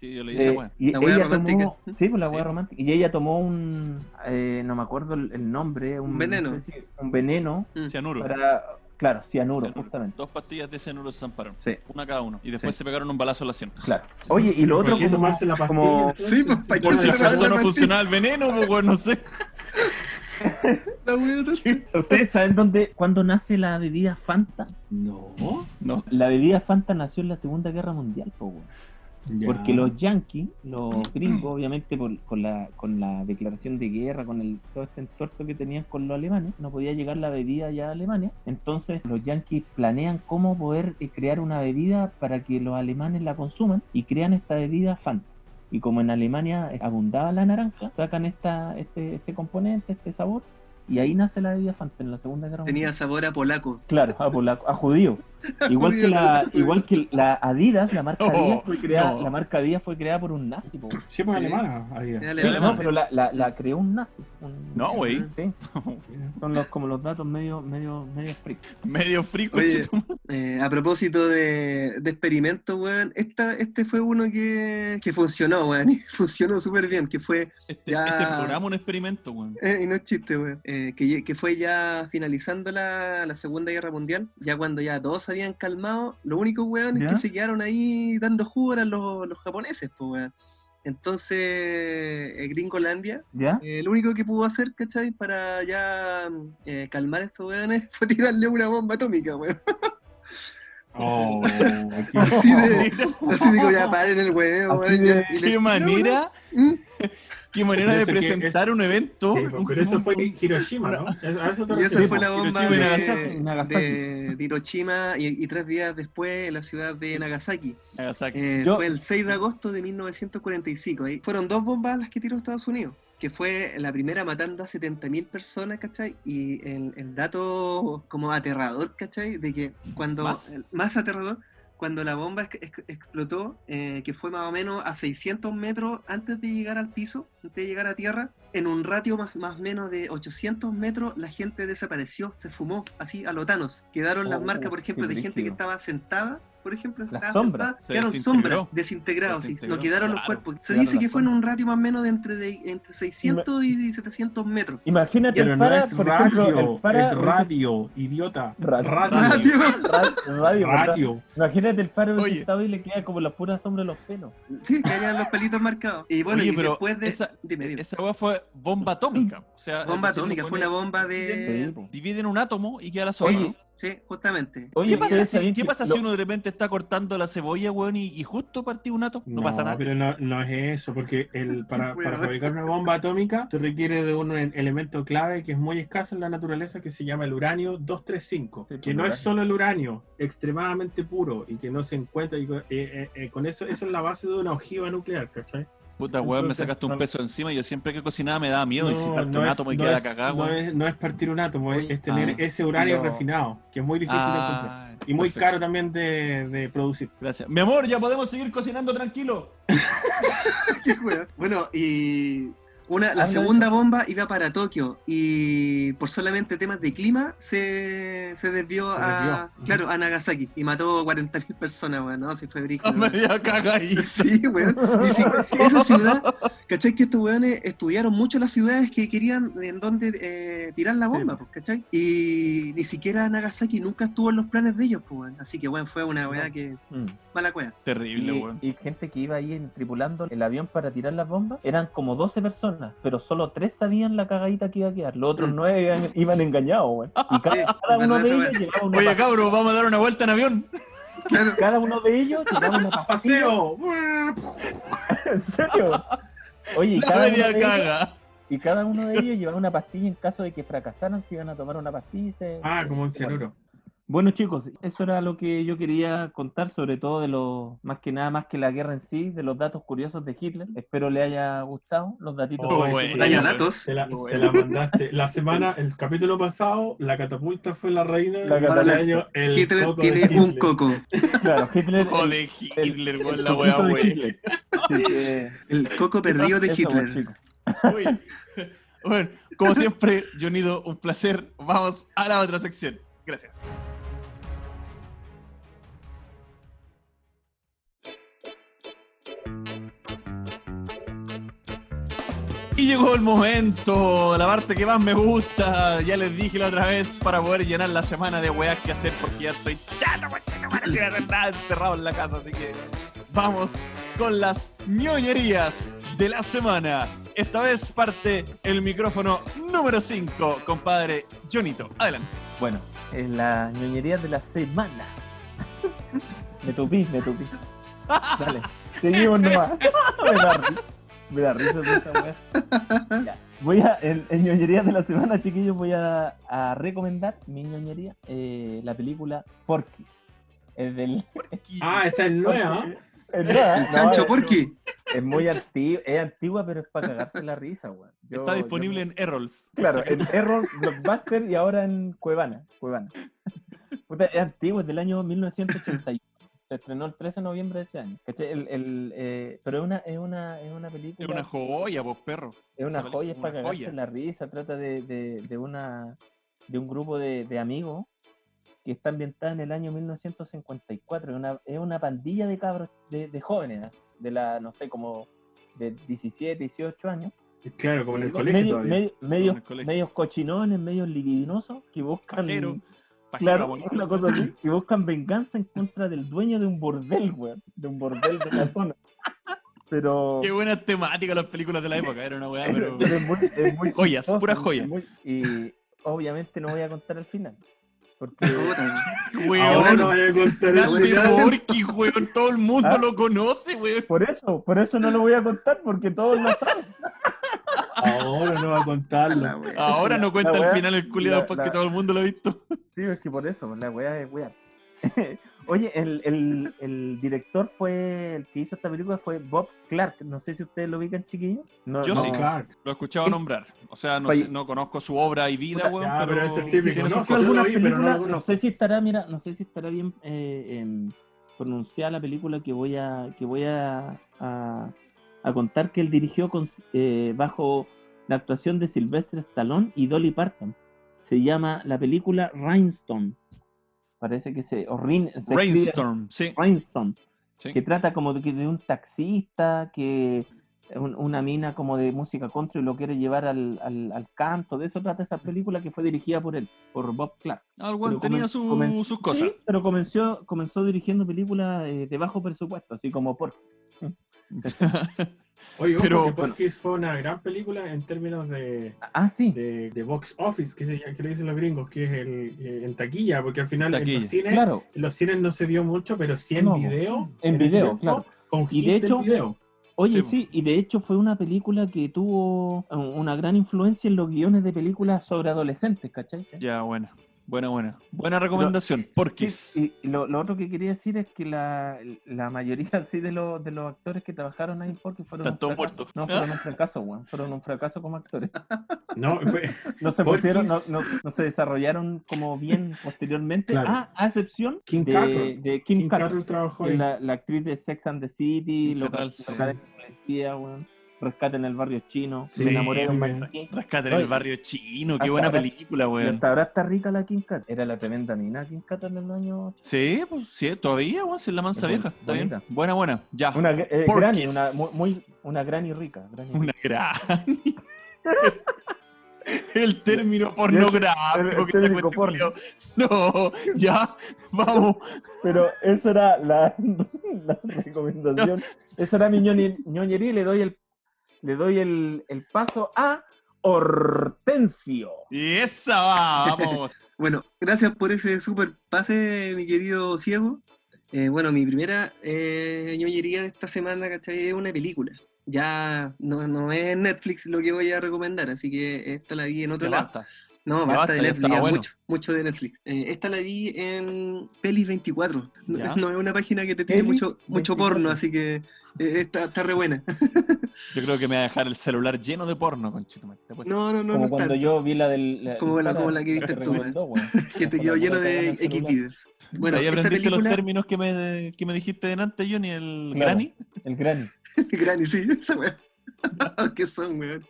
Speaker 1: Sí, yo leí
Speaker 4: Eh,
Speaker 1: esa weá.
Speaker 4: y
Speaker 2: La
Speaker 4: ella
Speaker 2: romántica.
Speaker 4: tomó, [LAUGHS] sí, pues la
Speaker 1: Sí,
Speaker 4: wea
Speaker 1: po.
Speaker 4: romántica. Y ella tomó un, eh, no me acuerdo el, el nombre, un,
Speaker 2: Un veneno.
Speaker 4: no sé si- un veneno
Speaker 2: Mm.
Speaker 1: Cianuro.
Speaker 4: para, claro, cianuro,
Speaker 1: Cianuro.
Speaker 4: justamente.
Speaker 1: Dos pastillas de cianuro se zamparon.
Speaker 4: Sí,
Speaker 1: Una cada uno. Y después
Speaker 4: Sí.
Speaker 1: se pegaron un balazo a la sien.
Speaker 4: claro. Oye, y lo
Speaker 3: ¿Por
Speaker 4: otro
Speaker 3: qué
Speaker 4: como,
Speaker 3: tomarse la pastilla?
Speaker 4: como-? [LAUGHS]
Speaker 2: Sí, pues, ¿para
Speaker 1: Por si acaso no funcionaba el veneno, pues weón, no sé.
Speaker 2: La weón.
Speaker 4: ¿Ustedes saben dónde, cuándo nace la bebida Fanta?
Speaker 3: No.
Speaker 1: No.
Speaker 4: La bebida Fanta nació en la Segunda Guerra Mundial, po, weón. Porque los yankees, los [CLEARS THROAT] gringos, obviamente por, con, la, con la declaración de guerra, con el, todo este entuerto que tenían con los alemanes, no podía llegar la bebida ya a Alemania. Entonces los yankees planean cómo poder eh, crear una bebida para que los alemanes la consuman y crean esta bebida Fanta. Y como en Alemania abundaba la naranja, sacan esta, este, este componente, este sabor, y ahí nace la bebida Fanta en la Segunda Guerra
Speaker 2: Tenía sabor a polaco.
Speaker 4: Claro, a, polaco- a judío. Igual que la, [LAUGHS] igual que la Adidas, la marca [LAUGHS]
Speaker 1: No,
Speaker 4: Adidas fue creada,
Speaker 1: no.
Speaker 4: la marca Adidas fue creada por un nazi, po.
Speaker 3: Sí, pues alemana.
Speaker 4: Sí, no, pero la, la, la creó un nazi. un-
Speaker 1: No, güey.
Speaker 4: Sí, [LAUGHS] son los, como los datos medio, medio, medio freak.
Speaker 1: Medio frío,
Speaker 2: Oye, Eh, a propósito de, de experimentos, weón, esta, este fue uno que, que funcionó, weón, funcionó súper bien, que fue,
Speaker 1: Este,
Speaker 2: Ya.
Speaker 1: este programa es un experimento, weón.
Speaker 2: eh, y no es chiste, weón, eh, que, ye- que fue ya finalizando la, la Segunda Guerra Mundial, ya cuando ya todos se habían calmado, los únicos weones
Speaker 4: ¿Ya?
Speaker 2: que se quedaron ahí dando jugo eran los, los japoneses, pues, weón. Entonces, eh, Gringolandia,
Speaker 4: ¿Ya?
Speaker 2: eh, lo único que pudo hacer, ¿cachai? Para ya eh, calmar a estos weones [LAUGHS] fue tirarle una bomba atómica, weón.
Speaker 3: Oh, [LAUGHS]
Speaker 2: Así de, así digo, ya paren el huevo, weón.
Speaker 4: de-
Speaker 2: ya, y le-
Speaker 1: ¿Qué manera,
Speaker 2: ¿Mm?
Speaker 1: Qué manera de presentar un evento?
Speaker 3: Sí, pues, pero eso fue en Hiroshima, ¿no? A eso te
Speaker 2: Y esa fue la bomba
Speaker 1: Hiroshima
Speaker 2: de, Hiroshima y, y tres días después en la ciudad de Nagasaki.
Speaker 1: Nagasaki.
Speaker 2: Eh,
Speaker 4: Yo-
Speaker 2: Fue el 6 de agosto de 1945. Ahí fueron dos bombas las que tiró Estados Unidos, que fue la primera matando a 70.000 personas, ¿cachai? Y el, el dato como aterrador, ¿cachai? De que cuando...
Speaker 1: Más
Speaker 2: aterrador cuando la bomba ex- ex- explotó, eh, que fue más o menos a 600 metros antes de llegar al piso, antes de llegar a tierra, en un ratio más más o menos de 800 metros, la gente desapareció, se fumó, así a lotanos. Quedaron las
Speaker 4: Oh,
Speaker 2: marcas, por ejemplo, de gente que estaba sentada. Por ejemplo,
Speaker 4: sombras.
Speaker 2: quedaron
Speaker 1: desintegró.
Speaker 2: sombras, desintegrados, no quedaron los cuerpos. Se dice que fue en un ratio más o menos de entre, de, entre 600 y 700 metros.
Speaker 4: Imagínate
Speaker 3: Pero
Speaker 4: el
Speaker 3: no
Speaker 4: para,
Speaker 3: es
Speaker 4: por ejemplo,
Speaker 3: radio,
Speaker 4: el para
Speaker 3: es radio, idiota.
Speaker 4: Radio.
Speaker 3: Radio.
Speaker 2: Radio.
Speaker 4: radio.
Speaker 3: Radio.
Speaker 4: Imagínate el faro estado y le queda como la pura sombra de los pelos.
Speaker 2: Sí, quedarían los pelitos marcados. Y bueno,
Speaker 1: Oye,
Speaker 2: y
Speaker 1: pero
Speaker 2: después de.
Speaker 1: esa,
Speaker 2: dime, dime.
Speaker 1: esa weá fue bomba atómica. O sea,
Speaker 2: Bomba atómica, fue una bomba de.
Speaker 1: Dividen un átomo y queda la sombra.
Speaker 4: Oye,
Speaker 1: ¿no?
Speaker 2: Sí, justamente.
Speaker 4: Oye,
Speaker 1: ¿Qué pasa, si,
Speaker 4: sabían
Speaker 1: ¿qué
Speaker 4: que
Speaker 1: pasa
Speaker 4: lo-
Speaker 1: si uno de repente está cortando la cebolla, weón, y, y justo partió un átomo? No, pasa nada.
Speaker 3: pero no, no es eso, porque el, [LAUGHS] para, para fabricar una bomba atómica se requiere de un elemento clave que es muy escaso en la naturaleza que se llama el uranio 235,
Speaker 4: Sí,
Speaker 3: que no es solo el uranio, extremadamente puro y que no se encuentra, y, eh, eh, eh, con eso, eso es la base de una ojiva nuclear, ¿cachai?
Speaker 1: Puta, weón, me sacaste un
Speaker 3: no-
Speaker 1: peso encima y yo siempre que cocinaba me daba miedo. y si parto
Speaker 3: no
Speaker 1: un
Speaker 3: es-
Speaker 1: átomo y
Speaker 3: no
Speaker 1: queda cagada,
Speaker 3: no es, no es partir un átomo, es, tener
Speaker 1: ah,
Speaker 3: ese uranio
Speaker 4: lo-
Speaker 3: refinado, que es muy difícil de encontrar.
Speaker 1: Ah,
Speaker 3: Y muy
Speaker 1: perfecto.
Speaker 3: caro también de, de producir.
Speaker 1: Gracias. Mi amor, ya podemos seguir cocinando tranquilo. [LAUGHS]
Speaker 2: Bueno, y una, la
Speaker 4: Habla
Speaker 2: segunda bomba iba para Tokio y por solamente temas de clima se, se desvió
Speaker 3: Se
Speaker 2: a,
Speaker 3: desvió.
Speaker 2: claro, a Nagasaki y mató 40.000 personas, weón, ¿no? Si fue brígido.
Speaker 1: A [LAUGHS] media cagadita. [LAUGHS]
Speaker 2: Sí, weón. Y sí, esa ciudad, ¿cachai? Que estos weones estudiaron mucho las ciudades que querían en dónde eh, tirar la bomba, pues, ¿cachai? Y ni siquiera Nagasaki nunca estuvo en los planes de ellos, pues, weón. Así que, weón, fue una weá que.
Speaker 4: Mm.
Speaker 2: mala cueva.
Speaker 1: Terrible,
Speaker 4: Y,
Speaker 1: weón.
Speaker 4: y gente que iba ahí en- tripulando el avión para tirar las bombas, eran como 12 personas, pero solo 3 sabían la cagadita que iba a quedar. Los otros
Speaker 2: Mm.
Speaker 4: 9 iban, iban engañados, weón. Y [LAUGHS] cada, uno de ellos llevaba una
Speaker 1: Oye, cabros, vamos a dar una vuelta en avión.
Speaker 4: Cada uno de ellos llevaba una [LAUGHS] pastilla.
Speaker 3: ¡Paseo! [LAUGHS]
Speaker 4: ¿En serio? Oye, y
Speaker 1: La
Speaker 4: cada, uno
Speaker 1: media
Speaker 4: de ellos,
Speaker 1: caga.
Speaker 4: y cada uno de ellos llevaba una pastilla en caso de que fracasaran, se iban a tomar una pastilla y se...
Speaker 3: Ah, como un cianuro.
Speaker 4: Bueno chicos, eso era lo que yo quería contar, sobre todo de lo, más que nada, más que la guerra en sí, de los datos curiosos de Hitler. Espero le haya gustado los datitos.
Speaker 1: Oh, bueno.
Speaker 2: datos.
Speaker 3: Te la, te la mandaste. La [LAUGHS] semana, el capítulo pasado, la catapulta fue la reina.
Speaker 4: La catapulta.
Speaker 3: año, el
Speaker 2: Hitler
Speaker 3: coco de
Speaker 2: tiene un coco. [LAUGHS]
Speaker 4: Claro, Hitler...
Speaker 1: Coco de
Speaker 4: el-
Speaker 1: Hitler,
Speaker 4: el
Speaker 1: la.
Speaker 4: Así que-
Speaker 2: El coco perdido de
Speaker 4: pues,
Speaker 2: Hitler.
Speaker 1: Uy. Bueno, como siempre, Jonido, un placer. Vamos a la otra sección. Gracias. Y llegó el momento, la parte que más me gusta, ya les dije la otra vez, para poder llenar la semana de weas que hacer, porque ya estoy chato, cochino, para que hacer nada encerrado en la casa, así que vamos con las ñoñerías de la semana. Esta vez parte el micrófono número 5, compadre Jonito. Adelante.
Speaker 4: Bueno, en la ñoñería de la semana. [LAUGHS] me tupí, me tupí. Dale, seguimos nomás. [LAUGHS] me da risa. Ya. Voy a, en, en ñoñería de la semana, [LAUGHS] chiquillos, voy a, a recomendar mi ñoñería, eh, la película Porky. Es del. [LAUGHS]
Speaker 3: Ah, esa es nueva.
Speaker 4: es nueva,
Speaker 2: El [LAUGHS]
Speaker 4: no,
Speaker 2: chancho
Speaker 4: es-
Speaker 2: porqui.
Speaker 4: Es muy antigua, es antigua, pero es para cagarse la risa, weón.
Speaker 1: Está disponible en Errols.
Speaker 4: Claro, en Error, Blockbuster y ahora en Cuevana. Cuevana. Puta, es antiguo, es del año 1981. Se estrenó el 13 de noviembre de ese año. ¿cachai? El, el, eh, pero es una, es, una, es una película.
Speaker 1: Es una joya, vos perro.
Speaker 4: es una
Speaker 1: esa
Speaker 4: joya,
Speaker 1: es
Speaker 4: para cagarse
Speaker 1: joya.
Speaker 4: la risa. Trata de, de, de, una, de un grupo de, de amigos que está ambientada en el año 1954. Es una, es una pandilla de cabros, de, de jóvenes, de la, no sé, como de 17, 18 años.
Speaker 3: Claro, como en el colegio
Speaker 4: medio-
Speaker 3: todavía.
Speaker 4: medio- medios,
Speaker 1: el colegio.
Speaker 4: medios cochinones, medios libidinosos que buscan.
Speaker 1: Pajero.
Speaker 4: Claro,
Speaker 1: bonito.
Speaker 4: una cosa así, que buscan venganza en contra del dueño de un bordel, weón. De un bordel de la [LAUGHS] zona. Pero.
Speaker 1: Qué buena temática las películas de la época. Era una weá, [LAUGHS] pero.
Speaker 4: pero es muy, es muy [LAUGHS]
Speaker 1: Joyas, puras joyas.
Speaker 4: muy- y obviamente no voy a contar el final. Porque.
Speaker 1: Weón.
Speaker 3: no voy a contar.
Speaker 1: Porky, weón. Todo el mundo
Speaker 4: ¿Ah?
Speaker 1: lo conoce, weón.
Speaker 4: Por eso, por eso no lo voy a contar, porque todos lo saben.
Speaker 3: Ahora no va a contarlo.
Speaker 1: Ahora no cuenta el final el culiado
Speaker 4: la-
Speaker 1: porque
Speaker 4: la-
Speaker 1: todo el mundo lo ha visto.
Speaker 4: Sí, es que por eso, la weá es weá. [LAUGHS] Oye, el, el, el director fue, el que hizo esta película fue Bob Clark. No sé si ustedes lo ubican, chiquillos. No,
Speaker 1: Yo
Speaker 4: no-
Speaker 1: sí.
Speaker 3: Clark.
Speaker 1: Lo he escuchado nombrar. O sea, no, sé- no conozco su obra y vida, weón, pero,
Speaker 3: pero es típico,
Speaker 1: tiene
Speaker 3: ¿no?
Speaker 4: algunas películas, sé si estará, mira, no sé si estará bien, eh, em, pronunciada la película que voy a que voy a, a- a contar que él dirigió con, eh, bajo la actuación de Sylvester Stallone y Dolly Parton. Se llama la película Rhinestone. Parece que se... o Rin- se escribe
Speaker 1: Rainstorm, sí.
Speaker 4: Rhinestone,
Speaker 1: sí.
Speaker 4: que trata como de, un taxista que un- una mina como de música country lo quiere llevar al, al- al canto. De eso trata esa película que fue dirigida por él, por Bob Clark.
Speaker 1: Ah, weón
Speaker 4: Pero
Speaker 1: tenía su- sus cosas.
Speaker 4: Sí, pero comenzó, comenzó dirigiendo películas eh, de bajo presupuesto, así como por. [LAUGHS]
Speaker 3: Oye,
Speaker 1: Pero, bueno.
Speaker 3: Fue una gran película en términos de,
Speaker 4: Ah, sí.
Speaker 3: de, de box office, que, se, que le dicen los gringos, que es el, eh, en taquilla, porque al final en los, cines,
Speaker 4: Claro,
Speaker 3: en los cines no se vio mucho, pero sí en
Speaker 4: No,
Speaker 3: video.
Speaker 4: en
Speaker 3: ese
Speaker 4: video,
Speaker 3: tiempo,
Speaker 4: claro.
Speaker 3: Un
Speaker 4: Y de hecho-
Speaker 3: video.
Speaker 4: Oye,
Speaker 1: Sí,
Speaker 4: sí, y de hecho fue una película que tuvo uh, una gran influencia en los guiones de películas sobre adolescentes, ¿cachai?
Speaker 1: Ya, buena. Buena, buena. Buena recomendación. Porquis.
Speaker 4: Sí, y lo, lo otro que quería decir es que la, la mayoría [LAUGHS] sí, de, los, de los actores que trabajaron ahí en Porky fueron
Speaker 1: Están todos
Speaker 4: fracaso.
Speaker 1: muertos.
Speaker 4: No, [LAUGHS] fueron un fracaso, weón. Fueron un fracaso como actores. [LAUGHS]
Speaker 3: No, fue-
Speaker 4: No se
Speaker 3: Porky's-
Speaker 4: pusieron, no, no, no se desarrollaron como bien posteriormente,
Speaker 3: Claro.
Speaker 4: a, a excepción
Speaker 3: King
Speaker 4: de, de Kim. Carroll
Speaker 3: trabajó ahí.
Speaker 4: la, la actriz de Sex and the City,
Speaker 1: ¿Qué
Speaker 4: lo
Speaker 1: tal? Sí.
Speaker 4: de policía, weón. Rescate en el barrio chino,
Speaker 3: Sí,
Speaker 4: me enamoré de.
Speaker 1: Rescate en el barrio chino. Qué buena
Speaker 4: ahora-
Speaker 1: película, weón.
Speaker 4: hasta ahora está rica la Kim Cat. Era la tremenda mina Kim Cat en el año.
Speaker 1: Sí, pues sí, todavía, weón. Es la mansa
Speaker 4: Es
Speaker 1: vieja. Está bien. Buena, buena. Ya.
Speaker 4: Una eh, granny, una muy, una granny rica.
Speaker 1: Una gran. [LAUGHS] El término [LAUGHS] pornográfico
Speaker 4: el-
Speaker 1: que
Speaker 4: porno.
Speaker 1: No, ya, vamos.
Speaker 4: Pero eso era la, [LAUGHS] la recomendación. Eso era mi ñoñe- ñoñería y le doy el, le doy el, el paso a Hortensio.
Speaker 1: Y esa va, vamos. [LAUGHS]
Speaker 2: Bueno, gracias por ese super pase, mi querido ciego. Eh, bueno, mi primera eh, ñoñería de esta semana, ¿cachai? Es una película. Ya no, no es Netflix lo que voy a recomendar, así que esta la vi en otro lado.
Speaker 1: basta.
Speaker 2: No, basta
Speaker 1: basta,
Speaker 2: de Netflix,
Speaker 1: está
Speaker 2: ya
Speaker 1: bueno.
Speaker 2: mucho, mucho de Netflix. Eh, esta la vi en Pelis 24. [LAUGHS] No, es una página que te tiene
Speaker 4: Pelis
Speaker 2: mucho, mucho
Speaker 4: 24.
Speaker 2: porno, así que eh, está, está re buena. [LAUGHS]
Speaker 1: Yo creo que me va a dejar el celular lleno de porno, conchito.
Speaker 2: No, no, no,
Speaker 4: como
Speaker 2: no
Speaker 4: cuando yo vi la del. la-
Speaker 2: Como la- como la que viste
Speaker 4: te
Speaker 2: tú,
Speaker 4: recomendó, weón.
Speaker 2: que te quedó lleno de
Speaker 4: el.
Speaker 2: X. Bueno,
Speaker 1: Ahí aprendiste los términos que me, que me dijiste delante, Johnny, el
Speaker 4: Claro.
Speaker 1: granny.
Speaker 4: El granny. [LAUGHS]
Speaker 2: Granny, sí, esa weá. [LAUGHS] ¿Qué son, weón?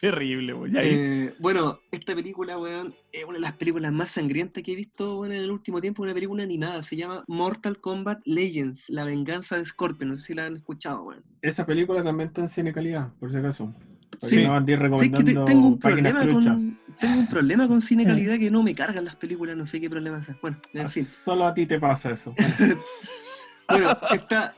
Speaker 1: Terrible, ahí.
Speaker 2: Eh, bueno, esta película, weón, es una de las películas más sangrientas que he visto weón, en el último tiempo. Una película animada. Se llama Mortal Kombat Legends, La venganza de Scorpion. No sé si la han escuchado, weón.
Speaker 3: Esa película también está en cine calidad, por si acaso.
Speaker 2: Sí.
Speaker 3: que no
Speaker 2: Sí, que te- tengo un problema con tengo un problema con cine
Speaker 4: Mm.
Speaker 2: calidad que no me cargan las películas, no sé qué problema es. Bueno, en
Speaker 3: Ah,
Speaker 2: fin.
Speaker 3: Solo a ti te pasa eso. [LAUGHS]
Speaker 2: Bueno, esta,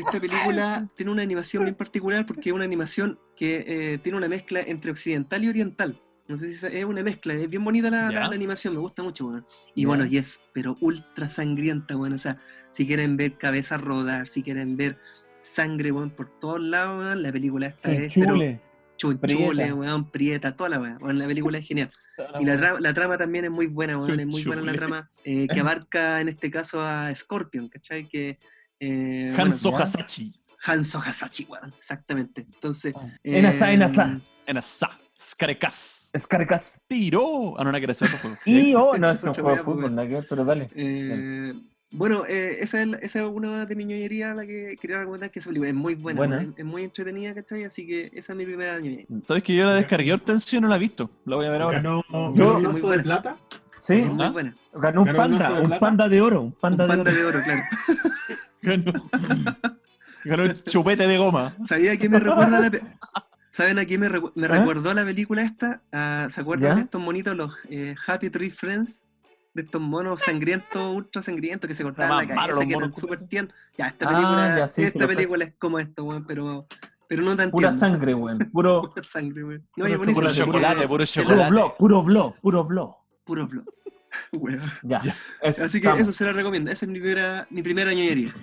Speaker 2: esta película tiene una animación bien particular porque es una animación que eh, tiene una mezcla entre occidental y oriental. No sé si es una mezcla, es bien bonita la, la-
Speaker 1: Ya.
Speaker 2: la animación, me gusta mucho, weón. Y
Speaker 4: Ya.
Speaker 2: bueno, y es, pero ultra sangrienta, weón. O sea, si quieren ver cabezas rodar, si quieren ver sangre, weón, por todos lados, weón, la película esta es, pero
Speaker 4: Chule.
Speaker 2: chunchule,
Speaker 4: prieta.
Speaker 2: weón, prieta, toda la weón. Weón, La película es genial. [LAUGHS] Y la, tra- la trama también es muy buena, weón, es muy buena la trama, eh, que [LAUGHS] abarca en este caso a Scorpion, ¿cachai? Que, eh,
Speaker 1: Hanzo. Hasachi.
Speaker 2: Hanzo Hasashi, weón, exactamente. Entonces.
Speaker 4: Ah. Enasa,
Speaker 2: em,
Speaker 4: enasa.
Speaker 1: En Asa. Skarekas.
Speaker 4: Escarcas.
Speaker 1: Tiro. Ah, no, no, que era ese otro juego. [LAUGHS]
Speaker 4: Y oh, no, [LAUGHS] es un juego de fútbol, que pero dale.
Speaker 2: eh, bueno, eh, esa, es, la- esa es una de mi ñoñería la que quería recomendar, que esa película es muy buena, es, es muy entretenida, ¿cachai? Así que esa es mi primera ñoñería.
Speaker 1: ¿Sabes que yo la descargué Hortensio y no la he visto? La voy a ver ahora.
Speaker 3: Ganó,
Speaker 4: Yo-
Speaker 3: ganó un oso de plata.
Speaker 4: Sí,
Speaker 2: muy
Speaker 1: ¿Ah?
Speaker 2: buena.
Speaker 4: ganó un
Speaker 3: ¿Ganó
Speaker 4: panda,
Speaker 3: de
Speaker 4: un panda de oro, un
Speaker 2: Un
Speaker 4: panda,
Speaker 2: panda
Speaker 4: de oro,
Speaker 2: claro. [LAUGHS]
Speaker 1: Ganó, ganó el chupete de goma.
Speaker 2: ¿Sabía a qué me recuerda la pe- ¿Saben a qué me, recu- me
Speaker 4: ¿Ah?
Speaker 2: recordó la película esta? Ah, ¿Se acuerdan
Speaker 4: ¿Ya?
Speaker 2: de estos monitos, los eh, Happy Tree Friends? De estos monos sangrientos, ultra sangrientos que se cortaban la
Speaker 1: malos
Speaker 2: cabeza, que eran súper tiernos. Ya, esta
Speaker 4: Ah,
Speaker 2: película,
Speaker 4: ya, sí, sí,
Speaker 2: esta película es como esto, weón, pero, pero no tan
Speaker 4: Pura sangre, weón. Puro, [LAUGHS]
Speaker 2: Pura sangre, weón. No,
Speaker 4: Puro
Speaker 1: Puro chocolate, puro
Speaker 2: lo-
Speaker 4: puro
Speaker 1: chocolate.
Speaker 4: blog, puro blog, puro blog.
Speaker 2: Puro blog. [LAUGHS] Weón.
Speaker 4: Ya.
Speaker 2: Así que
Speaker 4: estamos.
Speaker 2: eso se la recomiendo. Esa es mi primera, mi primera ñoñería.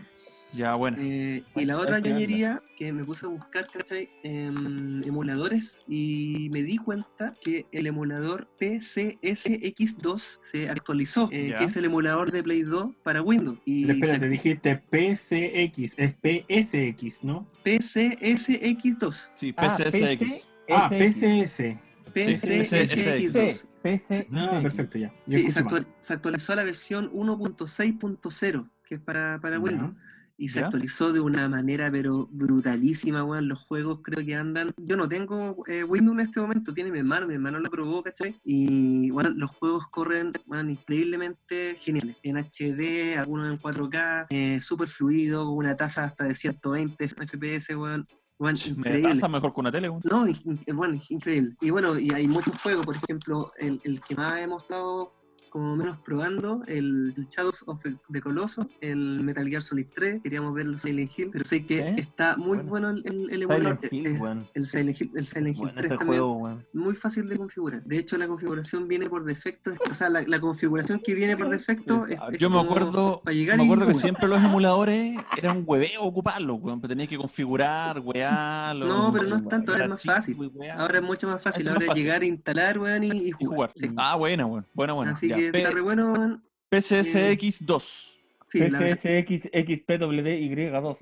Speaker 1: Ya, bueno.
Speaker 2: Eh, y
Speaker 4: Bueno,
Speaker 2: la otra ñoñería que me puse a buscar, ¿cachai? En emuladores y me di cuenta que el emulador PCSX2 se actualizó, eh, que es el emulador de Play 2 para Windows. Y
Speaker 3: Pero espérate,
Speaker 2: se-
Speaker 3: dijiste PCX, es PSX, ¿no?
Speaker 2: PCSX2.
Speaker 1: Sí,
Speaker 4: Ah,
Speaker 1: PCSX.
Speaker 3: Ah,
Speaker 4: SX.
Speaker 3: PCS.
Speaker 2: PCSX2.
Speaker 4: PC.
Speaker 3: Ah, perfecto, ya.
Speaker 2: Sí, se, actual- se actualizó a la versión 1.6.0 que es para, para. Windows. Y se
Speaker 1: ¿Ya?
Speaker 2: actualizó de una manera pero brutalísima, weón. Los juegos creo que andan. Yo no tengo eh, Windows en este momento, tiene mi hermano, mi hermano lo probó, ¿cachai? Y bueno, los juegos corren weón, increíblemente geniales. En HD, algunos en 4K, eh, súper fluido, con una tasa hasta de 120 FPS, weón. Weón,
Speaker 1: Me pasa mejor que una tele.
Speaker 2: No, in- bueno, increíble. Y bueno, y hay muchos juegos, por ejemplo, el, el que más hemos estado como menos probando, el Shadows of the Colossus, el Metal Gear Solid 3, queríamos ver el Silent Hill, pero sé que
Speaker 4: ¿Eh?
Speaker 2: está muy
Speaker 4: Bueno.
Speaker 2: bueno el, el, emulador.
Speaker 4: Silent Hill,
Speaker 2: Eh,
Speaker 4: weón.
Speaker 2: el Silent Hill, el Silent Hill
Speaker 4: Bueno,
Speaker 2: 3
Speaker 4: ese
Speaker 2: también,
Speaker 4: juego,
Speaker 2: muy fácil de configurar. De hecho, la configuración viene por defecto, es- o sea, la, la configuración que viene por defecto es, es
Speaker 1: Yo me acuerdo,
Speaker 2: para llegar
Speaker 1: me
Speaker 2: y
Speaker 1: acuerdo que
Speaker 2: jugar.
Speaker 1: siempre los emuladores era un hueveo ocuparlos, weón. pero Tenías que configurar, wearlo.
Speaker 2: No, pero no es tanto, ahora es más fácil.
Speaker 1: Ahora
Speaker 2: es mucho más fácil,
Speaker 1: es
Speaker 2: ahora es llegar, instalar, weón, y, y
Speaker 1: y
Speaker 2: jugar.
Speaker 1: jugar.
Speaker 2: Sí.
Speaker 1: Ah, buena, weón. Buena, buena.
Speaker 2: Así
Speaker 1: Ya,
Speaker 2: que
Speaker 1: P-
Speaker 2: está re bueno, weón.
Speaker 1: PCSX2.
Speaker 2: Sí, la versión-
Speaker 4: PCSXXPWY2.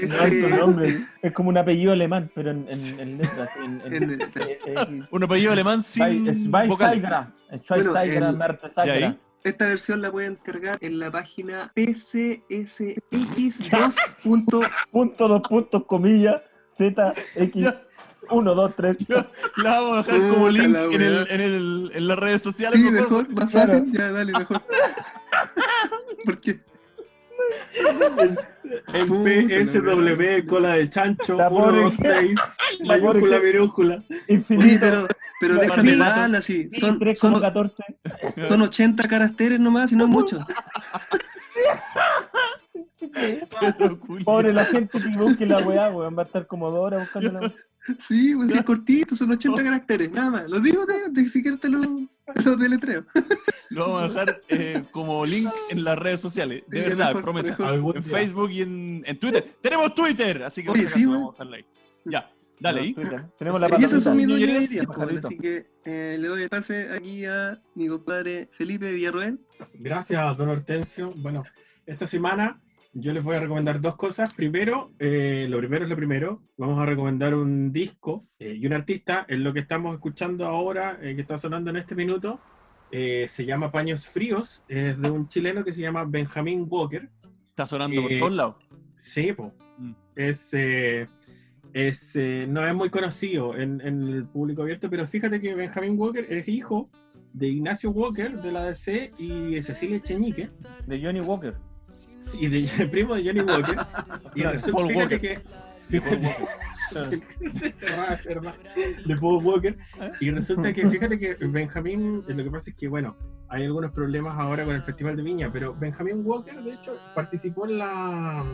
Speaker 2: ese-
Speaker 4: Alto nombre. Es como un apellido alemán, pero en, en, en letras. En, en
Speaker 2: En-
Speaker 4: PCSX.
Speaker 1: Un apellido alemán sin vocal.
Speaker 4: Sagra.
Speaker 2: Esta versión la pueden cargar en la página pcsx2. [LAUGHS]
Speaker 4: Punto, dos puntos, comillas, Z, X,
Speaker 1: Ya.
Speaker 4: 1, 2, 3.
Speaker 1: La vamos a dejar como link
Speaker 2: la
Speaker 1: en, el, en, el, en las redes sociales.
Speaker 2: Sí,
Speaker 1: por
Speaker 2: mejor, más
Speaker 4: Claro.
Speaker 2: fácil. Ya, dale, mejor. [LAUGHS]
Speaker 3: El
Speaker 2: Puta la
Speaker 3: PSW, cola de chancho,
Speaker 4: La pobre-
Speaker 3: 126, [LAUGHS]
Speaker 4: La pobre
Speaker 3: mayúscula, minúscula.
Speaker 2: Oye,
Speaker 4: Infinito.
Speaker 2: pero, pero
Speaker 4: La
Speaker 2: déjame mal así.
Speaker 4: Sí,
Speaker 2: Son,
Speaker 4: 3,14.
Speaker 2: son, son 80 caracteres nomás y no es mucho. [LAUGHS]
Speaker 4: Pobre la gente que busque la weá, weón. Va a estar como dos horas buscando la weá.
Speaker 2: Sí, pues es cortito, son 80 caracteres, nada más. Lo digo de, de siquiera te lo, lo deletreo. [LAUGHS]
Speaker 1: Lo vamos a dejar eh, como link en las redes sociales. De
Speaker 2: Sí,
Speaker 1: verdad,
Speaker 2: mejor,
Speaker 1: promesa.
Speaker 2: mejor.
Speaker 1: En. Facebook y en, en Twitter. ¡Tenemos Twitter! Así que
Speaker 2: Oye, sí,
Speaker 1: vamos a dejarla ahí. Ya, dale ahí.
Speaker 4: Tenemos la
Speaker 1: Sí,
Speaker 2: Y esas son mis pues,
Speaker 4: pajarito.
Speaker 2: así que eh, le doy el pase aquí a mi compadre Felipe Villarroel.
Speaker 3: Gracias, don Hortensio. Bueno, esta semana yo les voy a recomendar dos cosas. Primero, eh, lo primero es lo primero. Vamos a recomendar un disco eh, y un artista. En lo que estamos escuchando ahora, eh, que está sonando en este minuto, eh, se llama Paños Fríos. Es de un chileno que se llama Benjamín Walker.
Speaker 1: Está sonando por todos lados.
Speaker 3: Sí, po.
Speaker 1: Mm.
Speaker 3: Es, eh, es, eh, no es muy conocido en, en el público abierto, pero fíjate que Benjamin Walker es hijo de Ignacio Walker de la DC y Cecilia Cheñique,
Speaker 4: De Johnny Walker.
Speaker 3: Y de, [LAUGHS] primo de Johnny Walker. [LAUGHS] y resulta,
Speaker 1: Walker.
Speaker 3: que.
Speaker 1: De Paul
Speaker 3: Fíjate, [LAUGHS] de Paul Walker. Y resulta que, fíjate que Benjamín, lo que pasa es que, bueno, hay algunos problemas ahora con el Festival de Viña, pero Benjamín Walker, de hecho, participó en la,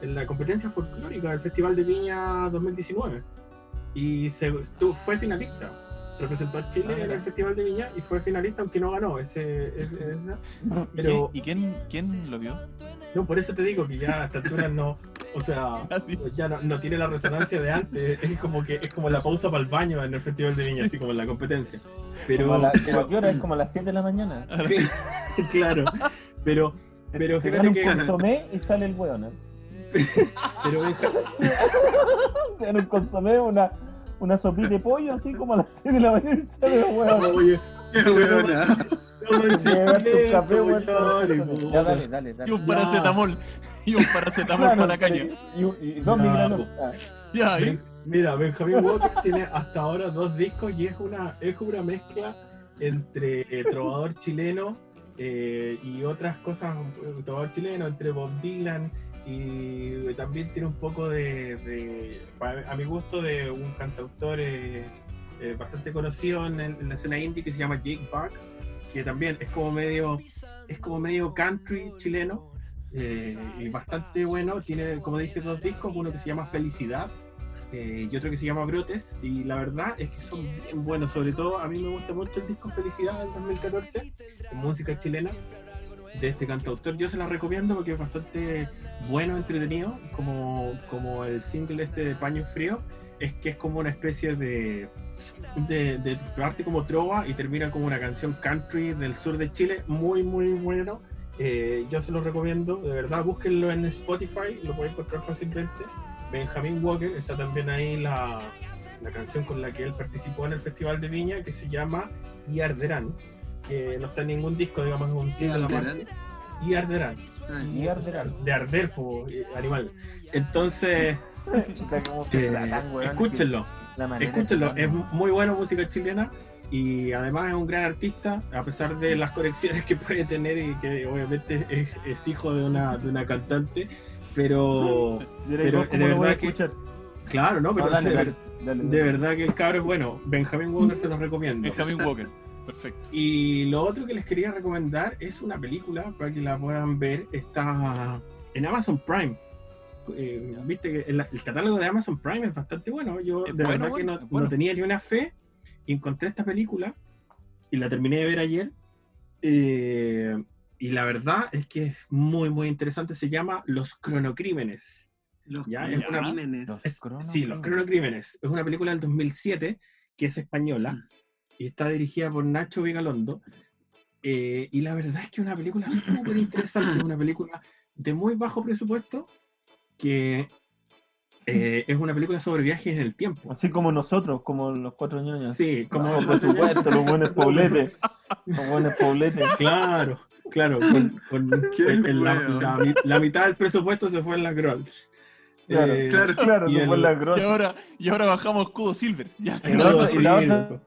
Speaker 3: en la competencia folclórica del Festival de Viña 2019 y se, fue finalista. Representó a Chile
Speaker 4: Ah,
Speaker 3: en el Festival de Viña y fue finalista, aunque no ganó ese, ese- [LAUGHS] esa.
Speaker 1: ¿Y,
Speaker 3: Pero,
Speaker 1: y quién, quién lo vio?
Speaker 3: no, por eso te digo que ya a esta altura no, o sea, [LAUGHS] ya no, no tiene la resonancia de antes, es como que es como la pausa para el baño en el Festival de Viña, así como en la competencia. Pero,
Speaker 4: la-
Speaker 3: pero-
Speaker 4: ¿a qué hora? Es [LAUGHS] como a las 7 de la mañana.
Speaker 3: claro, pero, pero fíjate
Speaker 4: dan un
Speaker 3: que,
Speaker 4: consomé y sale el weón. ¿eh?
Speaker 3: pero
Speaker 4: dan un consomé, una, una sopita de pollo, así como a las 7 de la mañana y sale weón.
Speaker 3: oye,
Speaker 2: Qué
Speaker 4: Ya, dale, dale, dale.
Speaker 1: Y un paracetamol. Y un paracetamol para la caña.
Speaker 4: Y, y, y dos migranos. Ah,
Speaker 1: Ya, ahí.
Speaker 3: Ben- Mira, Benjamin Walker tiene hasta ahora dos discos y es una, es una mezcla entre eh, trovador chileno eh, y otras cosas, eh, trovador chileno, entre Bob Dylan y también tiene un poco de, de- a mi gusto, de un cantautor eh, eh, bastante conocido en, en la escena indie que se llama Jake Buck, que también es como medio, es como medio country chileno. eh, y bastante bueno, tiene como dije dos discos, uno que se llama Felicidad eh, y otro que se llama Brotes, y la verdad es que son bien buenos, sobre todo a mí me gusta mucho el disco Felicidad del 2014, en música chilena, de este cantautor, yo se la recomiendo porque es bastante bueno, entretenido, como, como el single este de Paño Frío, es que es como una especie de, de, de parte como trova y termina como una canción country del sur de Chile, muy muy bueno, Eh, yo se lo recomiendo, de verdad, búsquenlo en Spotify, lo pueden encontrar fácilmente. Benjamin Walker, está también ahí la, la canción con la que él participó en el Festival de Viña, que se llama Y Arderán. Que no está en ningún disco, digamos, es un
Speaker 2: Y
Speaker 3: single aparte. Y arderán.
Speaker 2: Ah,
Speaker 4: Y arderán.
Speaker 3: De arder, po, eh, animal. Entonces, [LAUGHS] eh, escúchenlo. Escúchenlo, es muy buena música chilena y además es un gran artista, a pesar de las conexiones que puede tener y que obviamente es, es hijo de una, de una cantante, pero [LAUGHS] pero
Speaker 4: ¿cómo
Speaker 3: de verdad que- claro, ¿no? Pero
Speaker 4: No, dale,
Speaker 3: de,
Speaker 4: dale,
Speaker 3: ver-
Speaker 4: dale,
Speaker 3: de verdad que el cabro es bueno, Benjamin Walker se los recomiendo.
Speaker 1: Benjamin Walker. Perfecto.
Speaker 3: Y lo otro que les quería recomendar es una película para que la puedan ver. Está en Amazon Prime. Eh, Viste que el, el catálogo de Amazon Prime es bastante bueno. Yo
Speaker 1: Es
Speaker 3: de
Speaker 1: bueno,
Speaker 3: verdad que
Speaker 1: bueno,
Speaker 3: no,
Speaker 1: bueno.
Speaker 3: no tenía ni una fe. y Encontré esta película y la terminé de ver ayer. Eh, y la verdad es que es muy, muy interesante. Se llama Los Cronocrímenes.
Speaker 2: Los
Speaker 3: Ya, es una-
Speaker 2: crímenes.
Speaker 4: Los
Speaker 3: Es-
Speaker 4: Cronocrímenes.
Speaker 3: sí, Los Cronocrímenes. Es una película del 2007 que es española
Speaker 2: Mm.
Speaker 3: Y está dirigida por Nacho Vigalondo. Eh, y la verdad es que es una película súper interesante, una película de muy bajo presupuesto que eh, es una película sobre viajes en el tiempo.
Speaker 4: Así como nosotros, como los cuatro ñoños.
Speaker 3: Sí, como
Speaker 4: No, por supuesto, los buenos pobletes. Los buenos pobletes.
Speaker 3: Claro, claro, con, con- [LAUGHS] la, mitad del presupuesto se fue en la Groll.
Speaker 4: Claro,
Speaker 3: Eh,
Speaker 2: Claro.
Speaker 4: Claro,
Speaker 3: Y
Speaker 4: fue
Speaker 3: el-
Speaker 4: la
Speaker 1: Y ahora, y ahora bajamos escudo silver. Ya.
Speaker 4: Y la otra- y la
Speaker 3: sí,
Speaker 4: otra-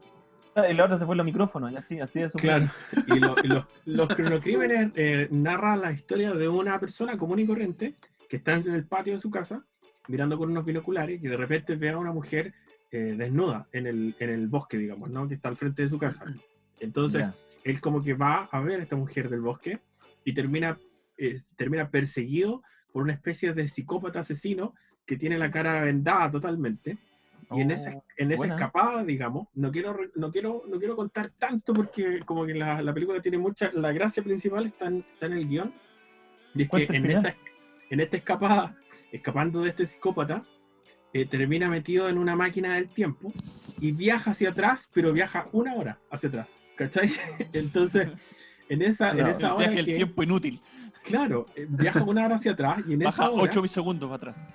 Speaker 4: Y la otra se fue los micrófonos, y así, así de su
Speaker 3: Claro, y, lo- y los, los cronocrímenes eh, narran la historia de una persona común y corriente que está en el patio de su casa mirando con unos binoculares y de repente ve a una mujer eh, desnuda en el, en el bosque, digamos, ¿no? que está al frente de su casa. Entonces, él como que va a ver a esta mujer del bosque y termina, eh, termina perseguido por una especie de psicópata asesino que tiene la cara vendada totalmente. Y en esa,
Speaker 4: Oh,
Speaker 3: en esa escapada, digamos, no quiero, no quiero, no quiero contar tanto porque como que la, la película tiene mucha, la gracia principal está en, está en el guion. Y es que
Speaker 4: el
Speaker 3: en
Speaker 4: final.
Speaker 3: esta, en esta escapada, escapando de este psicópata, eh, termina metido en una máquina del tiempo y viaja hacia atrás, pero viaja una hora hacia atrás, ¿cachai? [LAUGHS] Entonces, en esa, en
Speaker 4: No.
Speaker 3: esa
Speaker 1: El
Speaker 3: hora
Speaker 1: viaje
Speaker 3: que-
Speaker 1: tiempo inútil.
Speaker 3: claro, eh, viaja una hora hacia atrás y en esa
Speaker 1: Baja
Speaker 3: hora,
Speaker 1: 8 segundos para atrás.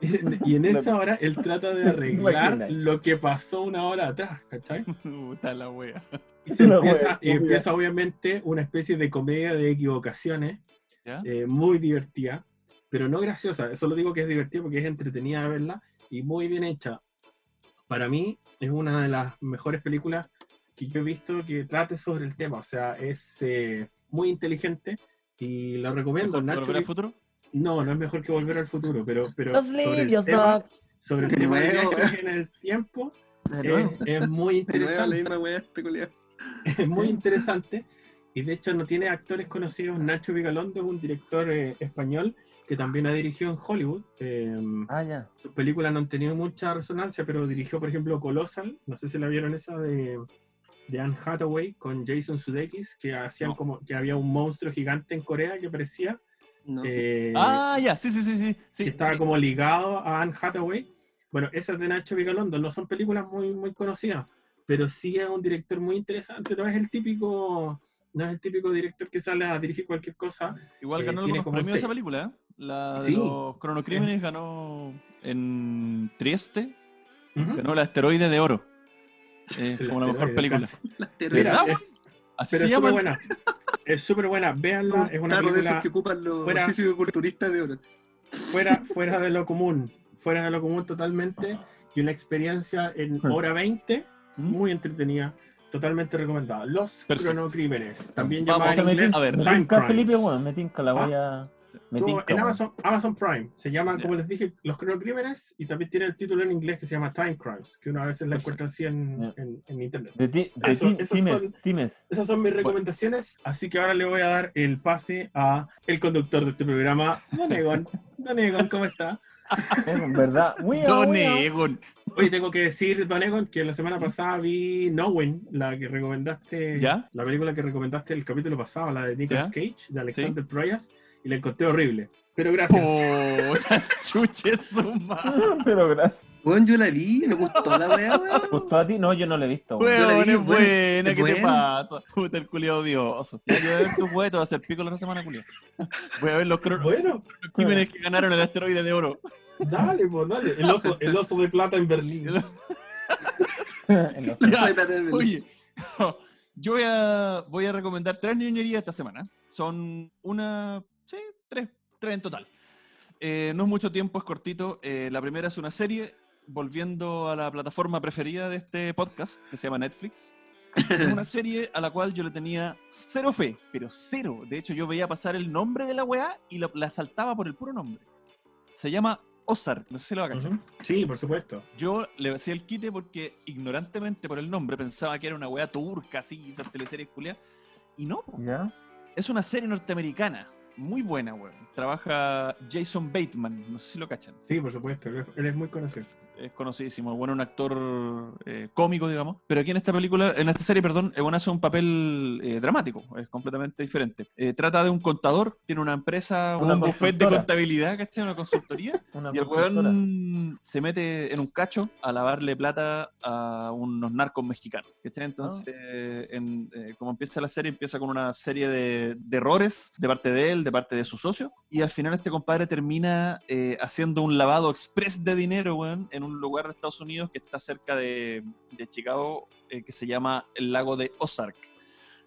Speaker 1: [LAUGHS]
Speaker 3: y en esa hora él trata de [LAUGHS] arreglar lo que pasó una hora atrás, ¿cachai?
Speaker 1: Puta la wea.
Speaker 3: Y, se [LAUGHS] empieza,
Speaker 4: wea,
Speaker 3: empieza obviamente una especie de comedia de equivocaciones
Speaker 1: ¿Ya?
Speaker 3: eh, muy divertida, pero no graciosa. Eso lo digo que es divertida porque es entretenida verla y muy bien hecha. Para mí es una de las mejores películas que yo he visto que trate sobre el tema. O sea, es eh, muy inteligente y lo recomiendo.
Speaker 1: ¿Mejor que
Speaker 3: Nacho,
Speaker 1: Volver al futuro?
Speaker 3: No, no es mejor que Volver al Futuro, pero, pero
Speaker 4: Los
Speaker 3: sobre el tema,
Speaker 4: Doc.
Speaker 3: sobre el tema de
Speaker 2: nuevo,
Speaker 3: viajes en el tiempo
Speaker 4: De
Speaker 3: es, muy [LAUGHS] interesante
Speaker 2: este
Speaker 3: es muy interesante y de hecho no tiene actores conocidos. Nacho Vigalondo es un director eh, español que también ha dirigido en Hollywood. Eh,
Speaker 4: Ah, ya.
Speaker 3: sus películas no han tenido mucha resonancia, pero dirigió, por ejemplo, Colossal. No sé si la vieron esa de, de Anne Hathaway con Jason Sudeikis, que hacían
Speaker 1: No.
Speaker 3: como que había un monstruo gigante en Corea que parecía
Speaker 2: No.
Speaker 3: eh,
Speaker 1: Ah, ya, sí, sí, sí, sí. sí.
Speaker 3: que estaba como ligado a Anne Hathaway. Bueno, esas de Nacho Vigalondo no son películas muy, muy conocidas, pero sí es un director muy interesante. No es el típico, no es el típico director que sale a dirigir cualquier cosa.
Speaker 1: Igual
Speaker 3: eh,
Speaker 1: ganó algunos
Speaker 3: como
Speaker 1: premios esa película, ¿eh? La de
Speaker 3: Sí.
Speaker 1: los cronocrímenes ganó en Trieste, ganó el asteroide de oro. Es como la mejor
Speaker 3: asteroide,
Speaker 1: película.
Speaker 2: Las
Speaker 3: Mira,
Speaker 2: teorías.
Speaker 1: ¿Verdad,
Speaker 3: es-
Speaker 1: Así
Speaker 3: pero es buena. [LAUGHS] Es súper buena. Véanla, es una
Speaker 2: Claro, de esos
Speaker 3: película
Speaker 2: que ocupan los
Speaker 3: fuera-
Speaker 2: físico-culturistas de oro.
Speaker 3: fuera, [LAUGHS] fuera de lo común. Fuera de lo común totalmente. Y una experiencia en
Speaker 4: Hmm.
Speaker 3: hora 20
Speaker 1: ¿Mm?
Speaker 3: muy entretenida. Totalmente recomendada. Los
Speaker 1: Perfecto.
Speaker 3: cronocrímenes. También
Speaker 1: Vamos,
Speaker 3: en
Speaker 4: me
Speaker 3: inglés
Speaker 1: a ver.
Speaker 4: me
Speaker 3: Time
Speaker 4: tinca,
Speaker 3: Crimes.
Speaker 4: Felipe, bueno, me tinca, la voy a... Tinca,
Speaker 3: en. Amazon, Amazon Prime. Se llama,
Speaker 1: Ya.
Speaker 3: como les dije, Los Cronocrímenes y también tiene el título en inglés que se llama Time Crimes, que uno a veces la encuentra así en,
Speaker 4: Ya.
Speaker 3: en- en internet.
Speaker 4: De ti, de
Speaker 3: Eso-
Speaker 4: ti,
Speaker 3: esos
Speaker 4: Times,
Speaker 3: son-
Speaker 4: Times.
Speaker 3: Esas son mis recomendaciones, así que ahora le voy a dar el pase a el conductor de este programa, Don Egon. [LAUGHS] Don Egon, ¿cómo está?
Speaker 4: Es verdad. [LAUGHS]
Speaker 1: Don Egon.
Speaker 3: Hoy tengo que decir, Don Egon, que la semana pasada vi Knowing, la que recomendaste,
Speaker 1: ¿Ya?
Speaker 3: la película que recomendaste el capítulo pasado, la de Nicolas
Speaker 1: ¿Ya?
Speaker 3: Cage, de Alexander Proyas, y la encontré horrible. Pero gracias.
Speaker 1: Puta, [LAUGHS] chuche su madre. [LAUGHS]
Speaker 4: Pero gracias.
Speaker 2: Weón, yo la vi, me gustó la weá, weón.
Speaker 4: ¿Gustó a ti? No, yo no lo he visto. weón.
Speaker 2: Yo la
Speaker 1: Weón,
Speaker 2: vi,
Speaker 1: es
Speaker 2: buena,
Speaker 1: ¿qué te pasa? Puta, el culiado odioso. Ya yo voy a ver tus huetos, voy a hacer pico la otra semana, culiado. Voy a ver los cronos
Speaker 3: Bueno,
Speaker 1: crímenes que ganaron el asteroide de oro.
Speaker 3: dale, pues, dale. El oso, el oso de plata en Berlín. [LAUGHS]
Speaker 4: En los-
Speaker 1: Ya,
Speaker 2: Soy la del-
Speaker 1: Oye, Yo voy a, voy a recomendar tres ñoñerías esta semana. Son una, sí, tres, tres en total. Eh, no es mucho tiempo, es cortito. Eh, la primera es una serie, volviendo a la plataforma preferida de este podcast, que se llama Netflix. Es una [LAUGHS] serie a la cual yo le tenía cero fe, pero cero. De hecho, yo veía pasar el nombre de la weá y la, la saltaba por el puro nombre. Se llama Ozark, no sé si lo va a cachar.
Speaker 3: Sí, por supuesto.
Speaker 1: Yo le hacía el quite porque ignorantemente por el nombre pensaba que era una weá turca, así, esas teleseries culiadas. Y no.
Speaker 4: ¿Ya?
Speaker 1: es una serie norteamericana. Muy buena, weón. Trabaja Jason Bateman, no sé si lo cachan.
Speaker 3: Sí, por supuesto. Él es- muy conocido.
Speaker 1: Es conocidísimo, bueno, un actor eh, cómico, digamos. Pero aquí en esta película, en esta serie, perdón, bueno hace un papel eh, dramático, es completamente diferente. Eh, trata de un contador, tiene una empresa,
Speaker 4: Una
Speaker 1: un buffet de contabilidad, ¿cachai? Una consultoría. [LAUGHS]
Speaker 4: Una
Speaker 1: Y el weón se mete en un cacho a lavarle plata a unos narcos mexicanos. ¿cachai? Entonces,
Speaker 4: Ah.
Speaker 1: en- eh, como empieza la serie, empieza con una serie de, de errores de parte de él, de parte de su socio. Y al final este compadre termina eh, haciendo un lavado express de dinero, weón, en un lugar de Estados Unidos que está cerca de, de Chicago, eh, que se llama el lago de Ozark.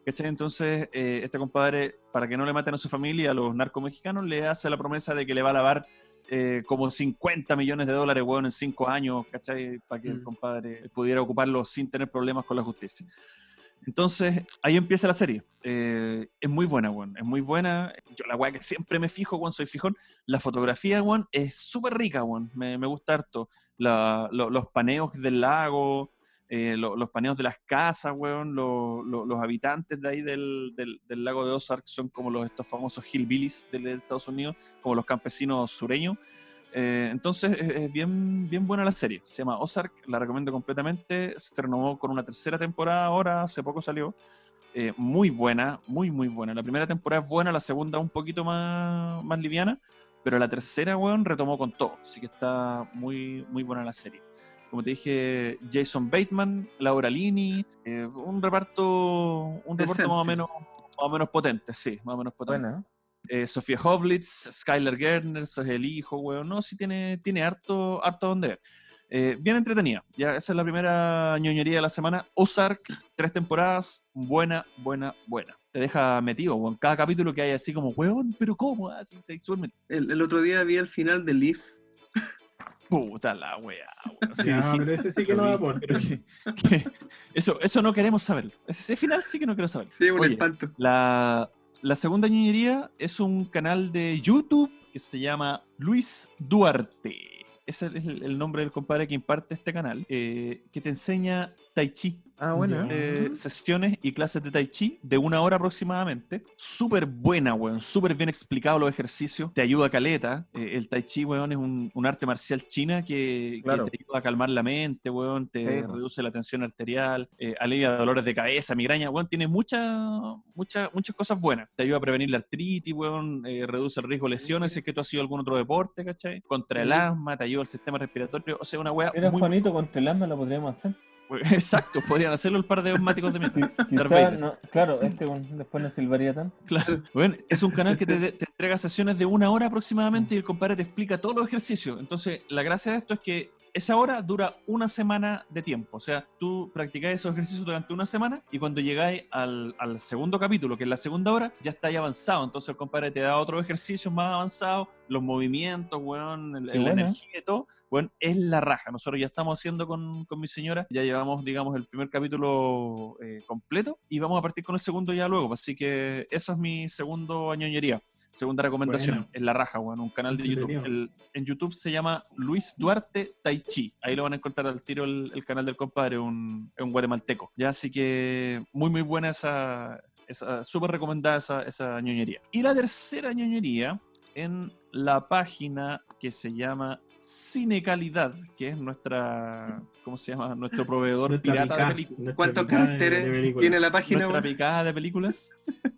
Speaker 1: ¿Cachai? Entonces, eh, este compadre, para que no le maten a su familia, a los narcos mexicanos, le hace la promesa de que le va a lavar eh, como 50 millones de dólares, weón, en 5 años, ¿cachai? Para que el
Speaker 2: Mm.
Speaker 1: compadre pudiera ocuparlo sin tener problemas con la justicia. Entonces, ahí empieza la serie. Eh, es muy buena, weón. Es muy buena. Yo la weá que siempre me fijo, weón, soy fijón. La fotografía, weón, es súper rica, weón. Me, me gusta harto. La- lo- los paneos del lago, eh, lo- los paneos de las casas, weón. lo- lo- los habitantes de ahí del, del- del lago de Ozark son como los, estos famosos hillbillies de Estados Unidos, como los campesinos sureños. Eh, entonces es, es bien, bien buena la serie. Se llama Ozark, la recomiendo completamente. Se renovó con una tercera temporada ahora, hace poco salió. Eh, muy buena, muy, muy buena. La primera temporada es buena, la segunda un poquito más, más liviana, pero la tercera, weón, retomó con todo. Así que está muy, muy buena la serie. Como te dije, Jason Bateman, Laura Linney, eh, un reparto, un reparto más o menos, más o menos potente, sí, más o menos potente
Speaker 4: Buena.
Speaker 1: Eh, Sofía Hoblitz, Skylar Gardner, eso es el hijo, weón. No, sí tiene, tiene harto, harto donde ver. Eh, bien entretenida. Ya, esa es la primera ñoñería de la semana. Ozark, tres temporadas, buena, buena, buena. Te deja metido, weón. Cada capítulo que hay así como, weón, pero ¿cómo? Así.
Speaker 2: El, el otro día vi el final de Leaf.
Speaker 1: Puta la weá, weón. Sí, [LAUGHS] dijiste-
Speaker 3: pero ese sí que no va
Speaker 1: que- eso, eso no queremos saberlo. Ese, ese final sí que no quiero saber.
Speaker 2: Sí, un
Speaker 1: Oye,
Speaker 2: espanto.
Speaker 1: La, la segunda ñoñería es un canal de YouTube que se llama Luis Duarte. Ese es el, nombre del compadre que imparte este canal, eh, que te enseña Tai Chi.
Speaker 4: Ah, bueno.
Speaker 1: Eh, sesiones y clases de Tai Chi de una hora aproximadamente. Súper buena, weón. Súper bien explicado los ejercicios. Te ayuda a caleta. Eh, el Tai Chi, weón, es un, un arte marcial china que, te ayuda a calmar la mente, weón. Te
Speaker 4: Sí, po.
Speaker 1: reduce la tensión arterial, eh, alivia dolores de cabeza, migraña, weón. Tiene muchas muchas muchas cosas buenas. Te ayuda a prevenir la artritis, weón. eh, reduce el riesgo de lesiones si es que tú has sido algún otro deporte, ¿cachai? Contra el asma, te ayuda al sistema respiratorio. O sea, una weá
Speaker 4: Era
Speaker 1: muy...
Speaker 4: Juanito con Telama, lo podríamos hacer. [LAUGHS]
Speaker 1: Exacto, podrían hacerlo el par de asmáticos de mi
Speaker 4: no, claro, este después no silbaría tanto.
Speaker 1: Claro. Bueno, es un canal que te, te entrega sesiones de una hora aproximadamente y el compadre te explica todos los ejercicios. Entonces, la gracia de esto es que esa hora dura una semana de tiempo. O sea, tú practicás esos ejercicios durante una semana y cuando llegáis al, al segundo capítulo, que es la segunda hora, ya estáis avanzado. Entonces el compadre te da otros ejercicios más avanzados, los movimientos, weón, el- la
Speaker 4: buena.
Speaker 1: energía y todo. Bueno, es la raja. Nosotros ya estamos haciendo con, con mi señora, ya llevamos, digamos, el primer capítulo eh, completo y vamos a partir con el segundo ya luego. Así que eso es mi segundo añoñería. Segunda recomendación,
Speaker 3: Buena.
Speaker 1: es La Raja, bueno, un canal de YouTube. El- en YouTube se llama Luis Duarte Tai Chi. Ahí lo van a encontrar al tiro el, el canal del compadre, un, guatemalteco. Ya, así que muy, muy buena esa, esa súper recomendada esa, esa ñoñería. Y la tercera ñoñería en la página que se llama Cine Calidad, que es nuestra, ¿cómo se llama? Nuestro proveedor
Speaker 3: Nuestra
Speaker 1: pirata de películas
Speaker 2: ¿Cuántos caracteres
Speaker 3: de películas.
Speaker 2: tiene la página?
Speaker 1: nuestra
Speaker 2: weón?
Speaker 1: picada de películas,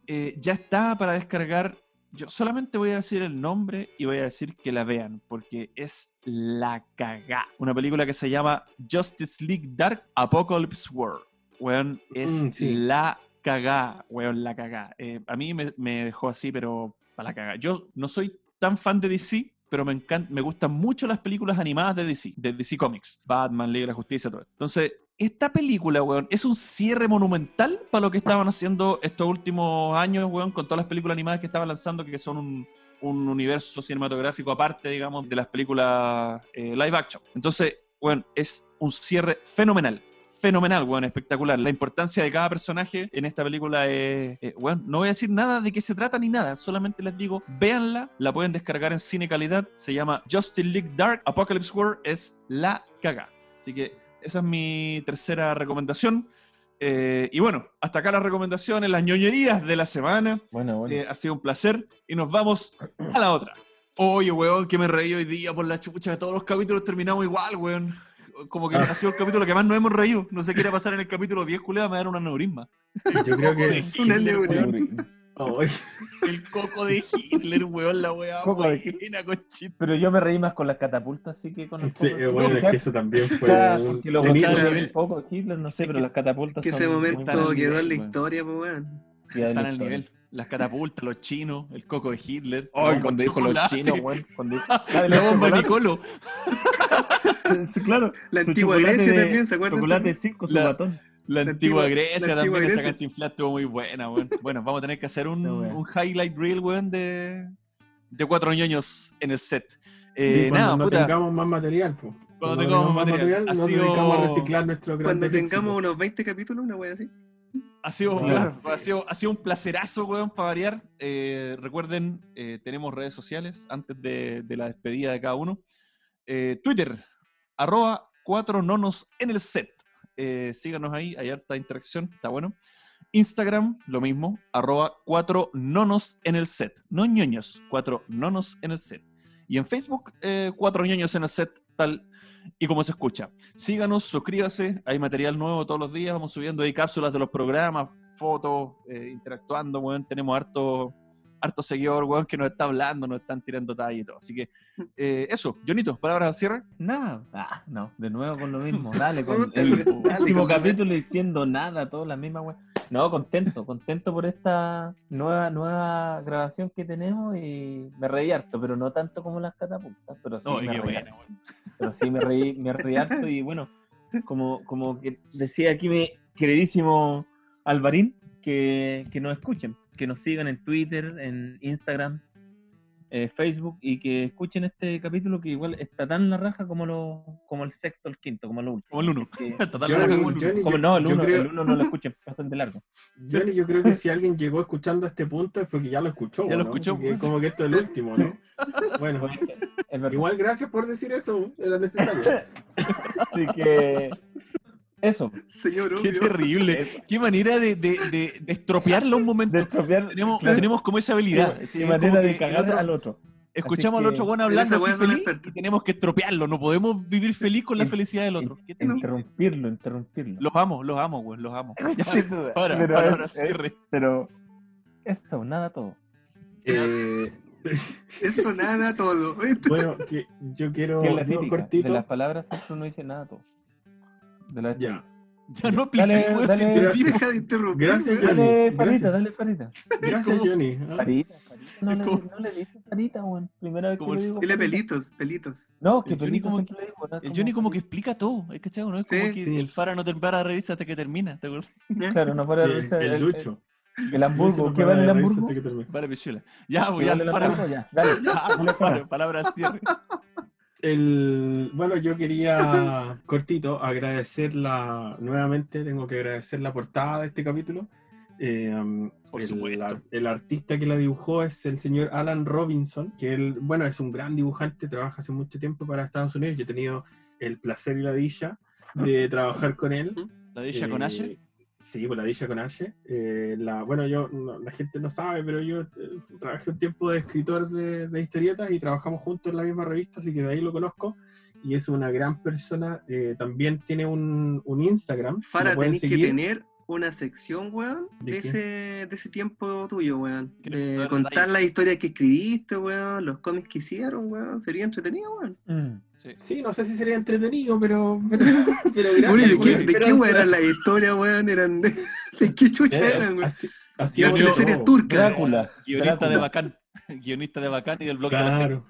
Speaker 1: eh, ya está para descargar. Yo solamente voy a decir el nombre y voy a decir que la vean, porque es la cagá. Una película que se llama Justice League Dark Apocalypse World. Weón, es
Speaker 3: Mm, sí.
Speaker 1: la cagá, weón, la cagá. Eh, a mí me, me dejó así, pero para la cagá. Yo no soy tan fan de DC, pero me, encan- me gustan mucho las películas animadas de DC, de DC Comics. Batman, Liga de la Justicia, todo. Entonces, esta película, weón, es un cierre monumental para lo que estaban haciendo estos últimos años, weón, con todas las películas animadas que estaban lanzando, que son un, un universo cinematográfico aparte, digamos, de las películas eh, live action. Entonces, weón, es un cierre fenomenal. Fenomenal, weón, espectacular. La importancia de cada personaje en esta película es. eh, weón, no voy a decir nada de qué se trata ni nada, solamente les digo, véanla, la pueden descargar en cine calidad. Se llama Justice League Dark Apocalypse War, es la caga. Así que esa es mi tercera recomendación. Eh, y bueno, hasta acá las recomendaciones, las ñoñerías de la semana.
Speaker 4: Bueno, bueno.
Speaker 1: Eh, ha sido un placer y nos vamos a la otra. Oye, weón, que me reí hoy día por la chucha. Todos los capítulos terminamos igual, weón. Como que ha sido el capítulo que más nos hemos reído. No sé qué irá a pasar en el capítulo 10, culiado, me va a dar un aneurisma.
Speaker 3: Yo creo que. [LAUGHS]
Speaker 1: Hitler,
Speaker 3: Ay,
Speaker 1: El coco de Hitler, weón, la weá
Speaker 4: Coco de
Speaker 1: conchita.
Speaker 4: Pero yo me reí más con las catapultas, así que con el
Speaker 3: sí,
Speaker 4: poco-
Speaker 3: eh, bueno, es que eso también fue.
Speaker 4: Quizás
Speaker 3: un-
Speaker 4: porque lo
Speaker 2: Claro.
Speaker 4: un poco Hitler, no sé,
Speaker 1: Sí,
Speaker 4: pero
Speaker 1: que-
Speaker 4: las catapultas
Speaker 2: Que ese momento quedó en la historia, pues, weón.
Speaker 4: Sí,
Speaker 1: Están al
Speaker 4: historia.
Speaker 1: nivel. Las catapultas, los chinos, el coco de Hitler.
Speaker 4: Ay, cuando dijo los chinos, weón. Cuando dijo... [LAUGHS]
Speaker 1: La bomba Nicolo. [LAUGHS]
Speaker 4: Sí, claro.
Speaker 2: La antigua Grecia
Speaker 4: de-
Speaker 2: también, ¿se acuerdan?
Speaker 4: Chocolate
Speaker 2: también?
Speaker 4: 5, su
Speaker 1: La-
Speaker 4: batón.
Speaker 1: La antigua,
Speaker 2: antigua-
Speaker 1: Grecia
Speaker 2: la antigua
Speaker 1: también, esa
Speaker 2: Grecia.
Speaker 1: cantinflas estuvo muy buena, weón. Bueno, vamos a tener que hacer un, un highlight reel, weón, de, de cuatro ñoños en el set. Eh,
Speaker 3: cuando
Speaker 1: nada,
Speaker 3: no
Speaker 1: puta,
Speaker 3: tengamos más material, pues.
Speaker 1: Cuando tengamos más material, ha
Speaker 3: nos
Speaker 1: sido-
Speaker 3: dedicamos a reciclar nuestro
Speaker 2: Cuando tengamos unos 20 capítulos, una wea así.
Speaker 1: ha sido,
Speaker 3: No,
Speaker 1: claro,
Speaker 3: sí.
Speaker 1: ha sido, ha sido un placerazo, weón, para variar. Eh, recuerden, eh, tenemos redes sociales antes de, de la despedida de cada uno. Eh, Twitter, arroba cuatro nonos en el set. Eh, síganos ahí, hay harta interacción, está bueno. Instagram, lo mismo, arroba cuatro nonos en el set. No ñoños, cuatro nonos en el set. Y en Facebook, eh, cuatro ñoños en el set, tal y como se escucha. Síganos, suscríbase, hay material nuevo todos los días, vamos subiendo ahí cápsulas de los programas, fotos, eh, interactuando, weón, tenemos harto, harto seguidor, weón, que nos está hablando, nos están tirando talla y todo. Así que [LAUGHS] eh, eso, Jonito, palabras al cierre.
Speaker 4: Nada. Ah, no, de nuevo con lo mismo. Dale, [LAUGHS] con el
Speaker 2: dale,
Speaker 4: último
Speaker 2: con la-
Speaker 4: capítulo diciendo nada, todas las mismas weas. No, contento, contento por esta nueva, nueva grabación que tenemos y me reí harto, pero no tanto como las catapultas, pero sí
Speaker 1: No,
Speaker 4: me reí
Speaker 1: buena, weón.
Speaker 4: Pero sí me reí, me reí [LAUGHS] harto y bueno, como, como que decía aquí mi queridísimo Alvarín, que, que nos escuchen, que nos sigan en Twitter, en Instagram, eh, Facebook y que escuchen este capítulo que igual está tan la raja como lo, como el sexto, el quinto, como lo último.
Speaker 1: Como el uno.
Speaker 4: Que- [LAUGHS]
Speaker 1: Está tan
Speaker 3: Yo
Speaker 1: largo
Speaker 3: no-
Speaker 1: como el uno.
Speaker 3: yo ni-
Speaker 4: como no, el uno,
Speaker 3: creo-
Speaker 4: el uno no lo escuchen, pasan de largo.
Speaker 3: Johnny, yo creo que si alguien llegó escuchando a este punto es porque ya lo escuchó.
Speaker 1: Ya lo escuchó,
Speaker 3: Porque
Speaker 1: pues.
Speaker 3: como que esto es el último, ¿no? [LAUGHS] Bueno,
Speaker 4: es
Speaker 3: igual gracias por decir eso, era necesario. [LAUGHS]
Speaker 4: Así que eso,
Speaker 2: Señor
Speaker 1: Qué
Speaker 2: obvio.
Speaker 1: terrible.
Speaker 4: Eso.
Speaker 1: Qué manera de, de, de, de estropearlo un momento.
Speaker 4: de estropear-
Speaker 1: Tenemos,
Speaker 4: claro,
Speaker 1: tenemos como esa habilidad.
Speaker 4: qué-
Speaker 1: Sí,
Speaker 4: qué manera de cagar
Speaker 1: otro-
Speaker 4: al otro.
Speaker 1: Escuchamos al otro bueno
Speaker 2: En
Speaker 1: hablando así feliz y tenemos que estropearlo. No podemos vivir feliz con la felicidad del otro.
Speaker 4: In-
Speaker 1: Qué terrible.
Speaker 4: interrumpirlo, interrumpirlo.
Speaker 1: Los amo, los amo, güey, los amo. [LAUGHS] Ya,
Speaker 4: Sin duda. [LAUGHS]
Speaker 1: para,
Speaker 4: Pero
Speaker 1: palabra
Speaker 4: es- es-
Speaker 1: cierre.
Speaker 4: Pero eso, nada todo.
Speaker 3: Eh, [LAUGHS]
Speaker 2: Eso nada, todo.
Speaker 3: bueno, que yo quiero
Speaker 4: Que es la
Speaker 3: no,
Speaker 4: típica.
Speaker 3: cortito.
Speaker 4: De las palabras siempre uno dice nada todo. De la
Speaker 3: Ya.
Speaker 1: Ya no apliqué,
Speaker 4: Dale,
Speaker 3: Gracias.
Speaker 2: Deja de interrumpir.
Speaker 3: Gracias. Johnny.
Speaker 4: Dale. Farita, dale, Farita.
Speaker 3: Gracias. Johnny. ¿ah?
Speaker 4: Farita, Farita. No le,
Speaker 1: como-
Speaker 4: no le dices Farita, weón. Primera vez que
Speaker 1: Como
Speaker 4: le digo.
Speaker 2: Dile pelitos, pelitos.
Speaker 4: No, que
Speaker 1: El Johnny
Speaker 4: pelito
Speaker 1: como
Speaker 4: siempre le digo. ¿no?
Speaker 1: El Johnny como que explica todo, ¿es cachado? ¿No? Es
Speaker 2: Sí,
Speaker 1: como que
Speaker 3: sí.
Speaker 1: el Fara no te para a reírse hasta que termina, ¿te acuerdas? [LAUGHS]
Speaker 4: Claro, no para
Speaker 3: El,
Speaker 4: reírse.
Speaker 3: el
Speaker 4: el-
Speaker 3: Lucho.
Speaker 4: El, el Hamburgo.
Speaker 3: Lucho
Speaker 4: ¿Qué vale el
Speaker 3: para de
Speaker 4: Hamburgo?
Speaker 3: que.
Speaker 1: Vale, pichula. Ya,
Speaker 4: ¿Qué
Speaker 1: pues, ya,
Speaker 4: vale el
Speaker 1: Fara.
Speaker 4: Hamburgo? Ya, dale. [LAUGHS]
Speaker 1: Ya, palabra al cierre.
Speaker 3: El, bueno, yo quería, [LAUGHS] cortito, agradecer la, nuevamente tengo que agradecer la portada de este capítulo. Eh, um,
Speaker 1: Por
Speaker 3: el, el artista que la dibujó es el señor Alan Robinson, que él, bueno, es un gran dibujante, trabaja hace mucho tiempo para Estados Unidos. Yo he tenido el placer y la dicha de trabajar con él.
Speaker 1: La dicha con
Speaker 3: Eh,
Speaker 1: Ashe.
Speaker 3: Sí, pues la dicha con Ashe. Eh, la, bueno, yo, no- la gente no sabe, pero yo eh, trabajé un tiempo de escritor de, de historietas y trabajamos juntos en la misma revista, así que de ahí lo conozco. Y es una gran persona. eh, también tiene un, un Instagram. pueden
Speaker 2: tenés que tener una sección, weón,
Speaker 3: ¿De
Speaker 2: ese, de ese tiempo tuyo, weón.
Speaker 1: ¿Quieres
Speaker 2: De
Speaker 1: contar
Speaker 2: las historias que escribiste, weón, los cómics que hicieron, weón. Sería entretenido, weón.
Speaker 4: Mm.
Speaker 3: Sí, no sé si sería entretenido, pero. Pero, [LAUGHS] pero gracias
Speaker 2: Bueno, ¿y ¿de
Speaker 3: por
Speaker 2: qué, de qué eran las historias, weón? Eran, [LAUGHS] ¿De qué chucha
Speaker 3: Eh,
Speaker 2: eran, weón?
Speaker 3: así- así
Speaker 2: de series turcas.
Speaker 4: Drácula.
Speaker 1: Guionista de. Bacán. [LAUGHS] Guionista de Bacán y del blog de la.
Speaker 3: Claro.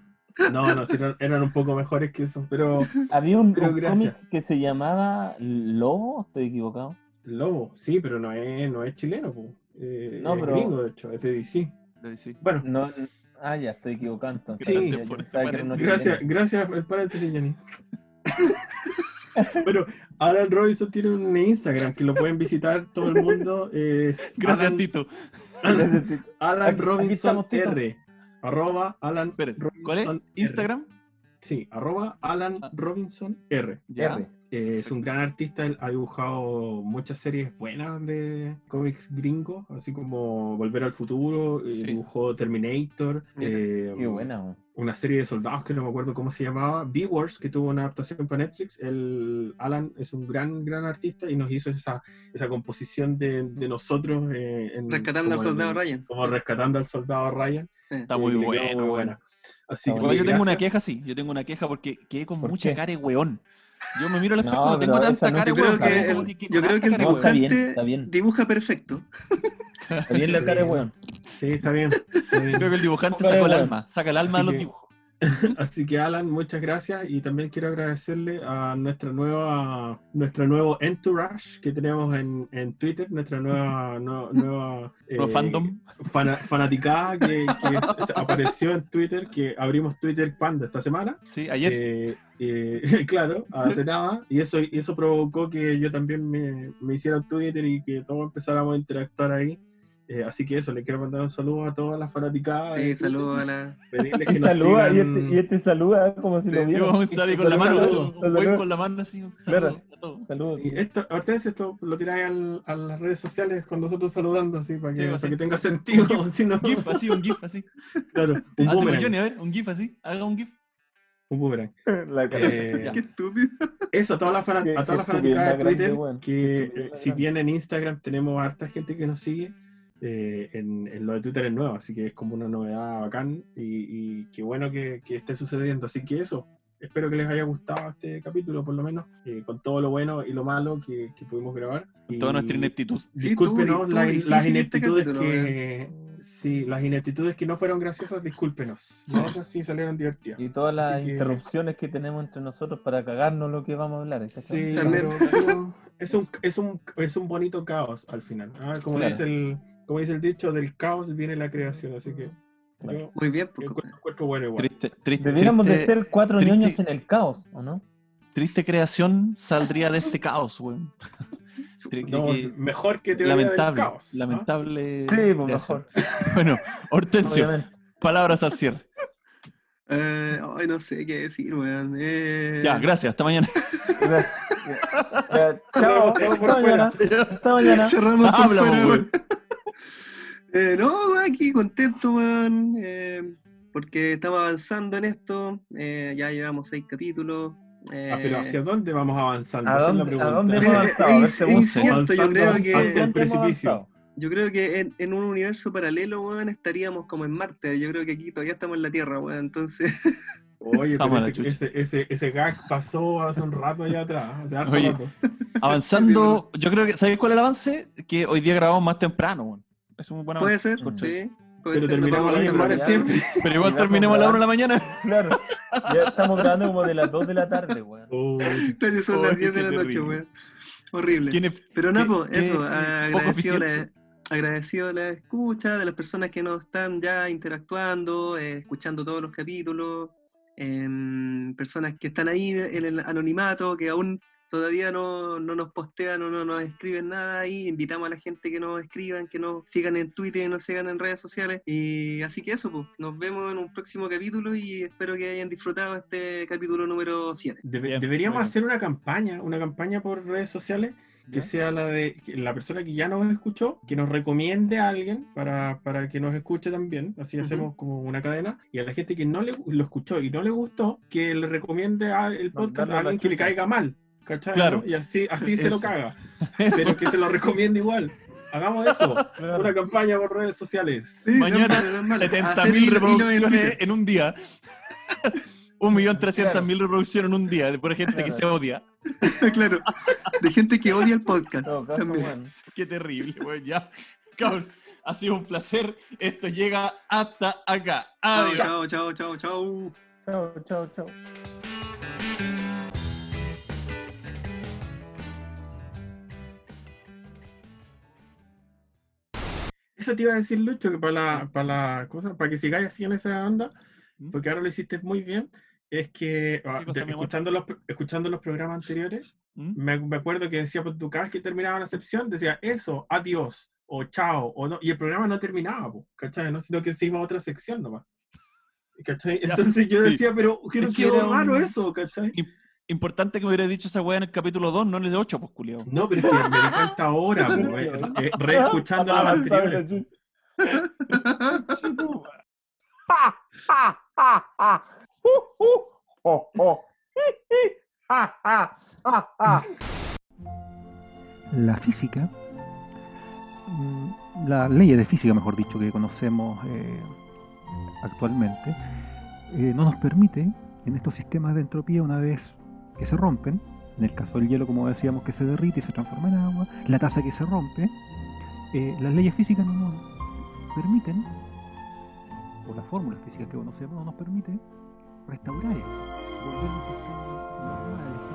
Speaker 3: No, no, eran, eran un poco mejores que eso, pero
Speaker 4: Había un,
Speaker 3: Pero
Speaker 4: un
Speaker 3: gracias.
Speaker 4: cómic que se llamaba Lobo, estoy equivocado.
Speaker 3: Lobo, sí, pero no es, no es chileno. Eh,
Speaker 4: No,
Speaker 3: es
Speaker 4: pero-
Speaker 3: gringo, de hecho, es de DC.
Speaker 1: Ahí sí.
Speaker 3: Bueno,
Speaker 4: No, ah, ya estoy equivocado entonces.
Speaker 3: Sí.
Speaker 4: Ya-
Speaker 1: Gracias
Speaker 4: ya
Speaker 1: por ese
Speaker 3: gracias, gracias el paréntesis, Jenny. [LAUGHS] Bueno, Alan Robinson tiene un Instagram que lo pueden visitar todo el mundo. Es [LAUGHS]
Speaker 1: Gracias,
Speaker 3: Alan,
Speaker 1: Tito.
Speaker 3: Alan,
Speaker 4: Aquí-
Speaker 3: Alan
Speaker 4: aquí
Speaker 3: Robinson
Speaker 4: estamos, Tito.
Speaker 3: R. Arroba Alan Robinson
Speaker 1: ¿cuál es?
Speaker 3: R.
Speaker 1: ¿Instagram?
Speaker 3: Sí, arroba Alan
Speaker 1: Ah.
Speaker 3: Robinson R.
Speaker 1: Ya.
Speaker 4: R.
Speaker 3: Eh, es un gran artista, él ha dibujado muchas series buenas de cómics gringos, así como Volver al Futuro, eh,
Speaker 1: Sí.
Speaker 3: dibujó Terminator, eh,
Speaker 4: Qué buena,
Speaker 3: una serie de soldados que no me acuerdo cómo se llamaba, B-Wars, que tuvo una adaptación para Netflix. El Alan es un gran, gran artista y nos hizo esa, esa composición de, de nosotros eh, en-
Speaker 2: Rescatando al
Speaker 3: en-
Speaker 2: soldado Ryan.
Speaker 3: Como rescatando al soldado Ryan.
Speaker 2: Sí.
Speaker 1: Está muy bueno,
Speaker 3: muy
Speaker 1: bueno.
Speaker 3: buena. Así que
Speaker 1: yo tengo una queja, sí. Yo tengo una queja porque quedé con
Speaker 4: ¿Por
Speaker 1: mucha
Speaker 4: qué?
Speaker 1: cara de weón. Yo me miro al [LAUGHS]
Speaker 4: No,
Speaker 1: espejo y no tengo tanta
Speaker 4: no
Speaker 1: cara de
Speaker 2: Yo creo
Speaker 1: weón.
Speaker 2: que
Speaker 1: que-
Speaker 2: yo creo que el
Speaker 4: No, está bien,
Speaker 2: dibujante
Speaker 4: está bien.
Speaker 2: dibuja perfecto.
Speaker 4: Está bien la cara de weón.
Speaker 3: Sí, está bien. está bien.
Speaker 1: Creo que el dibujante sacó el alma. Saca el alma de los dibujos. [LAUGHS]
Speaker 3: Así que Alan, muchas gracias y también quiero agradecerle a nuestra nueva, nuestro nuevo entourage que tenemos en, en Twitter, nuestra nueva, no- nueva [LAUGHS] eh,
Speaker 1: fandom.
Speaker 3: fanaticada que, [LAUGHS] apareció en Twitter, que abrimos Twitter cuando esta semana.
Speaker 1: Sí, ayer.
Speaker 3: Eh, eh, claro, hace nada. Y eso, eso provocó que yo también me, me hiciera Twitter y que todos empezáramos a interactuar ahí. Eh, así que eso, le quiero mandar un saludo a todas las fanaticadas.
Speaker 2: Sí,
Speaker 3: Twitter,
Speaker 2: saludos a la.
Speaker 3: pedirles [LAUGHS] que
Speaker 4: Y
Speaker 3: nos
Speaker 4: saluda, y
Speaker 3: sigan-
Speaker 4: este, y este saluda como si lo
Speaker 1: Yo
Speaker 4: viera.
Speaker 1: un saludo con la mano,
Speaker 4: Saludos,
Speaker 1: un buen con la mano así, un saludo a todos.
Speaker 4: Saludos.
Speaker 3: Sí, esto, esto lo tiráis al- a las redes sociales con nosotros saludando, así, para que,
Speaker 1: Sí,
Speaker 3: para que tenga sentido. [LAUGHS] [LAUGHS] si no,
Speaker 1: Un GIF así, un GIF así.
Speaker 3: claro, un boomerang.
Speaker 1: Johnny, a ver, un GIF así. Haga un GIF.
Speaker 3: un boomerang.
Speaker 4: La.
Speaker 3: Eh.
Speaker 2: Qué estúpido.
Speaker 3: eso, a todas las,
Speaker 4: Qué-
Speaker 3: a todas las fanáticas de Twitter, que eh, si bien en Instagram tenemos harta gente que nos sigue, eh, en, en lo de Twitter es nuevo, así que es como una novedad bacán y, y qué bueno que, que esté sucediendo. Así que eso, espero que les haya gustado este capítulo, por lo menos, eh, con todo lo bueno y lo malo que, que pudimos grabar.
Speaker 1: Con
Speaker 3: Y-
Speaker 1: toda nuestra ineptitud.
Speaker 2: Sí,
Speaker 3: Discúlpenos
Speaker 2: estuvo- estuvo
Speaker 3: las,
Speaker 2: este
Speaker 3: ineptitudes
Speaker 2: capítulo,
Speaker 3: que. Sí, las ineptitudes que no fueron graciosas, discúlpenos. [LAUGHS] Las otras sí salieron divertidas.
Speaker 4: Y todas las
Speaker 3: que-
Speaker 4: interrupciones que tenemos entre nosotros para cagarnos lo que vamos a hablar.
Speaker 3: Sí,
Speaker 4: exactamente.
Speaker 2: También.
Speaker 3: pero es un, es, un, es un bonito caos al final. Ah, como,
Speaker 4: Claro.
Speaker 3: dice el, como dice el dicho, del caos viene la creación. Así que yo
Speaker 2: Muy bien, pues,
Speaker 3: encuentro, encuentro bueno igual.
Speaker 1: Triste, triste,
Speaker 4: Deberíamos de
Speaker 1: triste,
Speaker 4: ser cuatro
Speaker 1: triste-
Speaker 4: ñoños en el caos, ¿o no?
Speaker 1: triste creación saldría de este caos, weón. [LAUGHS]
Speaker 3: No,
Speaker 1: que-
Speaker 3: mejor que teoría
Speaker 1: lamentable,
Speaker 3: del caos. ¿ah?
Speaker 1: lamentable.
Speaker 4: Sí, pues mejor. [LAUGHS]
Speaker 1: Bueno, Hortensio,
Speaker 4: Obviamente.
Speaker 1: palabras al cierre. [LAUGHS]
Speaker 2: Eh, ay, no sé qué decir, weón. Eh,
Speaker 1: Ya, gracias, hasta mañana.
Speaker 4: Chao,
Speaker 3: Por
Speaker 4: hasta mañana.
Speaker 3: fuera.
Speaker 4: Hasta mañana.
Speaker 2: Cerramos por
Speaker 1: Habla,
Speaker 2: fuera. Eh, no, aquí contento, weón. eh, porque estamos avanzando en esto. eh, ya llevamos seis capítulos. eh,
Speaker 3: Ah, pero ¿hacia dónde vamos avanzando?
Speaker 4: ¿A
Speaker 3: Esa es la
Speaker 4: dónde- a dónde
Speaker 2: Eh,
Speaker 4: hemos [LAUGHS] avanzado?
Speaker 2: eh, es
Speaker 4: según-
Speaker 2: incierto, yo creo que-. Yo creo que en, en un universo paralelo, weón, estaríamos como en Marte. Yo creo que aquí todavía estamos en la Tierra, weón. Entonces, [LAUGHS]
Speaker 3: Oye, pero ese, ese, ese, ese gag pasó hace un rato allá atrás. hace
Speaker 1: Oye,
Speaker 3: rato.
Speaker 1: Avanzando, yo creo que, ¿sabéis cuál es el avance? Que hoy día grabamos más temprano, weón. Es un buen
Speaker 2: puede ser, sí. Puede
Speaker 3: Pero
Speaker 2: ser, no
Speaker 3: terminamos
Speaker 2: podemos
Speaker 3: la
Speaker 4: pero
Speaker 3: siempre.
Speaker 1: Pero igual terminemos a la
Speaker 4: pues,
Speaker 1: 1 de la mañana.
Speaker 4: Claro. Ya estamos grabando como de las 2 de la tarde, weón.
Speaker 3: Uy,
Speaker 2: Claro, son las 10 de
Speaker 1: qué
Speaker 2: la noche, weón. Horrible.
Speaker 1: ¿Quién es-
Speaker 2: Pero no,
Speaker 1: qué-
Speaker 2: pues,
Speaker 1: qué
Speaker 2: eso,
Speaker 1: poco
Speaker 2: agradecido la, agradecido la escucha de las personas que nos están ya interactuando, eh, escuchando todos los capítulos, em, personas que están ahí en el anonimato, que aún todavía no, no nos postean o no nos escriben nada ahí, invitamos a la gente que nos escriban, que nos sigan en Twitter y nos sigan en redes sociales. Y así que eso, pues, nos vemos en un próximo capítulo y espero que hayan disfrutado este capítulo número 7.
Speaker 3: debe-
Speaker 1: Bien,
Speaker 3: deberíamos
Speaker 1: bueno.
Speaker 3: hacer una campaña, una campaña por redes sociales que
Speaker 1: ¿Ya?
Speaker 3: sea la de que la persona que ya nos escuchó, que nos recomiende a alguien para, para que nos escuche también, así hacemos como una cadena, y a la gente que no le lo escuchó y no le gustó, que le recomiende a- el podcast a alguien que le caiga mal, ¿cachai?
Speaker 1: Claro.
Speaker 3: no? Y así, así se lo
Speaker 1: Eso.
Speaker 3: caga, [LAUGHS] pero que se lo recomiende igual. Hagamos eso, una campaña por redes sociales.
Speaker 1: Mañana,
Speaker 2: no es malo,
Speaker 1: 70
Speaker 2: hacer
Speaker 1: mil
Speaker 2: hilo- hilo en
Speaker 1: reproducciones
Speaker 2: Twitter.
Speaker 1: en un día. [LAUGHS] 1.300.000 reproducciones en un día de por gente que
Speaker 4: Claro.
Speaker 1: se odia. [LAUGHS]
Speaker 2: claro, de gente que odia el podcast. También.
Speaker 1: Qué terrible, weón. Ya. Cabros, ha sido un placer. Esto llega hasta acá. Adiós.
Speaker 2: Chao, chao, chao, chao.
Speaker 4: Chao, chao, chao.
Speaker 3: Eso te iba a decir, Lucho, que para la, para la cosa, para que sigáis así en esa onda,
Speaker 1: ¿Mm?
Speaker 3: porque ahora lo hiciste muy bien, es que ah,
Speaker 1: cosa,
Speaker 3: de- escuchando, los, escuchando los programas anteriores,
Speaker 1: ¿Mm?
Speaker 3: me, me acuerdo que decía, pues, tú cada vez que terminaba la sección, decía eso, adiós, o chao, o no, y el programa no terminaba, po, ¿cachai? No, sino que se iba a otra sección nomás. [LAUGHS] ¿Cachai?
Speaker 1: Ya,
Speaker 3: Entonces yo
Speaker 1: sí.
Speaker 3: decía, pero creo que era raro eso, ¿cachai?
Speaker 1: Importante que me hubiera dicho esa weá en el capítulo 2, no en el 8, pues culiao.
Speaker 3: No, pero es que me di cuenta ahora, eh, eh, reescuchando los [LAUGHS] anteriores.
Speaker 5: La física, mm, las leyes de física, mejor dicho, que conocemos eh, actualmente, eh, no nos permite en estos sistemas de entropía, una vez que se rompen, en el caso del hielo, como decíamos, que se derrite y se transforma en agua, la taza que se rompe, eh, las leyes físicas no nos permiten, o las fórmulas físicas que conocemos, no nos permite restaurar esto, volver a un estado